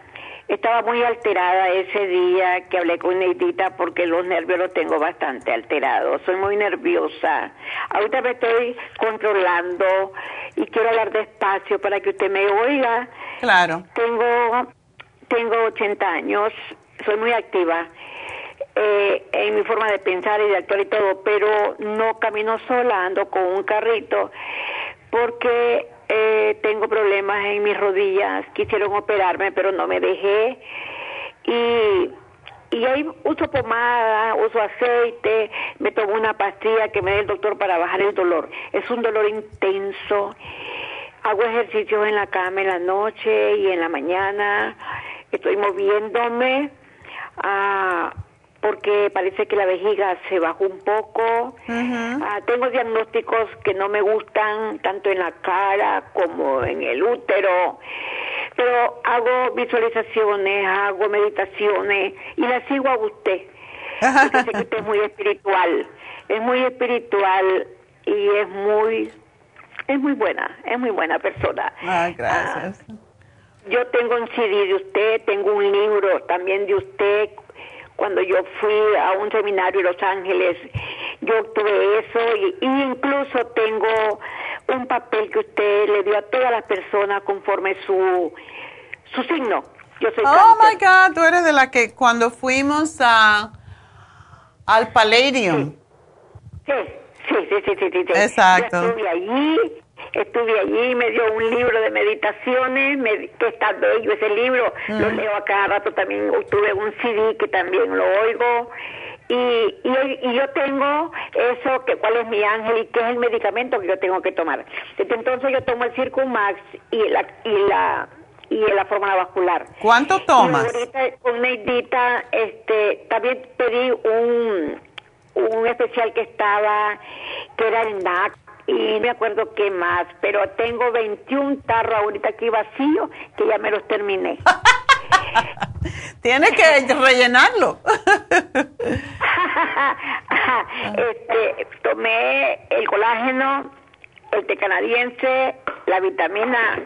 S11: estaba muy alterada ese día que hablé con Neidita porque los nervios los tengo bastante alterados. Soy muy nerviosa. Ahorita me estoy controlando y quiero hablar despacio para que usted me oiga.
S3: Claro.
S11: Tengo, tengo 80 años, soy muy activa eh, en mi forma de pensar y de actuar y todo, pero no camino sola, ando con un carrito porque eh, tengo problemas en mis rodillas, quisieron operarme, pero no me dejé y y ahí uso pomada, uso aceite, me tomo una pastilla que me da el doctor para bajar el dolor. Es un dolor intenso. Hago ejercicios en la cama en la noche y en la mañana. Estoy moviéndome. a porque parece que la vejiga se bajó un poco. Ah, tengo diagnósticos que no me gustan, tanto en la cara como en el útero, pero hago visualizaciones, hago meditaciones y la sigo a usted. Porque sé que usted es muy espiritual, es muy espiritual y es muy, es muy buena, es muy buena persona.
S3: Ay, gracias.
S11: Ah, yo tengo un CD de usted, tengo un libro también de usted cuando yo fui a un seminario en Los Ángeles, yo obtuve eso y, incluso tengo un papel que usted le dio a todas las personas conforme su, su signo. Yo soy
S3: oh my God, tú eres de la que cuando fuimos a al Palladium.
S11: Sí, sí, sí, sí, sí. sí,
S3: Exacto.
S11: Yo estuve allí estuve allí, me dio un libro de meditaciones, me, que está bello ese libro, lo leo a cada rato también, tuve un CD que también lo oigo. Y, y, yo tengo eso, que cuál es mi ángel y qué es el medicamento que yo tengo que tomar. Entonces yo tomo el Circumax y la, y la y la fórmula vascular.
S3: ¿Cuánto tomas?
S11: Y ahorita con Neidita, este, también pedí un, un especial que estaba, que era el NAC, y me acuerdo qué más, pero tengo 21 tarros ahorita aquí vacíos que ya me los terminé. <laughs>
S3: Tienes que rellenarlo. <laughs>
S11: este, tomé el colágeno, el té canadiense, la vitamina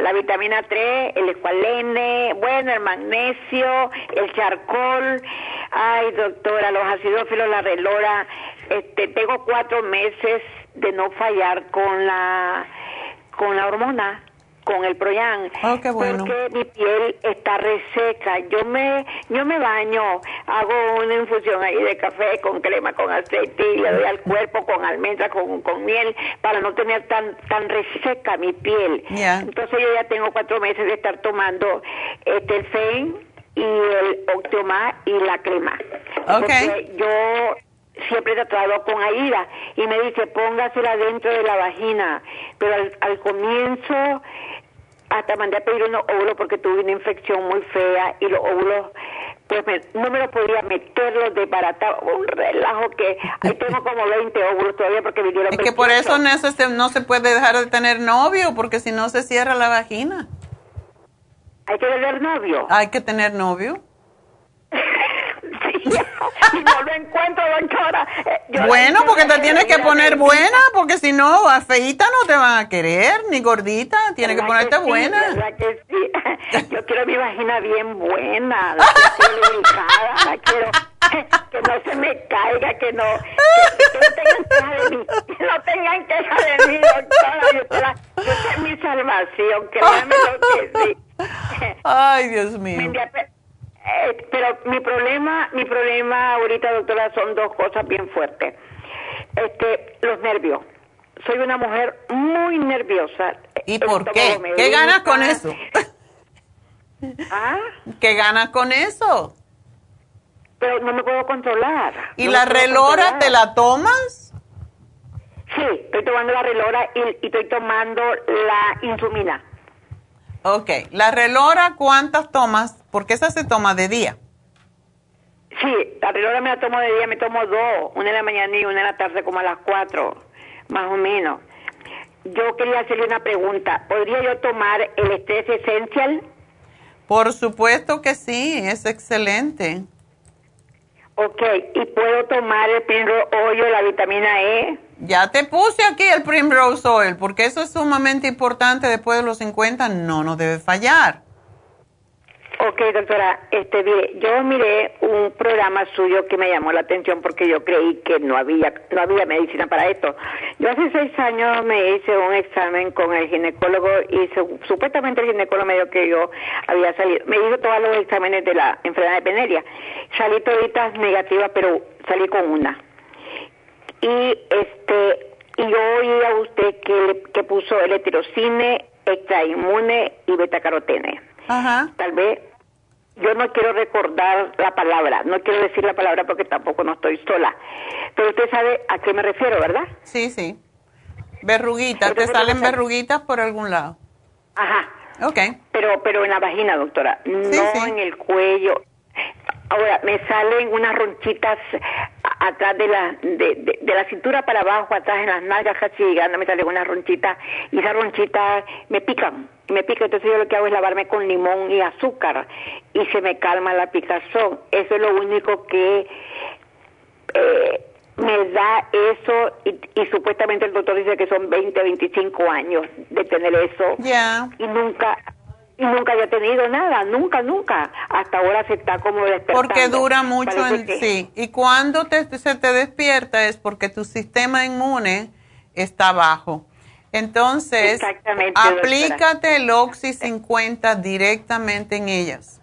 S11: la vitamina 3, el escualene, bueno, el magnesio, el charcol, ay doctora, los acidófilos, la relora, este, tengo cuatro meses de no fallar con la, con la hormona con el Proyan.
S3: Oh, qué bueno.
S11: Porque mi piel está reseca. Yo me, yo me baño, hago una infusión ahí de café con crema, con aceite y le doy al <laughs> cuerpo con almendra, con, con miel, para no tener tan, tan reseca mi piel. Entonces yo ya tengo cuatro meses de estar tomando este, el y el Octomar y la crema.
S3: Okay.
S11: yo siempre he tratado con Aida y me dice póngasela dentro de la vagina, pero al, comienzo hasta mandé a pedir unos óvulos porque tuve una infección muy fea y los óvulos pues no me lo podía meter los desbarataba. Un relajo que ahí tengo como 20 óvulos todavía porque me dieron
S3: es que por eso no se, no se puede dejar de tener novio porque si no se cierra la vagina.
S11: Hay que tener novio.
S3: Hay que tener novio
S11: y no lo encuentro, doctora.
S3: Eh, bueno, porque te tienes que poner buena, porque si no, feita no te van a querer, ni gordita, tienes que ponerte buena.
S11: que sí. <laughs> Yo quiero mi vagina bien buena, la quiero la quiero que no se me caiga, que no, que, no tengan queja de mí, que no tengan queja de mí, doctora. Yo, es mi salvación, créanme lo que sí.
S3: Ay, Dios mío. <laughs>
S11: Eh, pero mi problema, mi problema ahorita, doctora, son dos cosas bien fuertes. Este, los nervios. Soy una mujer muy nerviosa.
S3: ¿Y por qué? ¿Qué ganas con eso? <laughs>
S11: ¿Ah?
S3: ¿Qué ganas con eso?
S11: Pero no me puedo controlar.
S3: ¿Y la relora te la tomas?
S11: Sí, estoy tomando la relora y, y estoy tomando la insumina.
S3: Ok, la relora, ¿cuántas tomas? Porque esa se toma de día.
S11: Sí, la relora me la tomo de día, me tomo dos, una en la mañana y una en la tarde como a las cuatro, más o menos. Yo quería hacerle una pregunta. ¿Podría yo tomar el estrés esencial?
S3: Por supuesto que sí, es excelente.
S11: Ok, ¿y puedo tomar el Primrose Oil, la vitamina E?
S3: Ya te puse aquí el Primrose Oil, porque eso es sumamente importante después de los 50, no nos debe fallar.
S11: Ok, doctora, este, yo miré un programa suyo que me llamó la atención porque yo creí que no había, no había medicina para esto. Yo hace seis años me hice un examen con el ginecólogo y supuestamente el ginecólogo me dijo que yo había salido, me hizo todos los exámenes de la enfermedad de Peneria. Salí toditas negativas, pero salí con una. Y este, y yo oí a usted que, que puso el heterocine, extrainmune y betacarotene.
S3: Ajá.
S11: Tal vez yo no quiero recordar la palabra, no quiero decir la palabra porque tampoco no estoy sola. Pero usted sabe a qué me refiero, ¿verdad?
S3: Sí, sí. Verruguitas, te salen verruguitas por algún lado.
S11: Ajá.
S3: Ok.
S11: Pero pero en la vagina, doctora, no en el cuello. Ahora, me salen unas ronchitas atrás de la, de, de, la cintura para abajo, atrás en las nalgas, casi llegando, me salen unas ronchitas y esas ronchitas me pican, me pican. Entonces yo lo que hago es lavarme con limón y azúcar y se me calma la picazón. Eso es lo único que eh, me da eso y, supuestamente el doctor dice que son 20, 25 años de tener eso.
S3: Ya.
S11: Y nunca y nunca había tenido nada, nunca, nunca. Hasta ahora se está como despertando.
S3: Porque dura mucho en sí. Y cuando te, se te despierta es porque tu sistema inmune está bajo. Entonces, aplícate el Oxy 50 directamente en ellas.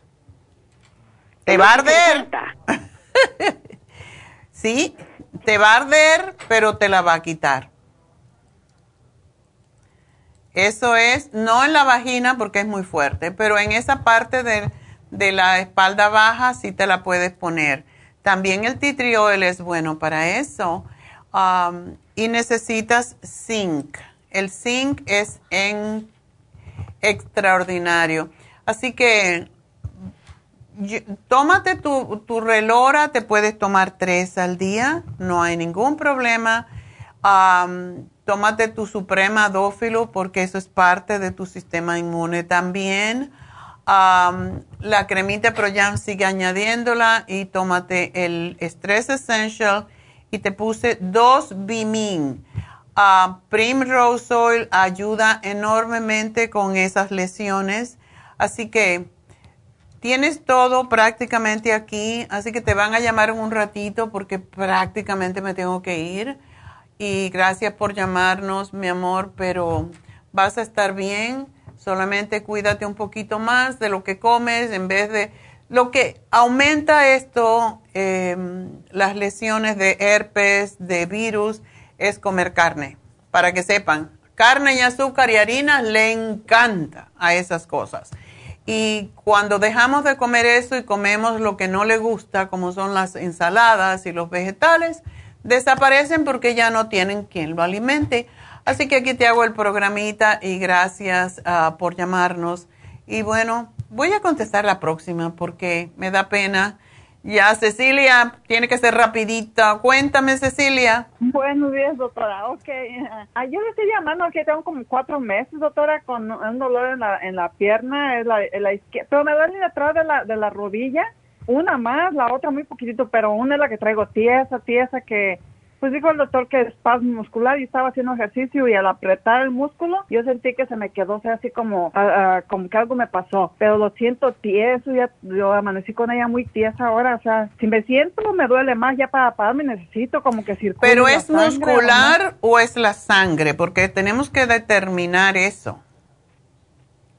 S3: Te va a arder. <laughs> sí, te va a arder, pero te la va a quitar. Eso es, no en la vagina porque es muy fuerte, pero en esa parte de, la espalda baja sí te la puedes poner. También el titriol es bueno para eso. Um, y necesitas zinc. El zinc es en extraordinario. Así que tómate tu, tu relora, te puedes tomar tres al día, no hay ningún problema. Um, tómate tu suprema dófilo porque eso es parte de tu sistema inmune también. la cremita Proyam sigue añadiéndola y tómate el Stress Essential y te puse dos Bimin. Uh, Primrose Oil ayuda enormemente con esas lesiones. Así que tienes todo prácticamente aquí. Así que te van a llamar en un ratito porque prácticamente me tengo que ir y gracias por llamarnos, mi amor, pero vas a estar bien. Solamente cuídate un poquito más de lo que comes en vez de... Lo que aumenta esto, em, las lesiones de herpes, de virus, es comer carne. Para que sepan, carne y azúcar y harina le encanta a esas cosas. Y cuando dejamos de comer eso y comemos lo que no le gusta, como son las ensaladas y los vegetales, desaparecen porque ya no tienen quien lo alimente. Así que aquí te hago el programita y gracias ah, por llamarnos. Y bueno, voy a contestar la próxima porque me da pena. Ya, Cecilia, tiene que ser rapidita. Cuéntame, Cecilia.
S12: Buenos días, doctora. Ok. Ah, yo le estoy llamando que tengo como cuatro meses, doctora, con un dolor en la, en la pierna, en la, en la izquierda, pero me duele detrás de la, de la rodilla una más, la otra muy poquitito, pero una es la que traigo tiesa, tiesa, que pues dijo el doctor que es espasmo muscular y estaba haciendo ejercicio y al apretar el músculo yo sentí que se me quedó, o sea, así como, ah, como que algo me pasó, pero lo siento tieso, ya yo amanecí con ella muy tiesa ahora, o sea, si me siento me duele más, ya para pararme necesito como que circule
S3: Pero es muscular o es la sangre, porque tenemos que determinar eso.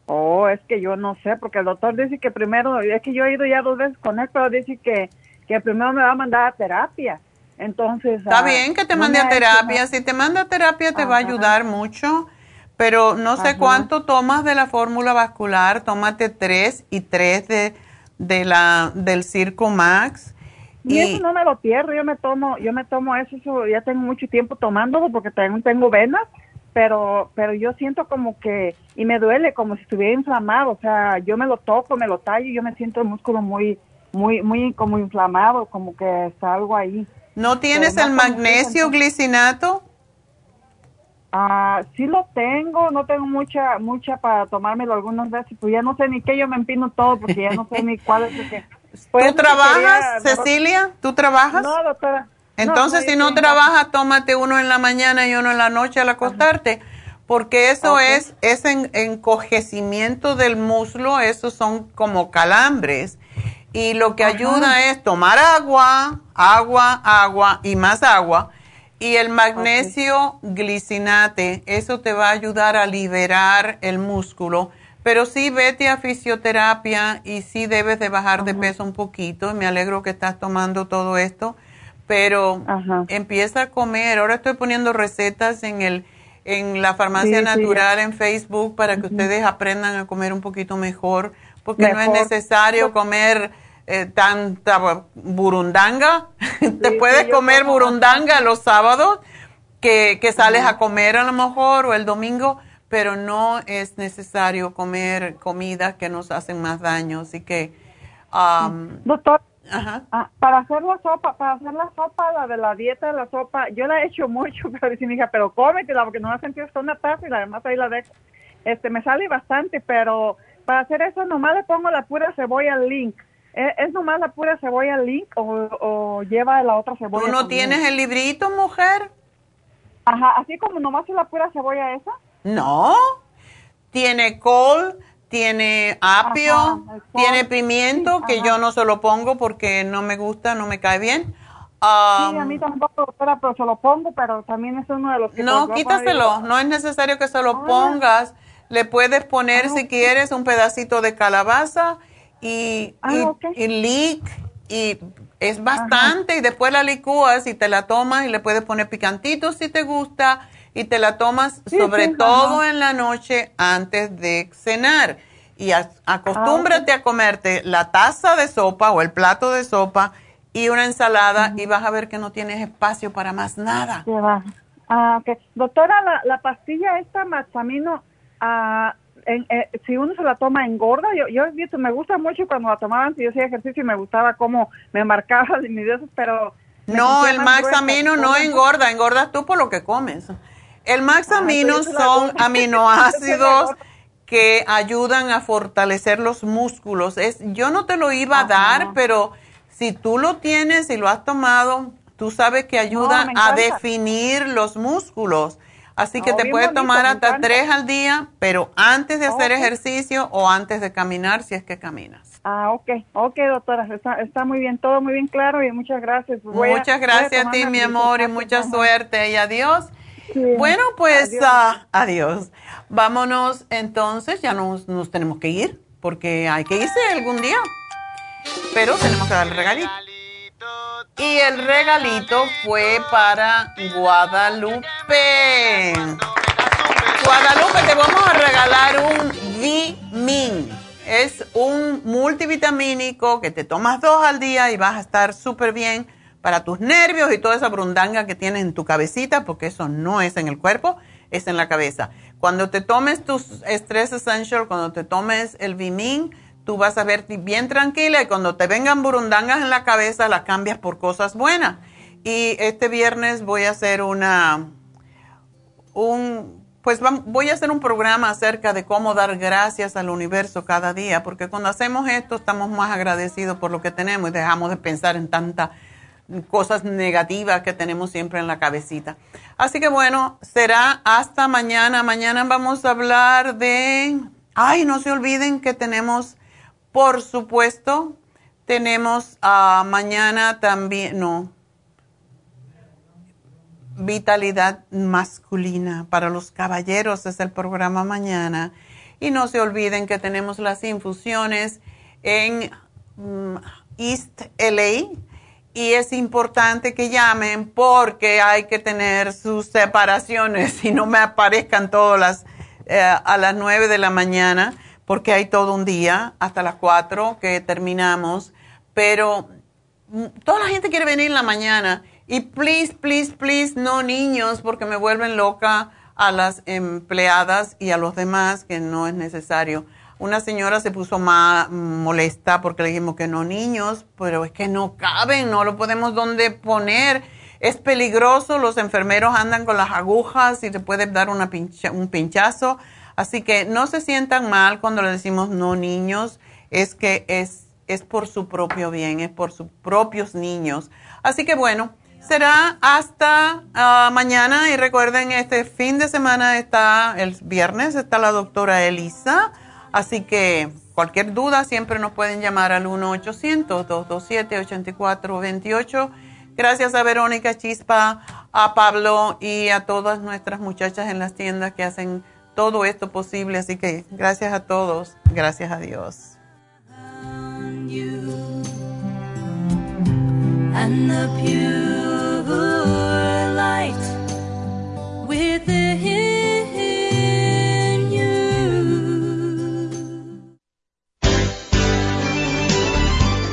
S12: Oh, es que yo no sé, porque el doctor dice que primero, es que yo he ido ya dos veces con él, pero dice que, que primero me va a mandar a terapia. Entonces.
S3: Está ah, bien que te mande a terapia. Si te manda a terapia, te va a ayudar mucho. Pero no sé cuánto tomas de la fórmula vascular. Tómate tres y tres de, de la, del Circo Max.
S12: Y, eso no me lo pierdo. Yo me tomo, yo me tomo eso, eso ya tengo mucho tiempo tomándolo porque también tengo venas pero pero yo siento como que y me duele como si estuviera inflamado, o sea, yo me lo toco, me lo tallo y yo me siento el músculo muy muy muy como inflamado, como que está algo ahí.
S3: ¿No tienes el magnesio glicinato?
S12: Ah, sí lo tengo, no tengo mucha mucha para tomármelo algunas veces, pues ya no sé ni qué, yo me empino todo porque ya no sé ni cuál es el que... <laughs>
S3: ¿Tú trabajas, Cecilia? ¿Tú trabajas?
S12: No, doctora.
S3: Entonces, si no trabajas, tómate uno en la mañana y uno en la noche al acostarte, porque eso es, ese encogecimiento del muslo, esos son como calambres. Y lo que ayuda es tomar agua, agua, agua y más agua. Y el magnesio glicinate, eso te va a ayudar a liberar el músculo. Pero sí vete a fisioterapia y sí debes de bajar de peso un poquito. Me alegro que estás tomando todo esto pero empieza a comer. Ahora estoy poniendo recetas en el en la farmacia natural en Facebook para que ustedes aprendan a comer un poquito mejor, porque no es necesario comer eh, tanta burundanga. <laughs> Te puedes comer burundanga los sábados que, que sales a comer a lo mejor o el domingo, pero no es necesario comer comidas que nos hacen más daño. Así que...
S12: Um, Doctor, Ajá. Ah, para hacer la sopa, para hacer la sopa, la de la dieta de la sopa, yo la he hecho mucho, <laughs> pero dice mi hija, pero cómetela porque no la sentido hasta una taza y además ahí la dejo. Este, me sale bastante, pero para hacer eso nomás le pongo la pura cebolla link. ¿Es, ¿Es, nomás la pura cebolla link o, o lleva la otra cebolla?
S3: ¿Tú no tienes el librito, mujer?
S12: Ajá, así como nomás es la pura cebolla esa.
S3: No, tiene col, tiene apio, tiene pimiento, que yo no se lo pongo porque no me gusta, no me cae bien. sí,
S12: a mí tampoco, pero se lo pongo, pero también es uno de los que...
S3: No, quítaselo, no es necesario que se lo ah. pongas. Le puedes poner, ah, si quieres, un pedacito de calabaza y,
S12: ah,
S3: y, leek, y es bastante, y después la licúas y te la tomas y le puedes poner picantito si te gusta y te la tomas sobre todo en la noche antes de cenar. Y acostúmbrate a comerte la taza de sopa o el plato de sopa y una ensalada y vas a ver que no tienes espacio para más nada.
S12: Ah, okay. Doctora, la, la pastilla esta Maxamino, ah, eh, si uno se la toma engorda, yo, yo visto, me gusta mucho cuando la tomaban, si yo hacía ejercicio y me gustaba cómo me marcaba <laughs> mis dedos, pero...
S3: No, el Maxamino no engorda, engordas tú por lo que comes. El Maxamino son <laughs> aminoácidos que ayudan a fortalecer los músculos. Es, yo no te lo iba a dar, pero si tú lo tienes y lo has tomado, tú sabes que ayuda a definir los músculos. Así que te puedes tomar hasta tres al día, pero antes de hacer ejercicio o antes de caminar, si es que caminas.
S12: Ah, ok, ok, doctora, está, muy bien, todo muy bien claro y muchas gracias.
S3: muchas gracias a, ti, mi amor, y mucha suerte y adiós. Bueno, pues adiós. Vámonos entonces, ya nos, nos tenemos que ir, porque hay que irse algún día. Pero tenemos que dar el regalito. Y el regalito fue para Guadalupe. Guadalupe, te vamos a regalar un V-Min. Es un multivitamínico que te tomas dos al día y vas a estar súper bien para tus nervios y toda esa brundanga que tienes en tu cabecita, porque eso no es en el cuerpo, es en la cabeza. Cuando te tomes tus Stress Essential, cuando te tomes el Vimin, tú vas a verte bien tranquila y cuando te vengan burundangas en la cabeza, las cambias por cosas buenas. Y este viernes voy a hacer una, un, pues voy a hacer un programa acerca de cómo dar gracias al universo cada día, porque cuando hacemos esto estamos más agradecidos por lo que tenemos y dejamos de pensar en tantas cosas negativas que tenemos siempre en la cabecita. Así que bueno, será hasta mañana. Mañana vamos a hablar de, ay, no se olviden que tenemos por supuesto, tenemos mañana también, no, vitalidad masculina para los caballeros es el programa mañana. Y no se olviden que tenemos las infusiones en mm, East LA y es importante que llamen porque hay que tener sus separaciones <laughs> y no me aparezcan todas las eh, a las 9 de la mañana porque hay todo un día hasta las 4 que terminamos, pero mm, toda la gente quiere venir en la mañana y please, please, please, no niños porque me vuelven loca a las empleadas y a los demás que no es necesario. Una señora se puso más molesta porque le dijimos que no niños, pero es que no caben, no lo podemos donde poner. Es peligroso, los enfermeros andan con las agujas y te puede dar una un pinchazo. Así que no se sientan mal cuando le decimos no niños, es que es, es por su propio bien, es por sus propios niños. Así que bueno, será hasta ah, mañana y recuerden, este fin de semana está, el viernes está la doctora Elisa, así que cualquier duda siempre nos pueden llamar al 1-800-227-8428. Gracias a Verónica Chispa, a Pablo y a todas nuestras muchachas en las tiendas que hacen todo esto posible. Así que gracias a todos, gracias a Dios.